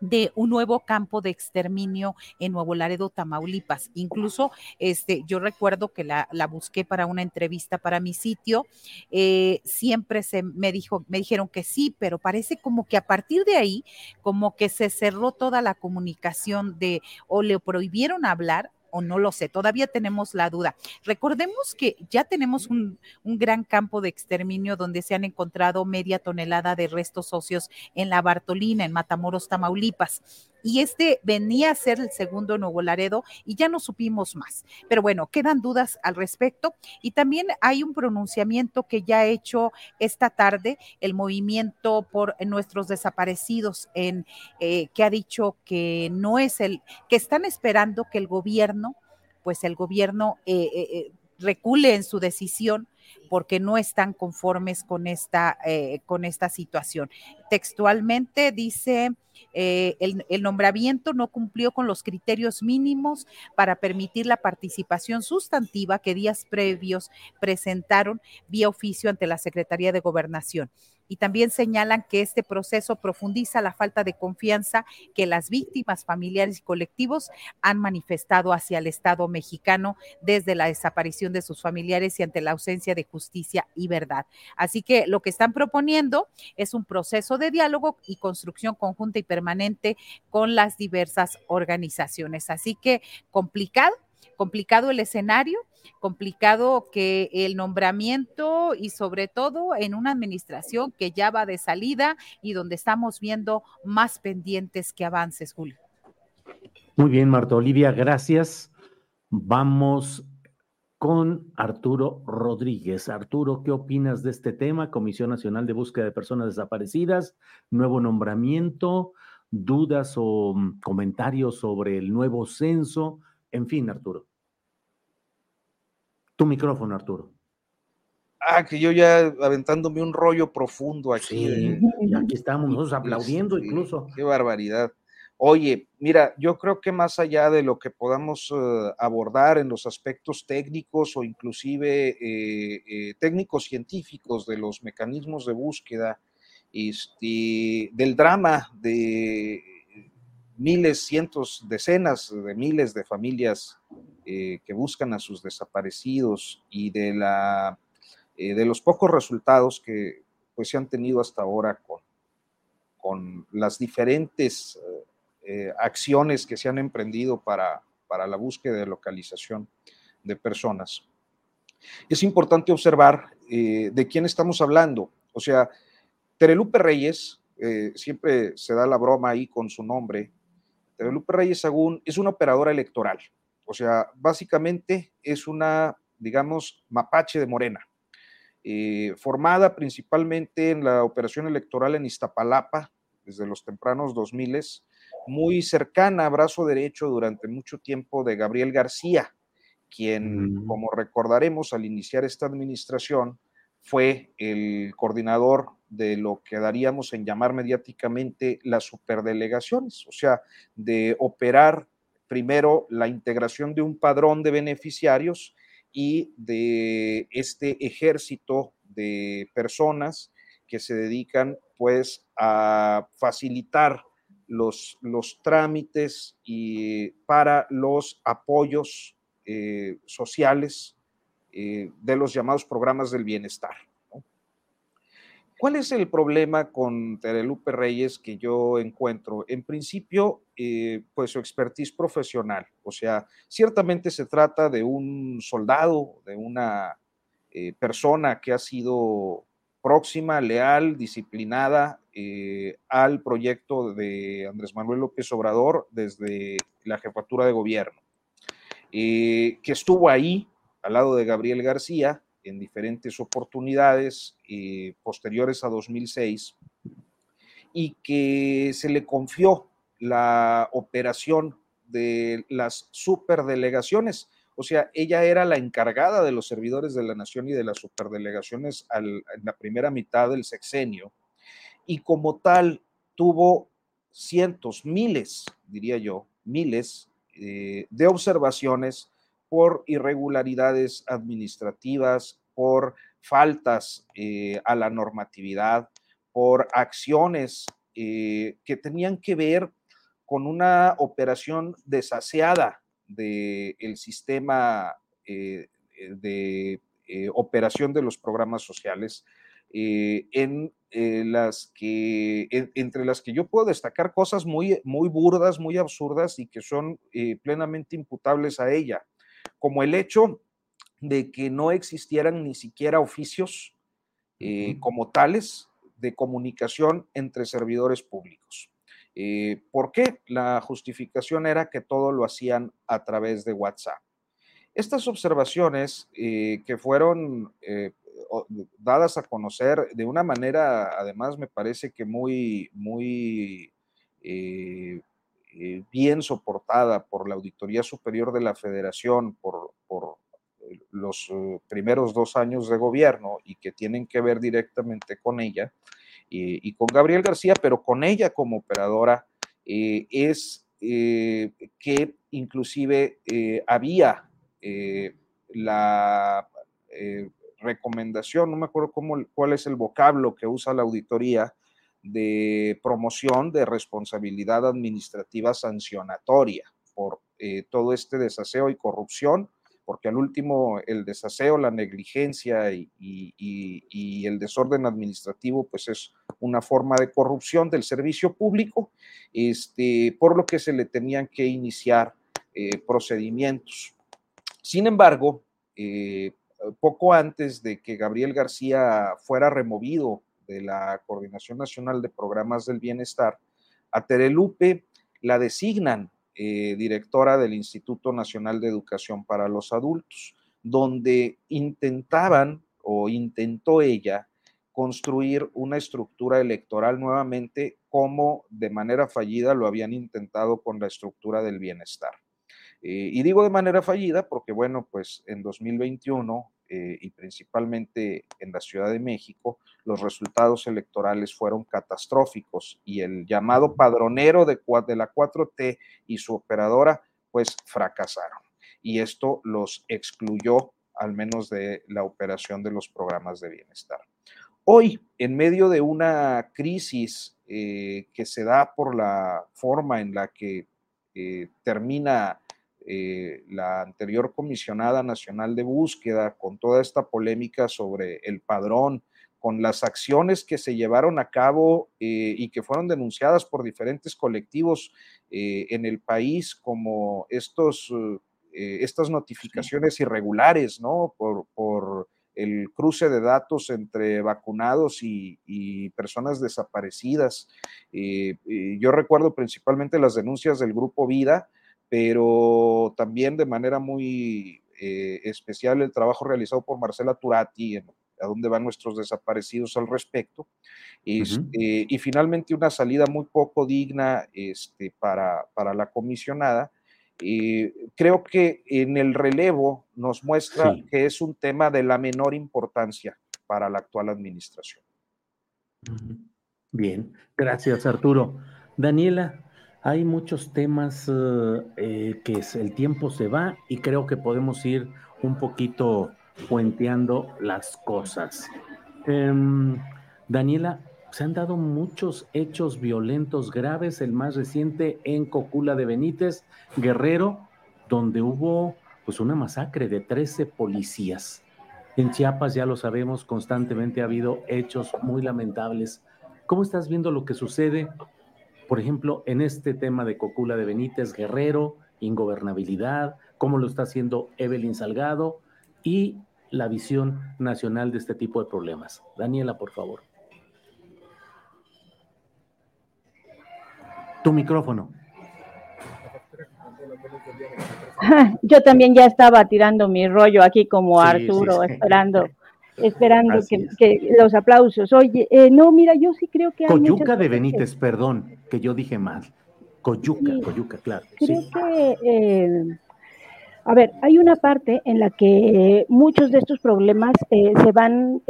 M: de un nuevo campo de exterminio en Nuevo Laredo, Tamaulipas. Incluso este, yo recuerdo que la, busqué para una entrevista para mi sitio. Eh, siempre se me dijo, me dijeron que sí, pero parece como que a partir de ahí, como que se cerró toda la comunicación de o le prohibieron hablar o no lo sé, todavía tenemos la duda. Recordemos que ya tenemos un, un, gran campo de exterminio donde se han encontrado media tonelada de restos óseos en la Bartolina, en Matamoros, Tamaulipas y este venía a ser el segundo Nuevo Laredo y ya no supimos más. Pero bueno, quedan dudas al respecto y también hay un pronunciamiento que ya ha hecho esta tarde el movimiento por nuestros desaparecidos en eh, que ha dicho que no es el que están esperando que el gobierno pues el gobierno eh, eh, recule en su decisión porque no están conformes con esta, eh, con esta situación. Textualmente dice, eh, el, el, nombramiento no cumplió con los criterios mínimos para permitir la participación sustantiva que días previos presentaron vía oficio ante la Secretaría de Gobernación y también señalan que este proceso profundiza la falta de confianza que las víctimas familiares y colectivos han manifestado hacia el Estado mexicano desde la desaparición de sus familiares y ante la ausencia de justicia y verdad. Así que lo que están proponiendo es un proceso de diálogo y construcción conjunta y permanente con las diversas organizaciones. Así que complicado, complicado el escenario, complicado que el nombramiento y sobre todo en una administración que ya va de salida y donde estamos viendo más pendientes que avances, Julio.
A: Muy bien, Marta Olivia, gracias. Vamos con Arturo Rodríguez. Arturo, ¿qué opinas de este tema? Comisión Nacional de Búsqueda de Personas Desaparecidas, nuevo nombramiento, dudas o mm, comentarios sobre el nuevo censo. En fin, Arturo. Tu micrófono, Arturo.
N: Ah, que yo ya aventándome un rollo profundo aquí.
A: Sí, y aquí estamos nosotros aplaudiendo incluso.
N: Qué barbaridad. Oye, mira, yo creo que más allá de lo que podamos uh, abordar en los aspectos técnicos o inclusive eh, eh, técnicos científicos de los mecanismos de búsqueda, este, del drama de miles, cientos, decenas de miles de familias eh, que buscan a sus desaparecidos y de, la, eh, de los pocos resultados que pues, se han tenido hasta ahora con, con las diferentes eh, acciones que se han emprendido para, para la búsqueda de localización de personas. Es importante observar de quién estamos hablando. O sea, Terelupe Reyes, siempre se da la broma ahí con su nombre, Terelupe Reyes Sagún es una operadora electoral. O sea, básicamente es una, digamos, mapache de Morena, eh, formada principalmente en la operación electoral en Iztapalapa desde los tempranos 2000, muy cercana, brazo derecho durante mucho tiempo de Gabriel García, quien, como recordaremos, al iniciar esta administración, fue el coordinador de lo que daríamos en llamar mediáticamente las superdelegaciones, o sea, de operar primero la integración de un padrón de beneficiarios y de este ejército de personas que se dedican pues a facilitar los, los trámites y para los apoyos eh, sociales eh, de los llamados programas del bienestar. ¿Cuál es el problema con Terelupe Reyes que yo encuentro? En principio, eh, pues su expertise profesional. O sea, ciertamente se trata de un soldado, de una eh, persona que ha sido próxima, leal, disciplinada al proyecto de Andrés Manuel López Obrador desde la jefatura de gobierno, que estuvo ahí al lado de Gabriel García en diferentes oportunidades eh, posteriores a 2006 y que se le confió la operación de las superdelegaciones. O sea, ella era la encargada de los servidores de la nación y de las superdelegaciones en la primera mitad del sexenio. Y como tal, tuvo cientos, miles, diría yo, miles eh, de observaciones por irregularidades administrativas, por faltas eh, a la normatividad, por acciones eh, que tenían que ver con una operación desaseada del sistema eh, de operación de los programas sociales, entre las que yo puedo destacar cosas muy, muy burdas, muy absurdas y que son plenamente imputables a ella como el hecho de que no existieran ni siquiera oficios eh, como tales de comunicación entre servidores públicos. Eh, ¿Por qué? La justificación era que todo lo hacían a través de WhatsApp. Estas observaciones eh, que fueron dadas a conocer de una manera, además, me parece que muy, muy eh, bien soportada por la Auditoría Superior de la Federación por, eh, los eh, primeros dos años de gobierno y que tienen que ver directamente con ella y con Gabriel García, pero con ella como operadora, es que inclusive había la recomendación, no me acuerdo cómo, cuál es el vocablo que usa la auditoría, de promoción de responsabilidad administrativa sancionatoria por eh, todo este desaseo y corrupción, porque al último el desaseo, la negligencia y, el desorden administrativo, pues es una forma de corrupción del servicio público, este, por lo que se le tenían que iniciar eh, procedimientos. Sin embargo, eh, poco antes de que Gabriel García fuera removido de la Coordinación Nacional de Programas del Bienestar, a Terelupe la designan eh, directora del Instituto Nacional de Educación para los Adultos, donde intentaban o intentó ella construir una estructura electoral nuevamente como de manera fallida lo habían intentado con la estructura del bienestar. Eh, y digo de manera fallida porque, bueno, pues en 2021 eh, y principalmente en la Ciudad de México, los resultados electorales fueron catastróficos y el llamado padronero de, de la 4T y su operadora, pues fracasaron. Y esto los excluyó al menos de la operación de los programas de bienestar. Hoy, en medio de una crisis eh, que se da por la forma en la que eh, termina eh, la anterior comisionada nacional de búsqueda, con toda esta polémica sobre el padrón, con las acciones que se llevaron a cabo eh, y que fueron denunciadas por diferentes colectivos eh, en el país, como estos, estas notificaciones irregulares, ¿no? Por, el cruce de datos entre vacunados y, personas desaparecidas. Yo recuerdo principalmente las denuncias del grupo Vida, pero también de manera muy eh, especial el trabajo realizado por Marcela Turati en a dónde van nuestros desaparecidos al respecto. Este, y finalmente una salida muy poco digna este, para, para la comisionada, eh, creo que en el relevo nos muestra que es un tema de la menor importancia para la actual administración.
A: Bien, gracias Arturo. Daniela, hay muchos temas eh, que el tiempo se va y creo que podemos ir un poquito puenteando las cosas. Em, Daniela, se han dado muchos hechos violentos graves, el más reciente en Cocula de Benítez, Guerrero, donde hubo pues una masacre de 13 policías. En Chiapas, ya lo sabemos, constantemente ha habido hechos muy lamentables. ¿Cómo estás viendo lo que sucede, por ejemplo, en este tema de Cocula de Benítez, Guerrero, ingobernabilidad? ¿Cómo lo está haciendo Evelyn Salgado? Y la visión nacional de este tipo de problemas. Daniela, por favor. Tu micrófono.
L: Yo también ya estaba tirando mi rollo aquí como Arturo, esperando, esperando que, los aplausos. Oye, eh, no, mira, yo sí creo que...
A: Coyuca de Benítez, perdón, que yo dije mal. Coyuca, Coyuca, claro.
L: Creo que, eh, a ver, hay una parte en la que muchos de estos problemas eh, se van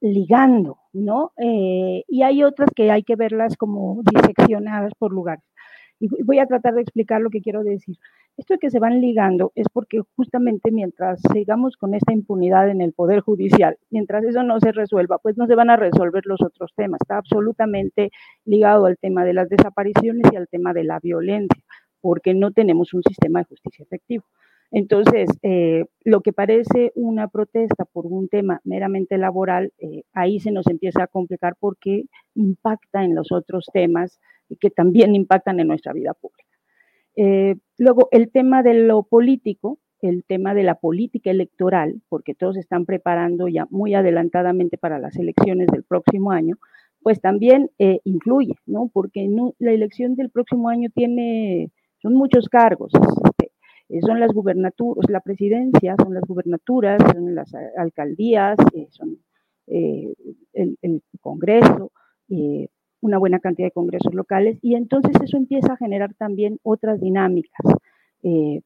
L: ligando, ¿no? Eh, y hay otras que hay que verlas como diseccionadas por lugares. Y voy a tratar de explicar lo que quiero decir. Esto de que se van ligando es porque justamente mientras sigamos con esta impunidad en el Poder Judicial, mientras eso no se resuelva, pues no se van a resolver los otros temas. Está absolutamente ligado al tema de las desapariciones y al tema de la violencia, porque no tenemos un sistema de justicia efectivo. Entonces, eh, lo que parece una protesta por un tema meramente laboral, eh, ahí se nos empieza a complicar porque impacta en los otros temas que también impactan en nuestra vida pública. Eh, luego, el tema de lo político, el tema de la política electoral, porque todos están preparando ya muy adelantadamente para las elecciones del próximo año, pues también influye, ¿no? Porque la elección del próximo año tiene, son muchos cargos, eh, son las gubernaturas, la presidencia, son las gubernaturas, son las alcaldías, eh, son eh, el, Congreso, una buena cantidad de congresos locales, y entonces eso empieza a generar también otras dinámicas que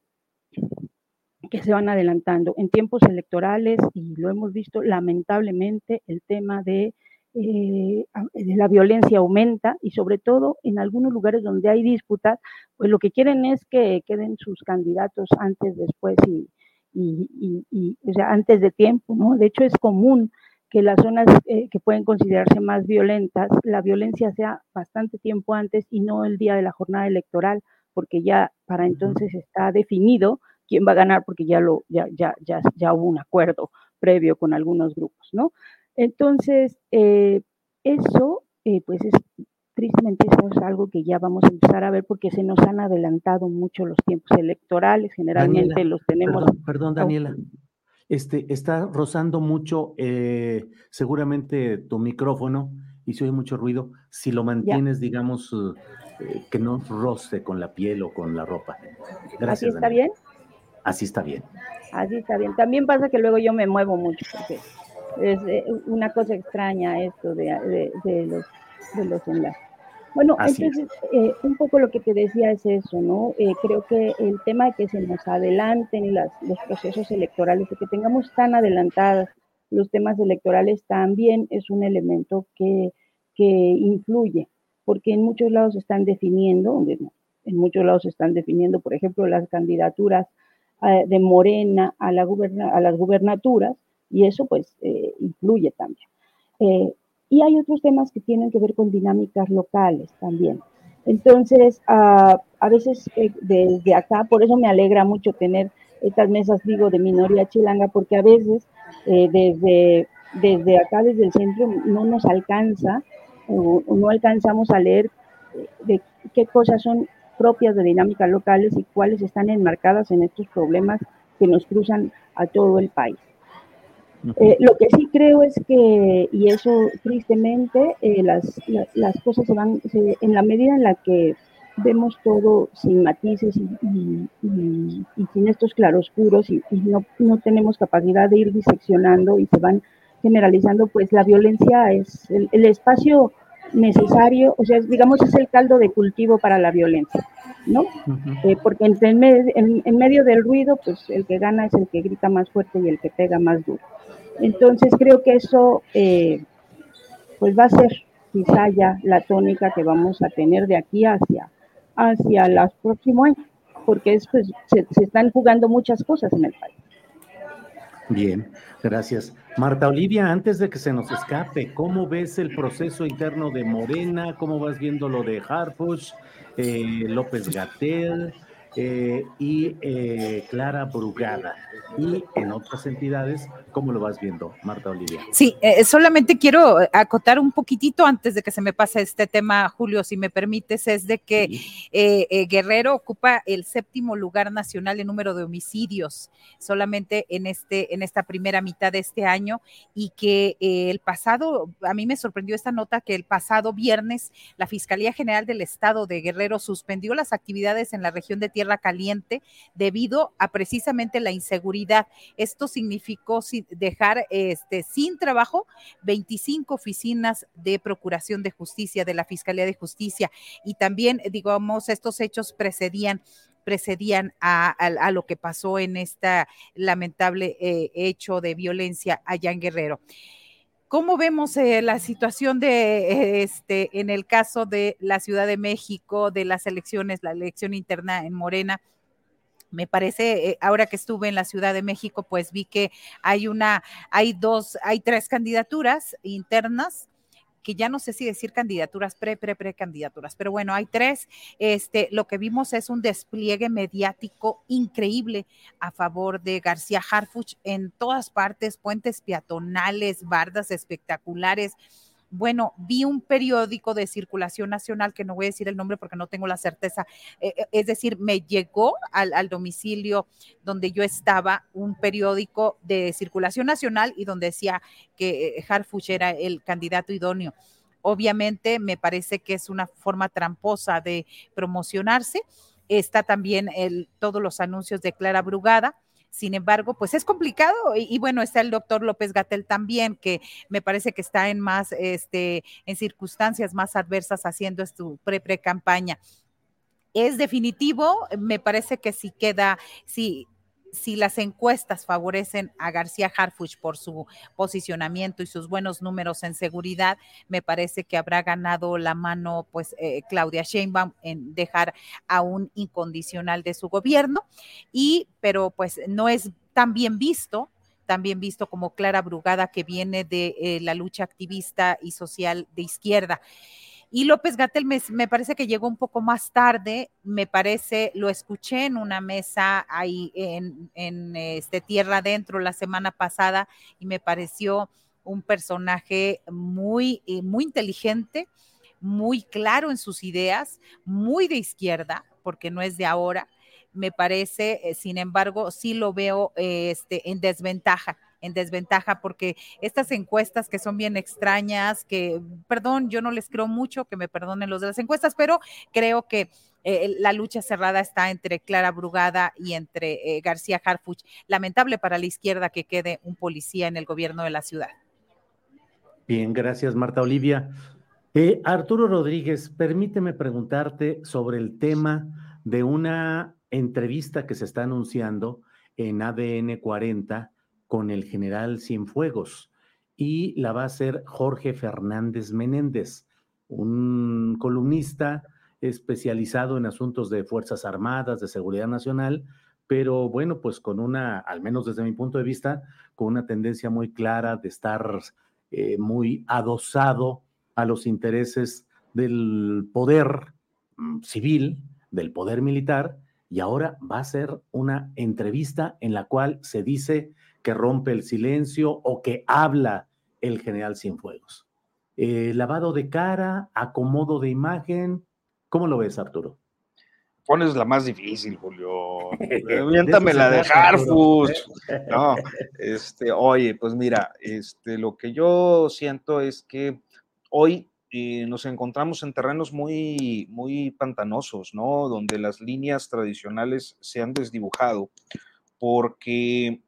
L: se van adelantando en tiempos electorales, y lo hemos visto lamentablemente, el tema de eh, la violencia aumenta y sobre todo en algunos lugares donde hay disputas, pues lo que quieren es que queden sus candidatos antes, después y, y, o sea, antes de tiempo, ¿no? De hecho es común que las zonas eh, que pueden considerarse más violentas, la violencia sea bastante tiempo antes y no el día de la jornada electoral, porque ya para entonces está definido quién va a ganar porque ya lo ya ya ya, ya hubo un acuerdo previo con algunos grupos, ¿no? Entonces, eh, eso, eh, pues es, tristemente eso es algo que ya vamos a empezar a ver porque se nos han adelantado mucho los tiempos electorales, generalmente los tenemos.
A: Perdón, Daniela. Este, está rozando mucho eh, seguramente tu micrófono y se oye mucho ruido. Si lo mantienes, digamos, que no roce con la piel o con la ropa.
L: Gracias. ¿Así está bien?
A: Así está bien.
L: Así está bien. También pasa que luego yo me muevo mucho porque es eh, una cosa extraña esto de, los, de los enlaces. Bueno, entonces, eh, un poco lo que te decía es eso, ¿no? Eh, creo que el tema de que se nos adelanten las, los procesos electorales, de que tengamos tan adelantados los temas electorales, también es un elemento que, que influye, porque en muchos lados están definiendo, en muchos lados están definiendo, por ejemplo, las candidaturas de Morena a, la a las gubernaturas, y eso pues eh, influye también. Eh, y hay otros temas que tienen que ver con dinámicas locales también. Entonces, a veces eh, desde acá, por eso me alegra mucho tener estas mesas, digo, de minoría chilanga, porque a veces desde, desde acá, desde el centro, no nos alcanza o, no alcanzamos a leer de qué cosas son propias de dinámicas locales y cuáles están enmarcadas en estos problemas que nos cruzan a todo el país. Eh, lo que sí creo es que, y eso tristemente, eh, las, las cosas se van, en la medida en la que vemos todo sin matices y, sin estos claroscuros y, no, no, tenemos capacidad de ir diseccionando y se van generalizando, pues la violencia es el, espacio necesario, o sea, digamos, es el caldo de cultivo para la violencia, ¿no? Eh, porque en, en, medio del ruido, pues el que gana es el que grita más fuerte y el que pega más duro. Entonces creo que eso, eh, pues va a ser quizá ya la tónica que vamos a tener de aquí hacia, hacia los próximos años, porque es, pues, se, están jugando muchas cosas en el país.
A: Bien, gracias. Marta Olivia, antes de que se nos escape, ¿cómo ves el proceso interno de Morena? ¿Cómo vas viendo lo de Harfuch, eh, López Gatel eh, y eh, Clara Brugada? Y en otras entidades, ¿Cómo lo vas viendo, Marta Olivia?
M: Sí, eh, solamente quiero acotar un poquitito antes de que se me pase este tema, Julio, si me permites, es de que eh, eh, Guerrero ocupa el séptimo lugar nacional en número de homicidios, solamente en, este, en esta primera mitad de este año, y que el pasado, a mí me sorprendió esta nota que el pasado viernes la Fiscalía General del Estado de Guerrero suspendió las actividades en la región de Tierra Caliente debido a precisamente la inseguridad. Esto significó dejar este, sin trabajo 25 oficinas de Procuración de Justicia de la Fiscalía de Justicia y también, digamos, estos hechos precedían precedían a, lo que pasó en este lamentable eh, hecho de violencia allá en Guerrero. ¿Cómo vemos eh, la situación de este en el caso de la Ciudad de México, de las elecciones, la elección interna en Morena? me parece, eh, ahora que estuve en la Ciudad de México, pues vi que hay una, hay dos, hay tres candidaturas internas que ya no sé si decir candidaturas, pre, pre, pre candidaturas, pero bueno, hay tres. Este, lo que vimos es un despliegue mediático increíble a favor de García Harfuch en todas partes, puentes peatonales, bardas espectaculares bueno, vi un periódico de circulación nacional, que no voy a decir el nombre porque no tengo la certeza, eh, eh, es decir, me llegó al, domicilio donde yo estaba un periódico de circulación nacional y donde decía que eh, Harfuch era el candidato idóneo. Obviamente me parece que es una forma tramposa de promocionarse. Está también el, todos los anuncios de Clara Brugada sin embargo, pues es complicado y, bueno, está el doctor López Gatel también, que me parece que está en más, este, en circunstancias más adversas haciendo su pre-pre-campaña. Es definitivo, me parece que si queda, si si las encuestas favorecen a García Harfuch por su posicionamiento y sus buenos números en seguridad, me parece que habrá ganado la mano pues eh, Claudia Sheinbaum en dejar a un incondicional de su gobierno y pero pues no es tan bien visto también visto como Clara Brugada que viene de eh, la lucha activista y social de izquierda. Y López Gatel me, parece que llegó un poco más tarde, me parece, lo escuché en una mesa ahí en, este Tierra Adentro la semana pasada y me pareció un personaje muy, eh, muy inteligente, muy claro en sus ideas, muy de izquierda, porque no es de ahora. Me parece, eh, sin embargo, sí lo veo este, en desventaja en desventaja porque estas encuestas que son bien extrañas, que, perdón, yo no les creo mucho, que me perdonen los de las encuestas, pero creo que eh, la lucha cerrada está entre Clara Brugada y entre eh, García Harfuch. Lamentable para la izquierda que quede un policía en el gobierno de la ciudad.
A: Bien, gracias Marta Olivia. Eh, Arturo Rodríguez, permíteme preguntarte sobre el tema de una entrevista que se está anunciando en ADN 40 con el general Cienfuegos y la va a hacer Jorge Fernández Menéndez, un columnista especializado en asuntos de Fuerzas Armadas, de Seguridad Nacional, pero bueno, pues con una, al menos desde mi punto de vista, con una tendencia muy clara de estar eh, muy adosado a los intereses del poder mm, civil, del poder militar, y ahora va a ser una entrevista en la cual se dice que rompe el silencio o que habla el general Cienfuegos. Eh, lavado de cara, acomodo de imagen, ¿cómo lo ves, Arturo?
N: pones la más difícil, Julio. Miéntame la de Harfus. No, este, oye, pues mira, este, lo que yo siento es que hoy eh, nos encontramos en terrenos muy, muy pantanosos, ¿no? Donde las líneas tradicionales se han desdibujado, porque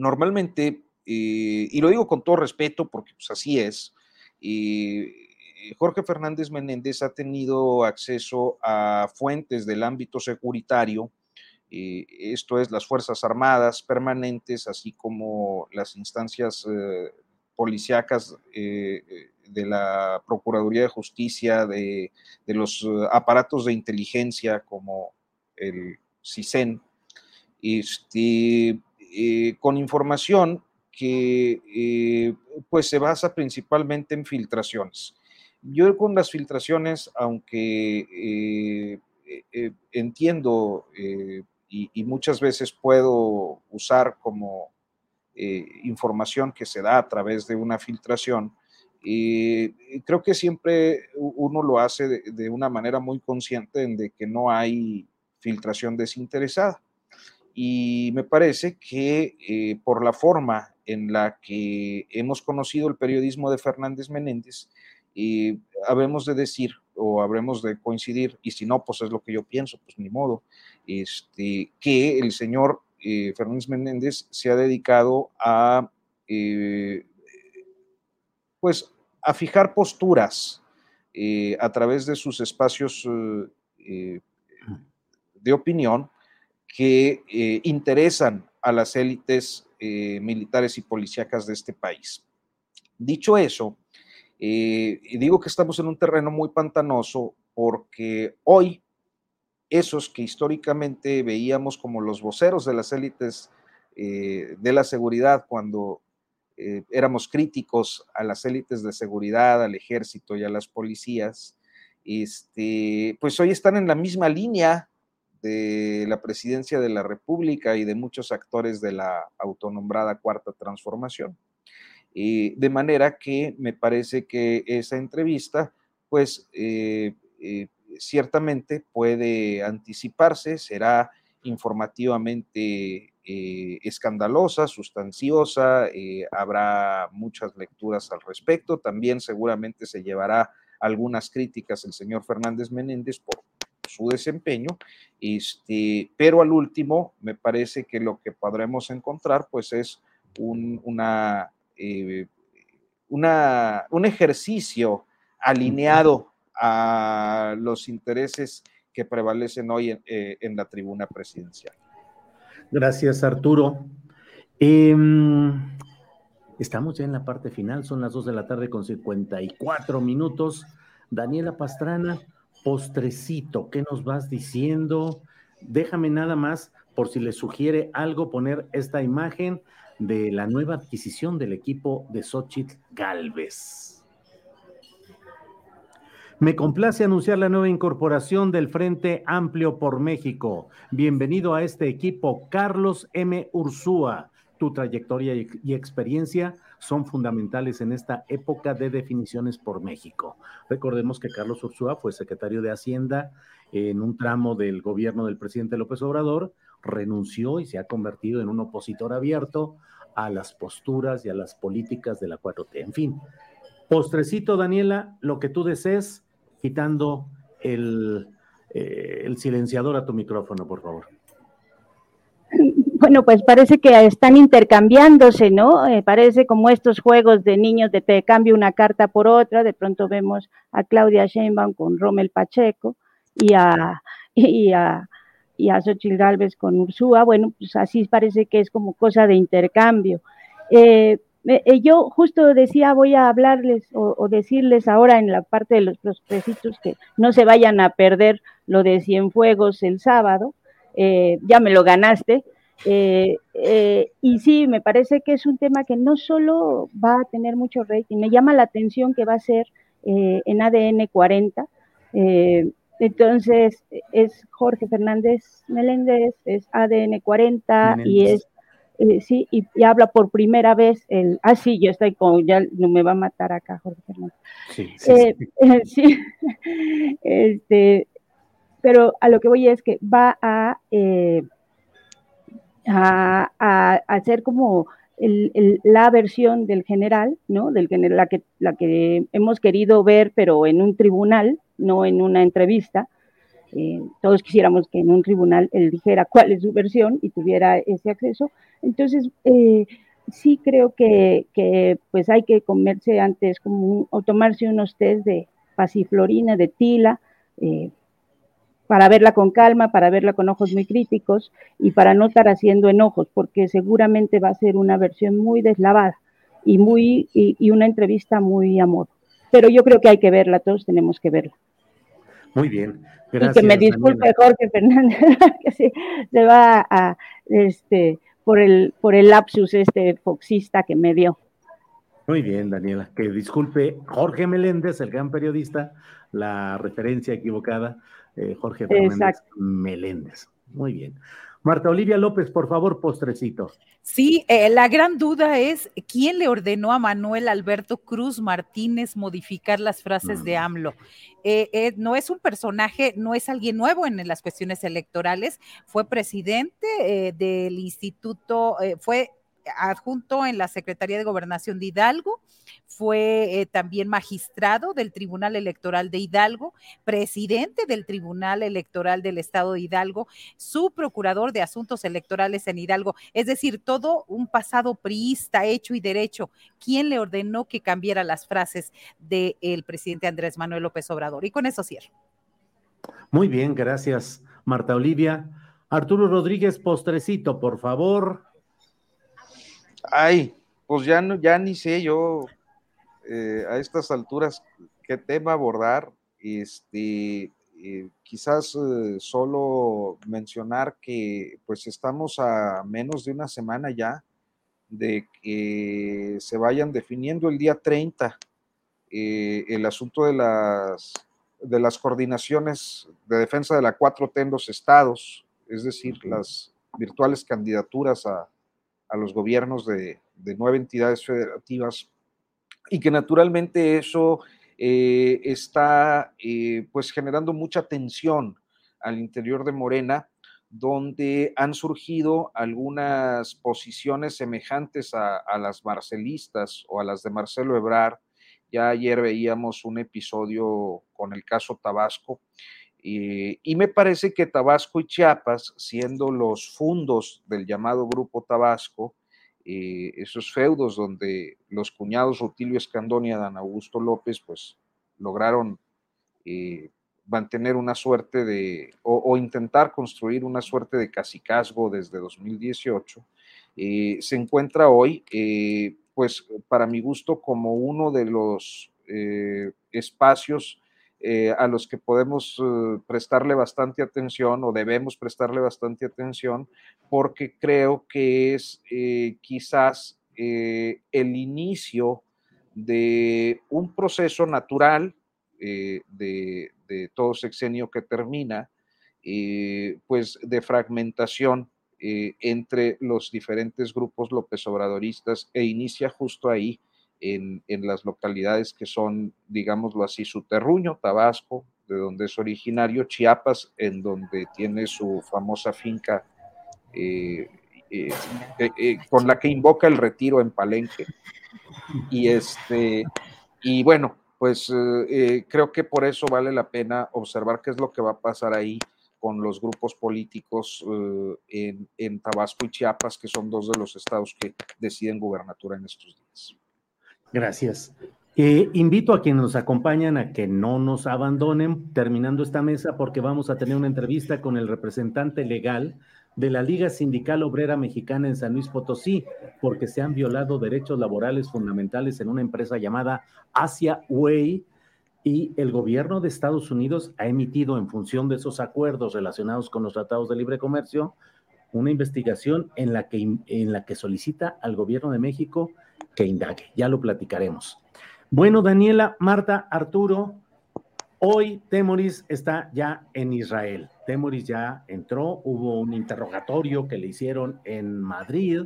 N: normalmente, eh, y lo digo con todo respeto, porque pues así es, eh, Jorge Fernández Menéndez ha tenido acceso a fuentes del ámbito securitario, esto es las Fuerzas Armadas permanentes, así como las instancias policíacas de la Procuraduría de Justicia, de, los eh, aparatos de inteligencia como el CISEN, este, eh, con información que eh, pues se basa principalmente en filtraciones. Yo con las filtraciones, aunque entiendo y, muchas veces puedo usar como información que se da a través de una filtración, creo que siempre uno lo hace de, una manera muy consciente en de que no hay filtración desinteresada. Y me parece que eh, por la forma en la que hemos conocido el periodismo de Fernández Menéndez, eh, habemos de decir o habremos de coincidir, y si no, pues es lo que yo pienso, pues ni modo, este, que el señor eh, Fernández Menéndez se ha dedicado a pues a fijar posturas eh, a través de sus espacios eh, eh, de opinión que interesan a las élites militares y policíacas de este país. Dicho eso, digo que estamos en un terreno muy pantanoso porque hoy esos que históricamente veíamos como los voceros de las élites de la seguridad cuando eh, éramos críticos a las élites de seguridad, al ejército y a las policías, este, pues hoy están en la misma línea de la presidencia de la República y de muchos actores de la autonombrada Cuarta Transformación. de manera que me parece que esa entrevista, pues eh, eh, ciertamente puede anticiparse, será informativamente eh, escandalosa, sustanciosa, eh, habrá muchas lecturas al respecto, también seguramente se llevará algunas críticas el señor Fernández Menéndez por su desempeño, este, pero al último me parece que lo que podremos encontrar pues es un, una, eh, una, un ejercicio alineado a los intereses que prevalecen hoy en la tribuna presidencial.
A: Gracias, Arturo. Em, estamos ya en la parte final, son las 2 de la tarde con 54 minutos. Daniela Pastrana, postrecito, ¿qué nos vas diciendo? Déjame nada más, por si le sugiere algo, poner esta imagen de la nueva adquisición del equipo de Xochitl Galvez. Me complace anunciar la nueva incorporación del Frente Amplio por México. Bienvenido a este equipo, Carlos M. Ursúa. Tu trayectoria y experiencia son fundamentales en esta época de definiciones por México. Recordemos que Carlos Ursúa fue secretario de Hacienda en un tramo del gobierno del presidente López Obrador, renunció y se ha convertido en un opositor abierto a las posturas y a las políticas de la 4T. En fin, postrecito, Daniela, lo que tú desees quitando el, eh, el silenciador a tu micrófono, por favor.
L: Bueno, pues parece que están intercambiándose, ¿no? Eh, parece como estos juegos de niños de te cambio una carta por otra. De pronto vemos a Claudia Sheinbaum con Rommel Pacheco y a, y a, y a Xochitl Galvez con Ursúa. Bueno, pues así parece que es como cosa de intercambio. Eh, eh, yo justo decía, voy a hablarles o, decirles ahora en la parte de los prospecitos que no se vayan a perder lo de Cienfuegos el sábado, eh, ya me lo ganaste. Eh, y sí, me parece que es un tema que no solo va a tener mucho rating, me llama la atención que va a ser en ADN 40. entonces, es Jorge Fernández Meléndez, es ADN 40 y es eh, sí, y, habla por primera vez el, ah, sí, yo estoy con, ya no me va a matar acá, Jorge Fernández. Sí, sí, eh, sí. este, pero a lo que voy es que va a, eh, a, hacer como la versión del general, ¿no? Del la que, la que hemos querido ver, pero en un tribunal, no en una entrevista. Eh, todos quisiéramos que en un tribunal él dijera cuál es su versión y tuviera ese acceso. Entonces, eh, sí creo que, que, pues hay que comerse antes como o tomarse unos test de pasiflorina, de tila, eh, para verla con calma, para verla con ojos muy críticos y para no estar haciendo enojos, porque seguramente va a ser una versión muy deslavada y, muy, y, una entrevista muy amor. Pero yo creo que hay que verla, todos tenemos que verla.
A: Muy bien.
L: Gracias, y que me disculpe Jorge Fernández, que se, se, va a, este, por el, por el lapsus este foxista que me dio.
A: Muy bien, Daniela. Que disculpe Jorge Meléndez, el gran periodista, la referencia equivocada eh, Jorge Fernández Meléndez. Muy bien. Marta Olivia López, por favor, postrecito.
M: Sí, eh, la gran duda es quién le ordenó a Manuel Alberto Cruz Martínez modificar las frases de mm. AMLO. Eh, no es un personaje, no es alguien nuevo en las cuestiones electorales, fue presidente del instituto, fue adjunto en la Secretaría de Gobernación de Hidalgo, fue eh, también magistrado del Tribunal Electoral de Hidalgo, presidente del Tribunal Electoral del Estado de Hidalgo, su procurador de asuntos electorales en Hidalgo, es decir, todo un pasado priista hecho y derecho. ¿Quién le ordenó que cambiara las frases del presidente Andrés Manuel López Obrador? Y con eso cierro.
A: Muy bien, gracias, Marta Olivia. Arturo Rodríguez, postrecito, por favor.
N: Ay, pues ya, no, ya ni sé yo eh, a estas alturas qué tema abordar. Este, eh, quizás eh, solo mencionar que pues estamos a menos de una semana ya de que se vayan definiendo el día 30 el asunto de las, de las coordinaciones de defensa de la 4T en los estados, es decir, las virtuales candidaturas a, a los gobiernos de, nueve entidades federativas y que naturalmente eso eh, está eh, pues generando mucha tensión al interior de Morena, donde han surgido algunas posiciones semejantes a, a, las marcelistas o a las de Marcelo Ebrard. Ya ayer veíamos un episodio con el caso Tabasco, eh, y me parece que Tabasco y Chiapas, siendo los fundos del llamado Grupo Tabasco, eh, esos feudos donde los cuñados Rutilio Escandón y Adán Augusto López, pues lograron eh, mantener una suerte de, o, intentar construir una suerte de casicazgo desde 2018, se encuentra hoy, pues para mi gusto, como uno de los espacios eh, a los que podemos eh, prestarle bastante atención o debemos prestarle bastante atención porque creo que es eh, quizás el inicio de un proceso natural de, de, todo sexenio que termina, pues de fragmentación entre los diferentes grupos López Obradoristas e inicia justo ahí en, las localidades que son, digámoslo así, su terruño, Tabasco, de donde es originario, Chiapas, en donde tiene su famosa finca eh, eh, eh, con la que invoca el retiro en Palenque. Y este, y bueno, pues creo que por eso vale la pena observar qué es lo que va a pasar ahí con los grupos políticos en, en Tabasco y Chiapas, que son dos de los estados que deciden gubernatura en estos días.
A: Gracias. Eh, invito a quienes nos acompañan a que no nos abandonen terminando esta mesa porque vamos a tener una entrevista con el representante legal de la Liga Sindical Obrera Mexicana en San Luis Potosí porque se han violado derechos laborales fundamentales en una empresa llamada Asia Way y el gobierno de Estados Unidos ha emitido en función de esos acuerdos relacionados con los tratados de libre comercio una investigación en la que, en la que solicita al gobierno de México que indague. Ya lo platicaremos. Bueno, Daniela, Marta, Arturo, hoy Temoris está ya en Israel. Temoris ya entró, hubo un interrogatorio que le hicieron en Madrid,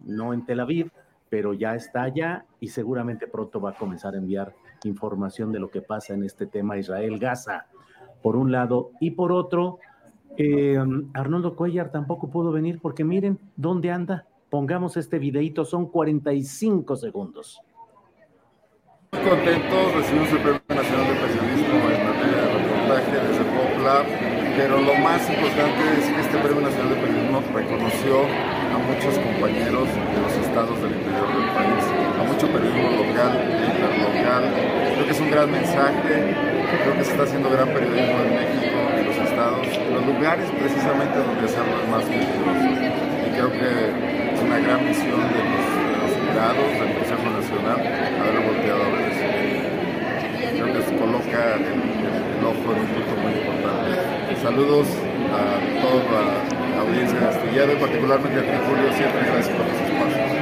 A: no en Tel Aviv, pero ya está allá y seguramente pronto va a comenzar a enviar información de lo que pasa en este tema Israel-Gaza. por un lado, y por otro, eh, Arnoldo Cuellar tampoco pudo venir porque miren dónde anda. Pongamos este videito, son 45 segundos.
O: Muy contentos, recibimos el Premio Nacional de Periodismo en materia de reportaje desde PopLab, pero lo más importante es que este Premio Nacional de Periodismo reconoció a muchos compañeros de los estados del interior del país, a mucho periodismo local, interlocal. Creo que es un gran mensaje, creo que se está haciendo gran periodismo en México, en los estados, en los lugares precisamente donde hacerlo es más peligroso. Y creo que una gran misión de los, de los grados del Consejo Nacional haber volteado a ver eso. Creo que se coloca el, el, el ojo en un punto muy importante. Saludos a toda la audiencia de Astillero y particularmente a ti, Julio. Siempre gracias por los espacios.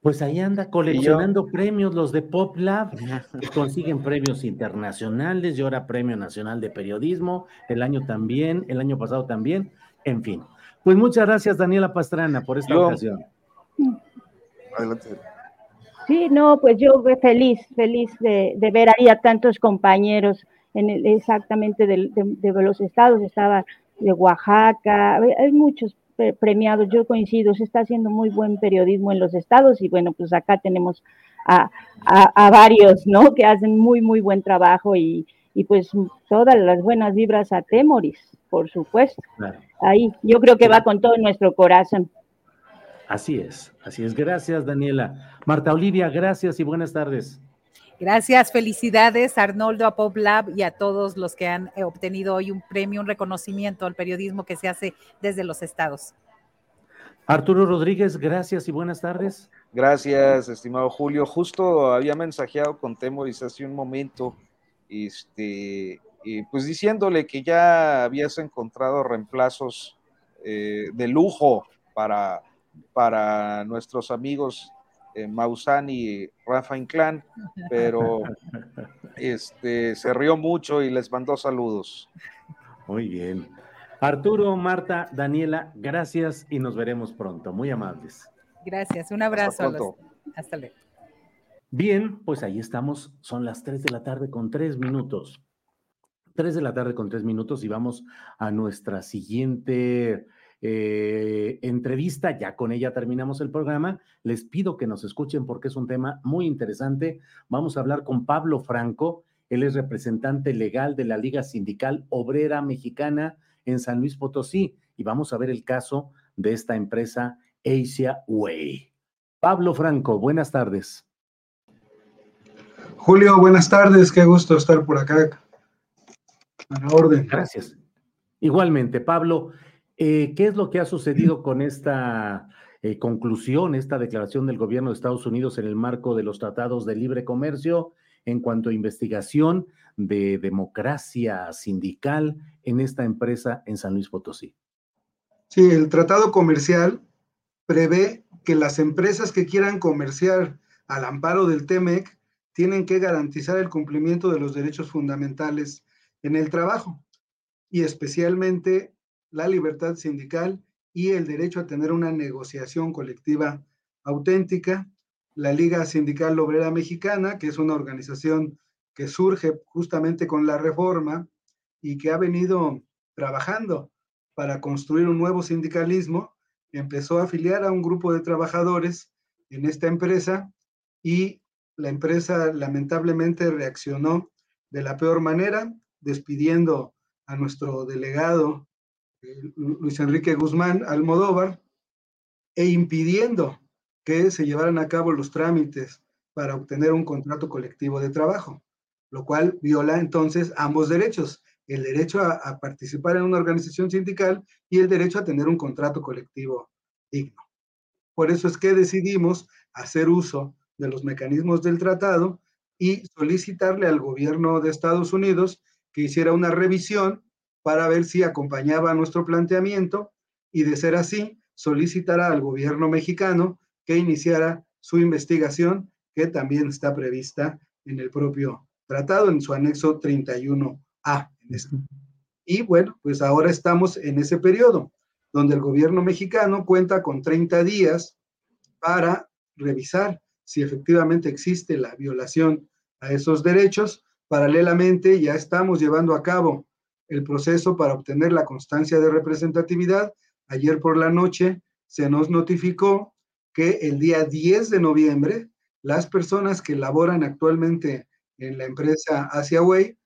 A: Pues ahí anda coleccionando premios los de Pop Lab, consiguen premios internacionales y ahora Premio Nacional de Periodismo, el año también, el año pasado también, en fin. Pues muchas gracias Daniela Pastrana por esta
N: Yo-
A: ocasión.
O: Adelante.
L: Sí, no, pues yo feliz, feliz de, de ver ahí a tantos compañeros en el- exactamente de, de los estados, estaba de Oaxaca, hay muchos pre- premiados, yo coincido, se está haciendo muy buen periodismo en los estados y bueno, pues acá tenemos a, a- a varios, ¿no? Que hacen muy, muy buen trabajo y, y pues todas las buenas vibras a Temoris, por supuesto.
A: Claro.
L: Ahí, yo creo que va con todo nuestro corazón.
A: Así es, así es. Gracias Daniela. Marta Olivia, gracias y buenas tardes.
M: Gracias, felicidades Arnoldo, a Pop Lab y a todos los que han eh, obtenido hoy un premio, un reconocimiento al periodismo que se hace desde los estados.
A: Arturo Rodríguez, gracias y buenas tardes.
N: Gracias, estimado Julio. Justo había mensajeado con Temoris hace un momento, este, y pues diciéndole que ya habías encontrado reemplazos eh, de lujo para, para nuestros amigos eh, Maussan y Rafa Inclán, pero este, se rió mucho y les mandó saludos.
A: Muy bien. Arturo, Marta, Daniela, gracias y nos veremos pronto. Muy amables.
M: Gracias, un abrazo. a los-
A: pronto.
M: hasta luego.
A: Bien, pues ahí estamos. Son las 3 de la tarde con 3 minutos. 3 de la tarde con 3 minutos y vamos a nuestra siguiente eh, entrevista. Ya con ella terminamos el programa. Les pido que nos escuchen porque es un tema muy interesante. Vamos a hablar con Pablo Franco. Él es representante legal de la Liga Sindical Obrera Mexicana en San Luis Potosí y vamos a ver el caso de esta empresa Asia Way. Pablo Franco, buenas tardes.
P: Julio, buenas tardes, qué gusto estar por acá. A la orden.
A: Gracias. Igualmente, Pablo, eh, ¿qué es lo que ha sucedido con esta eh, conclusión, esta declaración del gobierno de Estados Unidos en el marco de los tratados de libre comercio en cuanto a investigación de democracia sindical en esta empresa en San Luis Potosí?
P: Sí, el tratado comercial prevé que las empresas que quieran comerciar al amparo del TEMEC tienen que garantizar el cumplimiento de los derechos fundamentales en el trabajo y especialmente la libertad sindical y el derecho a tener una negociación colectiva auténtica. La Liga Sindical Obrera Mexicana, que es una organización que surge justamente con la reforma y que ha venido trabajando para construir un nuevo sindicalismo, empezó a afiliar a un grupo de trabajadores en esta empresa y la empresa lamentablemente reaccionó de la peor manera, despidiendo a nuestro delegado eh, Luis Enrique Guzmán Almodóvar e impidiendo que se llevaran a cabo los trámites para obtener un contrato colectivo de trabajo, lo cual viola entonces ambos derechos, el derecho a, a participar en una organización sindical y el derecho a tener un contrato colectivo digno. Por eso es que decidimos hacer uso de los mecanismos del tratado y solicitarle al gobierno de Estados Unidos que hiciera una revisión para ver si acompañaba nuestro planteamiento y de ser así, solicitará al gobierno mexicano que iniciara su investigación, que también está prevista en el propio tratado, en su anexo 31A. en este. Y bueno, pues ahora estamos en ese periodo, donde el gobierno mexicano cuenta con 30 días para revisar si efectivamente existe la violación a esos derechos Paralelamente, ya estamos llevando a cabo el proceso para obtener la constancia de representatividad. Ayer por la noche se nos notificó que el día 10 de noviembre, las personas que laboran actualmente en la empresa Asiaway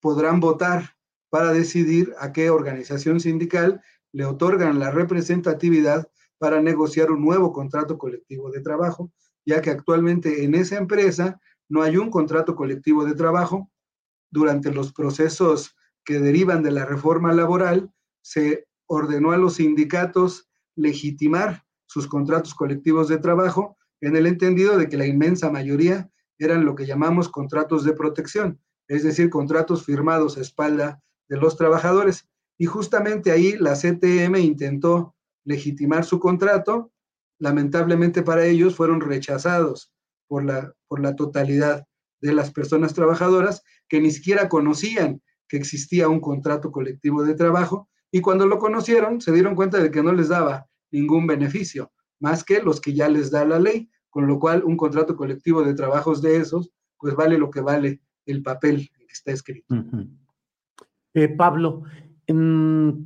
P: podrán votar para decidir a qué organización sindical le otorgan la representatividad para negociar un nuevo contrato colectivo de trabajo, ya que actualmente en esa empresa no hay un contrato colectivo de trabajo. Durante los procesos que derivan de la reforma laboral, se ordenó a los sindicatos legitimar sus contratos colectivos de trabajo en el entendido de que la inmensa mayoría eran lo que llamamos contratos de protección, es decir, contratos firmados a espalda de los trabajadores. Y justamente ahí la CTM intentó legitimar su contrato. Lamentablemente para ellos fueron rechazados por la, por la totalidad de las personas trabajadoras que ni siquiera conocían que existía un contrato colectivo de trabajo y cuando lo conocieron se dieron cuenta de que no les daba ningún beneficio, más que los que ya les da la ley, con lo cual un contrato colectivo de trabajos de esos, pues vale lo que vale el papel que está escrito.
A: Eh, Pablo,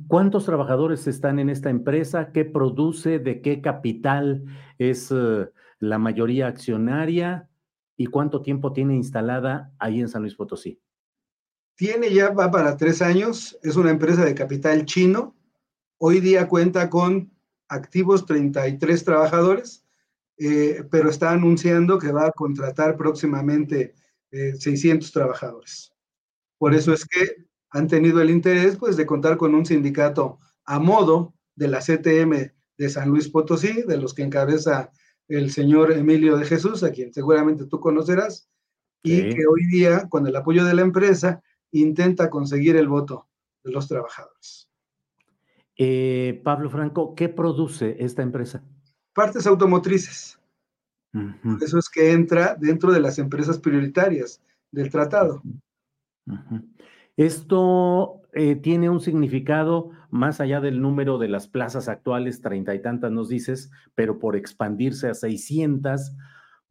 A: ¿cuántos trabajadores están en esta empresa? ¿Qué produce? ¿De qué capital es eh, la mayoría accionaria? ¿Y cuánto tiempo tiene instalada ahí en San Luis Potosí?
P: Tiene ya, va para tres años, es una empresa de capital chino. Hoy día cuenta con activos 33 trabajadores, eh, pero está anunciando que va a contratar próximamente 600 trabajadores. Por eso es que han tenido el interés pues, de contar con un sindicato a modo de la CTM de San Luis Potosí, de los que encabeza el señor Emilio de Jesús, a quien seguramente tú conocerás, y que hoy día, con el apoyo de la empresa, intenta conseguir el voto de los trabajadores.
A: Eh, Pablo Franco, ¿qué produce esta empresa?
P: Partes automotrices. Eso es que entra dentro de las empresas prioritarias del tratado.
A: Esto eh, tiene un significado más allá del número de las plazas actuales, treinta y tantas nos dices, pero por expandirse a seiscientas,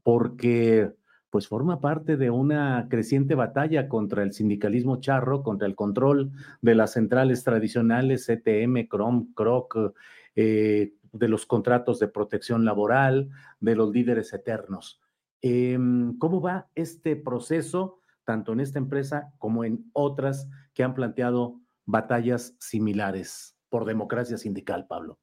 A: porque pues forma parte de una creciente batalla contra el sindicalismo charro, contra el control de las centrales tradicionales, CTM, CROM, CROC, eh, de los contratos de protección laboral, de los líderes eternos. Em, ¿Cómo va este proceso? Tanto en esta empresa como en otras que han planteado batallas similares por democracia sindical, Pablo?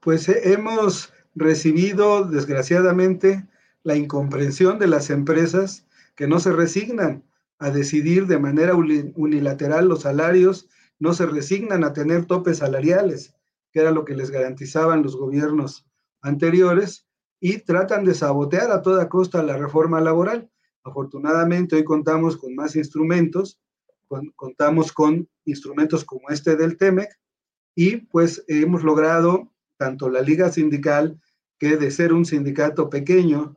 P: Pues eh, hemos recibido, desgraciadamente, la incomprensión de las empresas que no se resignan a decidir de manera unilateral los salarios, no se resignan a tener topes salariales, que era lo que les garantizaban los gobiernos anteriores, y tratan de sabotear a toda costa la reforma laboral. Afortunadamente hoy contamos con más instrumentos, contamos con instrumentos como este del TEMEC y pues hemos logrado tanto la Liga Sindical, que de ser un sindicato pequeño,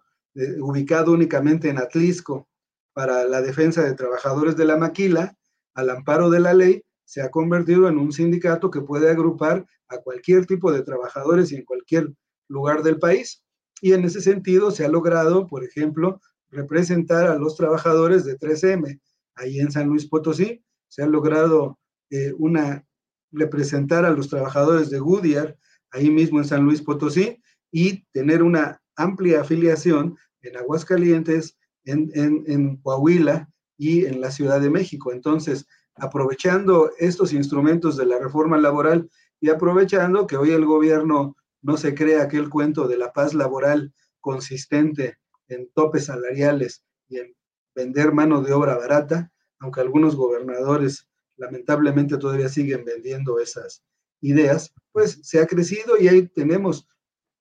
P: ubicado únicamente en Atlisco para la defensa de trabajadores de la maquila, al amparo de la ley, se ha convertido en un sindicato que puede agrupar a cualquier tipo de trabajadores y en cualquier lugar del país. Y en ese sentido se ha logrado, por ejemplo, representar a los trabajadores de 3M. Ahí en San Luis Potosí se ha logrado eh, una representar a los trabajadores de Goodyear, ahí mismo en San Luis Potosí, y tener una amplia afiliación en Aguascalientes, en, en, en Coahuila y en la Ciudad de México. Entonces, aprovechando estos instrumentos de la reforma laboral y aprovechando que hoy el gobierno no se crea aquel cuento de la paz laboral consistente en topes salariales y en vender mano de obra barata, aunque algunos gobernadores lamentablemente todavía siguen vendiendo esas ideas, pues se ha crecido y ahí tenemos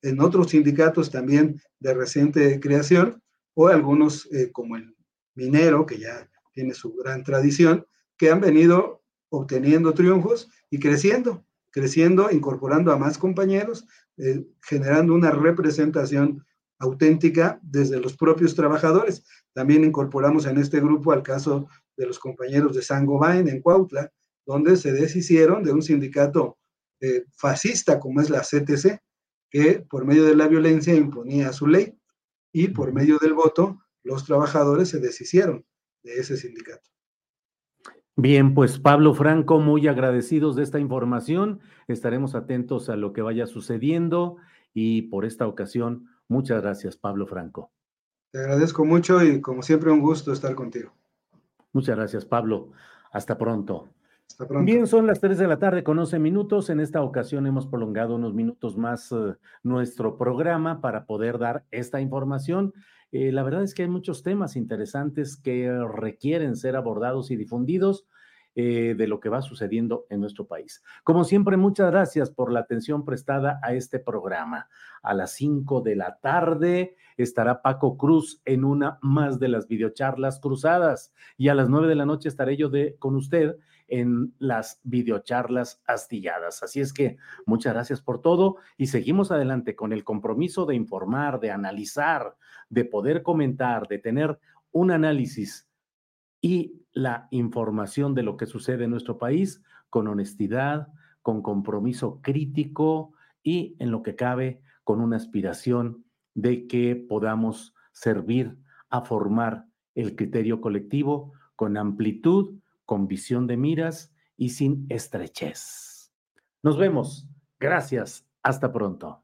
P: en otros sindicatos también de reciente creación o algunos eh, como el minero, que ya tiene su gran tradición, que han venido obteniendo triunfos y creciendo, creciendo, incorporando a más compañeros, eh, generando una representación auténtica desde los propios trabajadores. También incorporamos en este grupo al caso de los compañeros de Sangobain en Cuautla, donde se deshicieron de un sindicato eh, fascista como es la CTC, que por medio de la violencia imponía su ley y por medio del voto los trabajadores se deshicieron de ese sindicato.
A: Bien, pues Pablo Franco, muy agradecidos de esta información. Estaremos atentos a lo que vaya sucediendo y por esta ocasión, muchas gracias, Pablo Franco.
P: Te agradezco mucho y como siempre un gusto estar contigo.
A: Muchas gracias, Pablo. Hasta pronto.
P: Hasta pronto.
A: Bien, son las 3 de la tarde con 11 minutos. En esta ocasión hemos prolongado unos minutos más uh, nuestro programa para poder dar esta información. Eh, la verdad es que hay muchos temas interesantes que requieren ser abordados y difundidos. Eh, de lo que va sucediendo en nuestro país. Como siempre, muchas gracias por la atención prestada a este programa. A las 5 de la tarde estará Paco Cruz en una más de las videocharlas cruzadas y a las 9 de la noche estaré yo con usted en las videocharlas astilladas. Así es que muchas gracias por todo y seguimos adelante con el compromiso de informar, de analizar, de poder comentar, de tener un análisis y la información de lo que sucede en nuestro país con honestidad, con compromiso crítico y en lo que cabe con una aspiración de que podamos servir a formar el criterio colectivo con amplitud, con visión de miras y sin estrechez. Nos vemos. Gracias. Hasta pronto.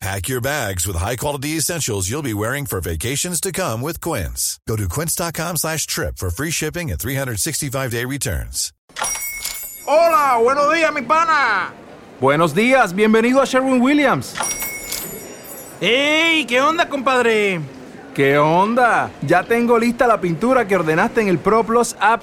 Q: Pack your bags with high-quality essentials you'll be wearing for vacations to come with Quince. Go to quince.com slash trip for free shipping and 365-day returns.
R: Hola, buenos días, mi pana.
S: Buenos días, bienvenido a Sherwin-Williams.
R: ¡Ey! ¿Qué onda, compadre?
S: ¿Qué onda? Ya tengo lista la pintura que ordenaste en el ProPlus app.